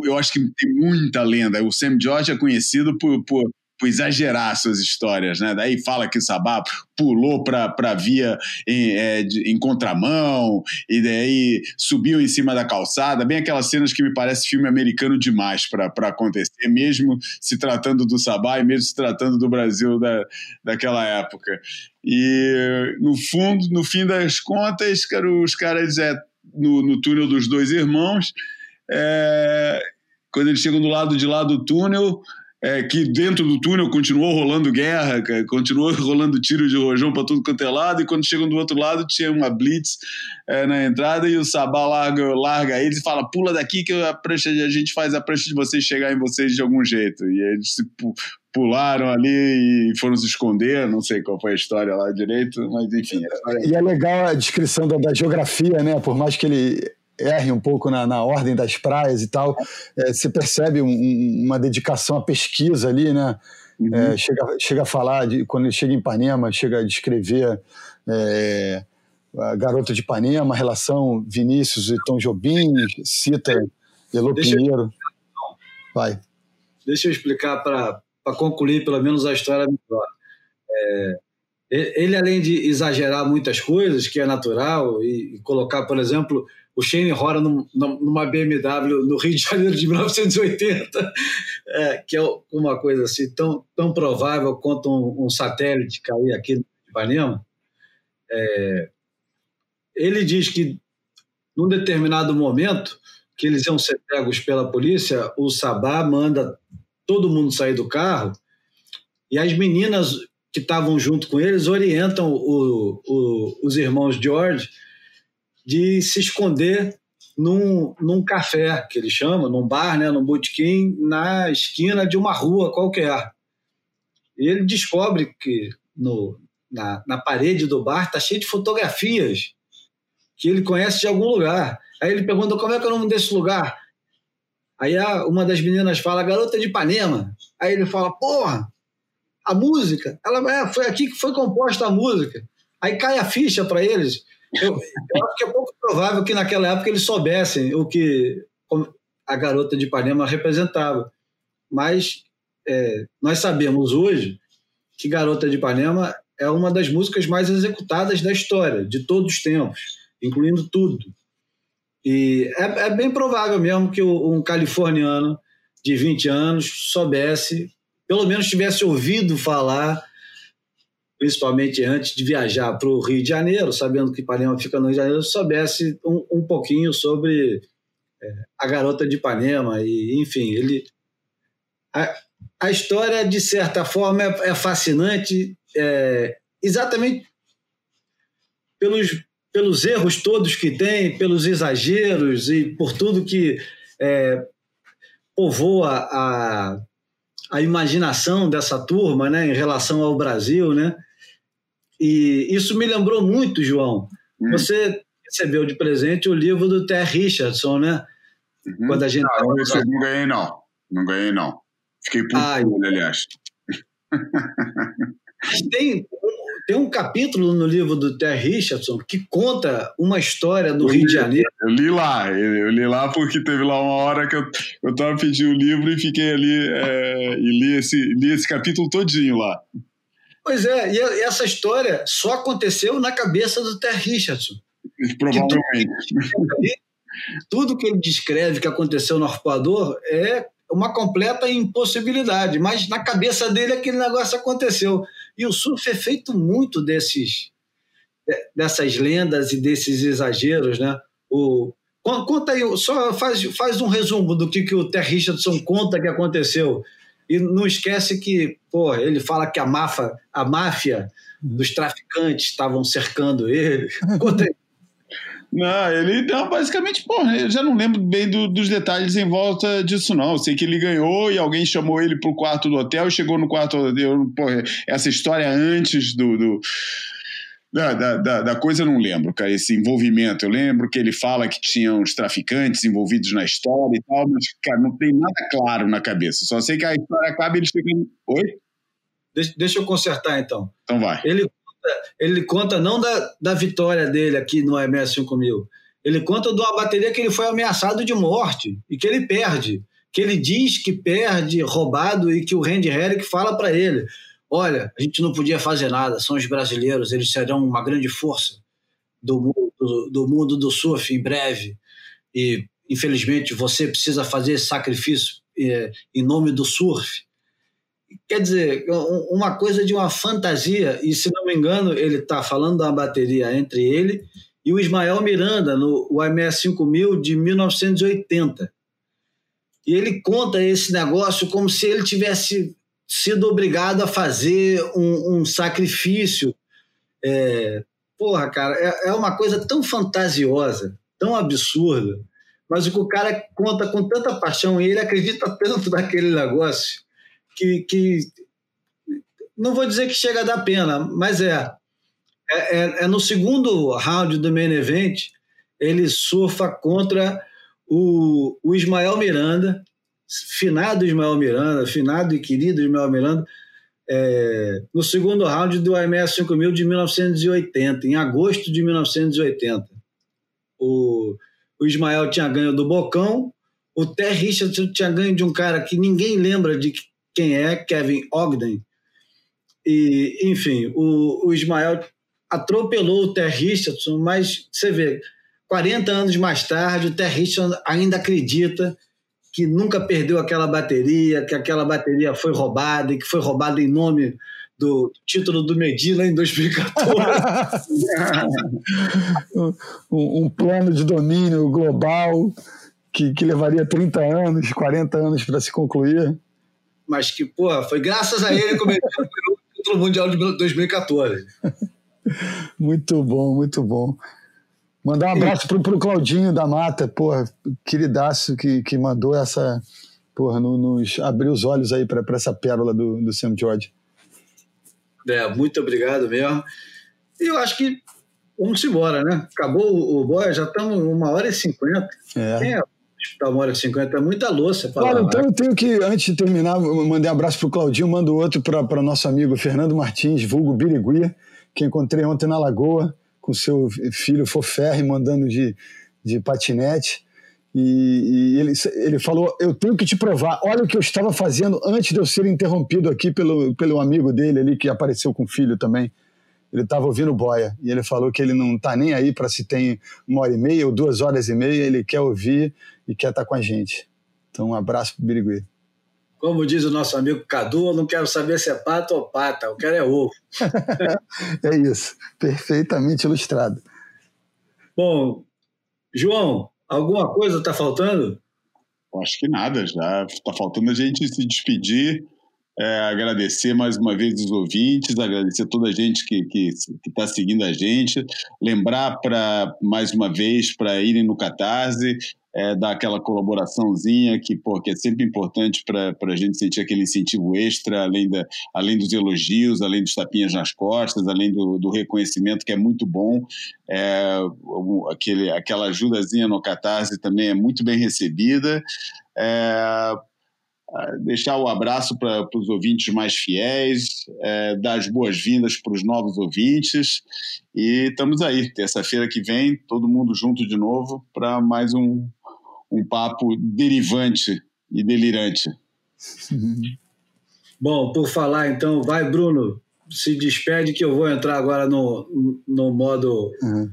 eu acho que tem muita lenda, o Sam George é conhecido por, por, exagerar suas histórias, né? Daí fala que Sabá pulou para via em, é, de, em, contramão e daí subiu em cima da calçada, bem aquelas cenas que me parece filme americano demais para acontecer, mesmo se tratando do Sabá e mesmo se tratando do Brasil da, daquela época. E no fundo, no fim das contas, cara, os caras é no, no túnel dos dois irmãos, é, quando eles chegam do lado de lá do túnel, é, que dentro do túnel continuou rolando guerra, cara, continuou [LAUGHS] rolando tiro de rojão para tudo quanto é lado, e quando chegam do outro lado tinha uma blitz é, na entrada e o Sabá larga, larga eles e fala: pula daqui que a, prancha, a gente faz a prancha de vocês chegar em vocês de algum jeito. E eles se pularam ali e foram se esconder, não sei qual foi a história lá direito, mas enfim. E é legal a descrição da, da geografia, né? Por mais que ele erre um pouco na, na ordem das praias e tal, é, você percebe um, uma dedicação à pesquisa ali, né? Uhum. É, chega, chega a falar, de, quando ele chega em Ipanema, chega a descrever é, a garota de Ipanema, a relação Vinícius e Tom Jobim, cita Elô Pinheiro. Vai. Deixa eu explicar para concluir pelo menos a história melhor. É, ele, além de exagerar muitas coisas, que é natural, e, e colocar, por exemplo, o Shane Rora numa BMW no Rio de Janeiro de 1980, [LAUGHS] é, que é uma coisa assim tão, tão provável quanto um, um satélite cair aqui no Ipanema. É, ele diz que, num determinado momento, que eles iam ser pegos pela polícia, o Sabá manda todo mundo sair do carro e as meninas que estavam junto com eles orientam o, o, os irmãos George de se esconder num, num café, que ele chama, num bar, né, num botequim, na esquina de uma rua qualquer. E ele descobre que no, na, na parede do bar está cheio de fotografias que ele conhece de algum lugar. Aí ele pergunta como é que é o nome desse lugar. Aí uma das meninas fala, Garota de Ipanema. Aí ele fala, porra, a música, ela é, foi aqui que foi composta a música. Aí cai a ficha para eles. Eu, eu, acho que é pouco provável que naquela época eles soubessem o que a garota de Ipanema representava. Mas é, nós sabemos hoje que Garota de Ipanema é uma das músicas mais executadas da história, de todos os tempos, incluindo tudo. E é, é bem provável mesmo que um californiano de 20 anos soubesse, pelo menos tivesse ouvido falar principalmente antes de viajar para o Rio de Janeiro, sabendo que Ipanema fica no Rio de Janeiro, soubesse um, um pouquinho sobre é, a garota de Ipanema e, enfim, ele a, a história de certa forma é, é fascinante, é, exatamente pelos pelos erros todos que tem, pelos exageros e por tudo que é, povoa a, a imaginação dessa turma, né, em relação ao Brasil, né? E isso me lembrou muito, João. Hum. Você recebeu de presente o livro do Ter Richardson, né? Uhum. Quando a gente não, não, recebi, não ganhei, não. Não ganhei, não. Fiquei puto ah, ele, aliás. Tem, tem um capítulo no livro do Ter Richardson que conta uma história do eu Rio li, de Janeiro. Eu li lá, eu li lá porque teve lá uma hora que eu, eu tava pedindo o livro e fiquei ali é, e li esse, li esse capítulo todinho lá. Pois é, e essa história só aconteceu na cabeça do Ter Richardson. Provavelmente. Tudo que ele descreve que aconteceu no arpoador é uma completa impossibilidade, mas na cabeça dele aquele negócio aconteceu. E o surf é feito muito desses dessas lendas e desses exageros, né? O, conta aí, só faz, faz um resumo do que, que o Ter Richardson conta que aconteceu. E não esquece que, pô, ele fala que a máfia, a máfia dos traficantes estavam cercando ele. [LAUGHS] Conta aí. Não, ele não, basicamente, porra, eu já não lembro bem do, dos detalhes em volta disso, não. Eu sei que ele ganhou e alguém chamou ele pro quarto do hotel e chegou no quarto do hotel. Porra, essa história antes do, do da, da, da, coisa eu não lembro, cara, esse envolvimento. Eu lembro que ele fala que tinha uns traficantes envolvidos na história e tal, mas, cara, não tem nada claro na cabeça. Só sei que a história acaba e ele fica. Oi? Deixa, deixa eu consertar então. Então vai. Ele, ele conta não da, da vitória dele aqui no MS 5000. Ele conta de uma bateria que ele foi ameaçado de morte e que ele perde. que ele diz que perde roubado e que o Randy Herrick fala para ele: olha, a gente não podia fazer nada, são os brasileiros, eles serão uma grande força do mundo do, mundo do surf em breve e infelizmente você precisa fazer esse sacrifício é, em nome do surf. Quer dizer, uma coisa de uma fantasia, e se não me engano, ele está falando da bateria entre ele e o Ismael Miranda, no MS 5000 de 1980. E ele conta esse negócio como se ele tivesse sido obrigado a fazer um, um sacrifício. É, porra, cara, é, é uma coisa tão fantasiosa, tão absurda, mas o que o cara conta com tanta paixão e ele acredita tanto [LAUGHS] naquele negócio que, que não vou dizer que chega a dar pena, mas é. É, é, é no segundo round do main event, ele surfa contra o, o Ismael Miranda, finado Ismael Miranda, finado e querido Ismael Miranda, é, no segundo round do AMS 5000 de 1980, em agosto de 1980. O, o Ismael tinha ganho do Bocão, o Ter Richardson tinha ganho de um cara que ninguém lembra de quem é, Kevin Ogden. E, enfim, o, o Ismael atropelou o Ter Richardson, mas você vê, 40 anos mais tarde, o Ter Richardson ainda acredita que nunca perdeu aquela bateria, que aquela bateria foi roubada e que foi roubada em nome do título do Medina em 2014. [LAUGHS] um, um, plano de domínio global que, que levaria 30 anos, 40 anos para se concluir. Mas que, pô, foi graças a ele que o Medina ganhou o título mundial de 2014. [LAUGHS] muito bom, muito bom. Mandar um abraço pro, pro Claudinho da Mata, porra, queridaço que, que mandou essa, porra, no, nos abriu os olhos aí para essa pérola do, do Sam George. É, muito obrigado mesmo. E eu acho que vamos embora, né? Acabou o, o boy, já estamos uma hora e cinquenta. É. É tá uma hora e cinquenta? É muita louça. Claro, então eu tenho que, antes de terminar, mandei um abraço pro Claudinho, mando outro para nosso amigo Fernando Martins, vulgo Birigui, que encontrei ontem na Lagoa com seu filho Foferre mandando de, de patinete. E, e, ele, ele falou: Eu tenho que te provar. Olha o que eu estava fazendo antes de eu ser interrompido aqui pelo, pelo amigo dele ali, que apareceu com o filho também. Ele estava ouvindo boia. E ele falou que ele não está nem aí para se tem uma hora e meia ou duas horas e meia. Ele quer ouvir e quer estar tá com a gente. Então, um abraço para o Birigui. Como diz o nosso amigo Cadu, eu não quero saber se é pato ou pata, eu quero é ovo. [LAUGHS] é isso, perfeitamente ilustrado. Bom, João, alguma coisa está faltando? Acho que nada, já está faltando a gente se despedir, é, agradecer mais uma vez os ouvintes, agradecer toda a gente que está tá seguindo a gente, lembrar para mais uma vez para irem no Catarse, é, dar aquela colaboraçãozinha que, pô, que é sempre importante para a gente sentir aquele incentivo extra, além, da, além dos elogios, além dos tapinhas nas costas, além do, do reconhecimento, que é muito bom. É, aquele, aquela ajudazinha no Catarse também é muito bem recebida. É, deixar o abraço para os ouvintes mais fiéis, é, dar as boas-vindas para os novos ouvintes e estamos aí, terça-feira que vem, todo mundo junto de novo para mais um, um papo derivante e delirante. [LAUGHS] Bom, por falar então, vai Bruno, se despede que eu vou entrar agora no, no modo uhum.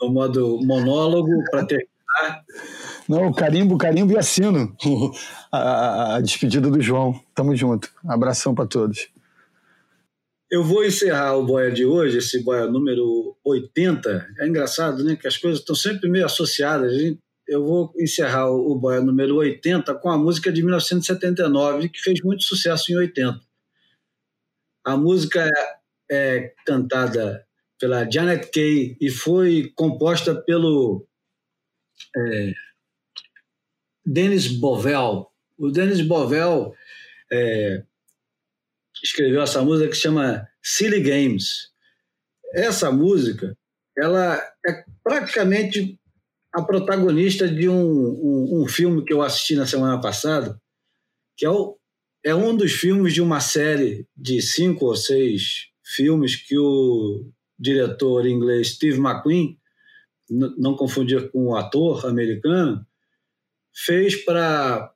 no modo monólogo para terminar. [LAUGHS] Não, carimbo, carimbo e assino a, a, a despedida do João. Tamo junto. abração para todos. Eu vou encerrar o Boia de hoje, esse Boia número 80. É engraçado, né? Que as coisas estão sempre meio associadas. Eu vou encerrar o Boia número 80 com a música de 1979, que fez muito sucesso em 80. A música é, é cantada pela Janet Kay e foi composta pelo é, Dennis Bovel. O Dennis Bovel é, escreveu essa música que chama Silly Games. Essa música ela é praticamente a protagonista de um, um, um, filme que eu assisti na semana passada, que é, o, é um dos filmes de uma série de cinco ou seis filmes que o diretor inglês Steve McQueen, não confundir com o ator americano, fez para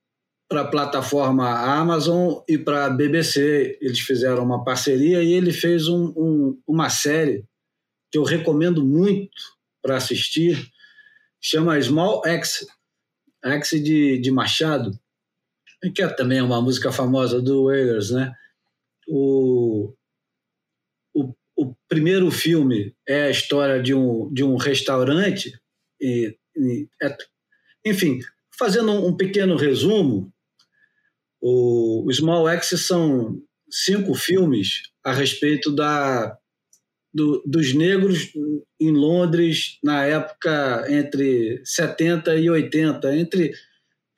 para a plataforma Amazon e para a BBC. Eles fizeram uma parceria e ele fez um, um, uma série que eu recomendo muito para assistir, chama Small Axe, Axe de, de Machado, que é também uma música famosa do Wailers, né? O, o, o primeiro filme é a história de um, de um restaurante, e, e é, enfim, fazendo um pequeno resumo, o, Small Axe são cinco filmes a respeito da, do, dos negros em Londres na época entre 70 e 80, entre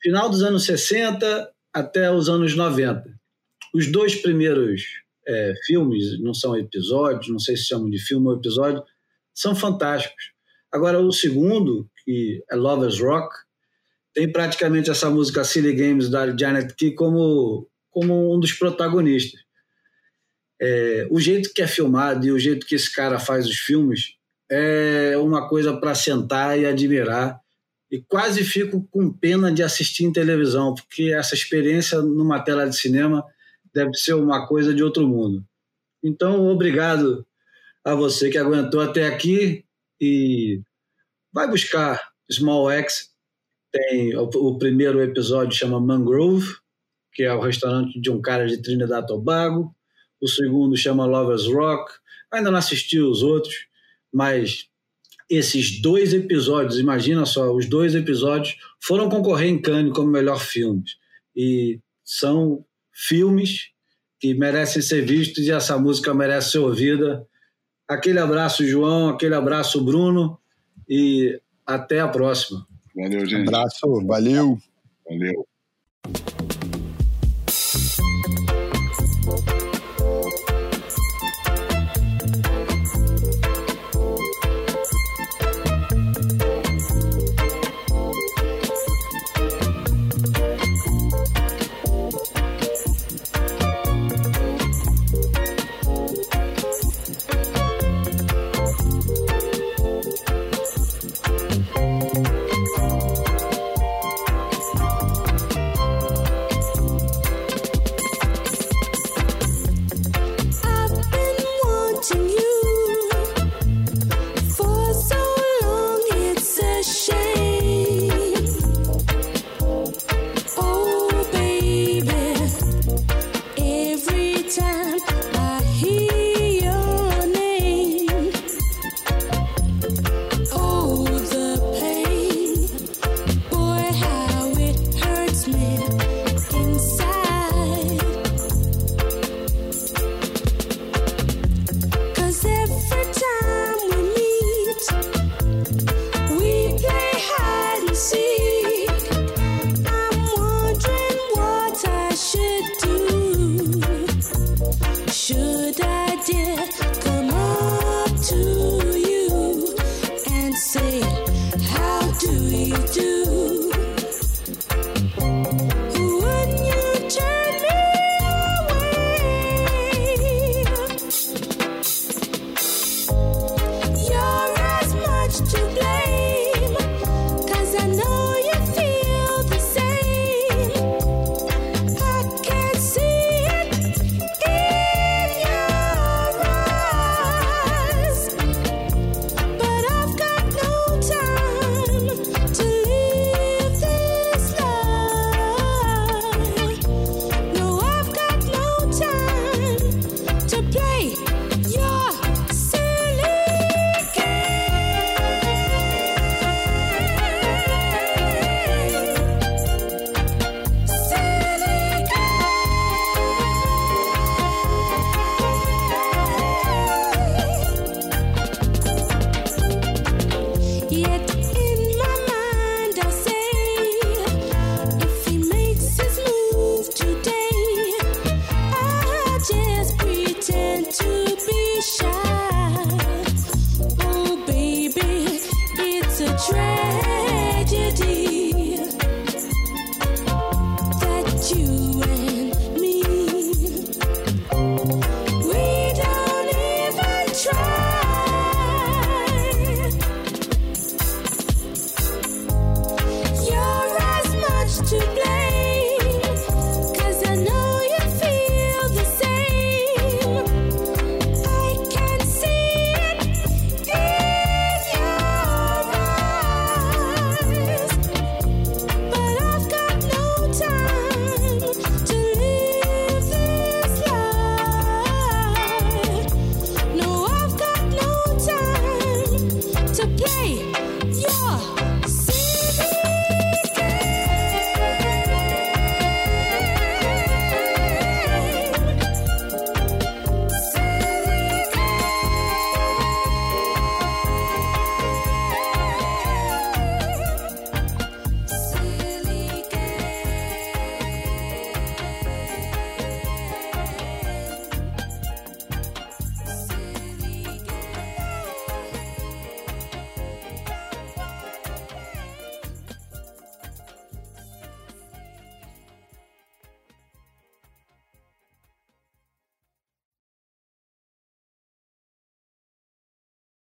final dos anos 60 até os anos 90. Os dois primeiros é, filmes, não são episódios, não sei se chamam de filme ou episódio, são fantásticos. Agora, o segundo, que é Lover's Rock, tem praticamente essa música Silly Games da Janet Key como, como um dos protagonistas. É, o jeito que é filmado e o jeito que esse cara faz os filmes é uma coisa para sentar e admirar. E quase fico com pena de assistir em televisão, porque essa experiência numa tela de cinema deve ser uma coisa de outro mundo. Então, obrigado a você que aguentou até aqui e vai buscar Small X tem o, o, primeiro episódio chama Mangrove, que é o restaurante de um cara de Trinidad e Tobago. O segundo chama Lovers Rock. Ainda não assisti os outros, mas esses dois episódios, imagina só, os dois episódios foram concorrer em Cannes como melhor filmes. E são filmes que merecem ser vistos e essa música merece ser ouvida. Aquele abraço, João, aquele abraço, Bruno, e até a próxima. Valeu, gente. Abraço, valeu. Valeu.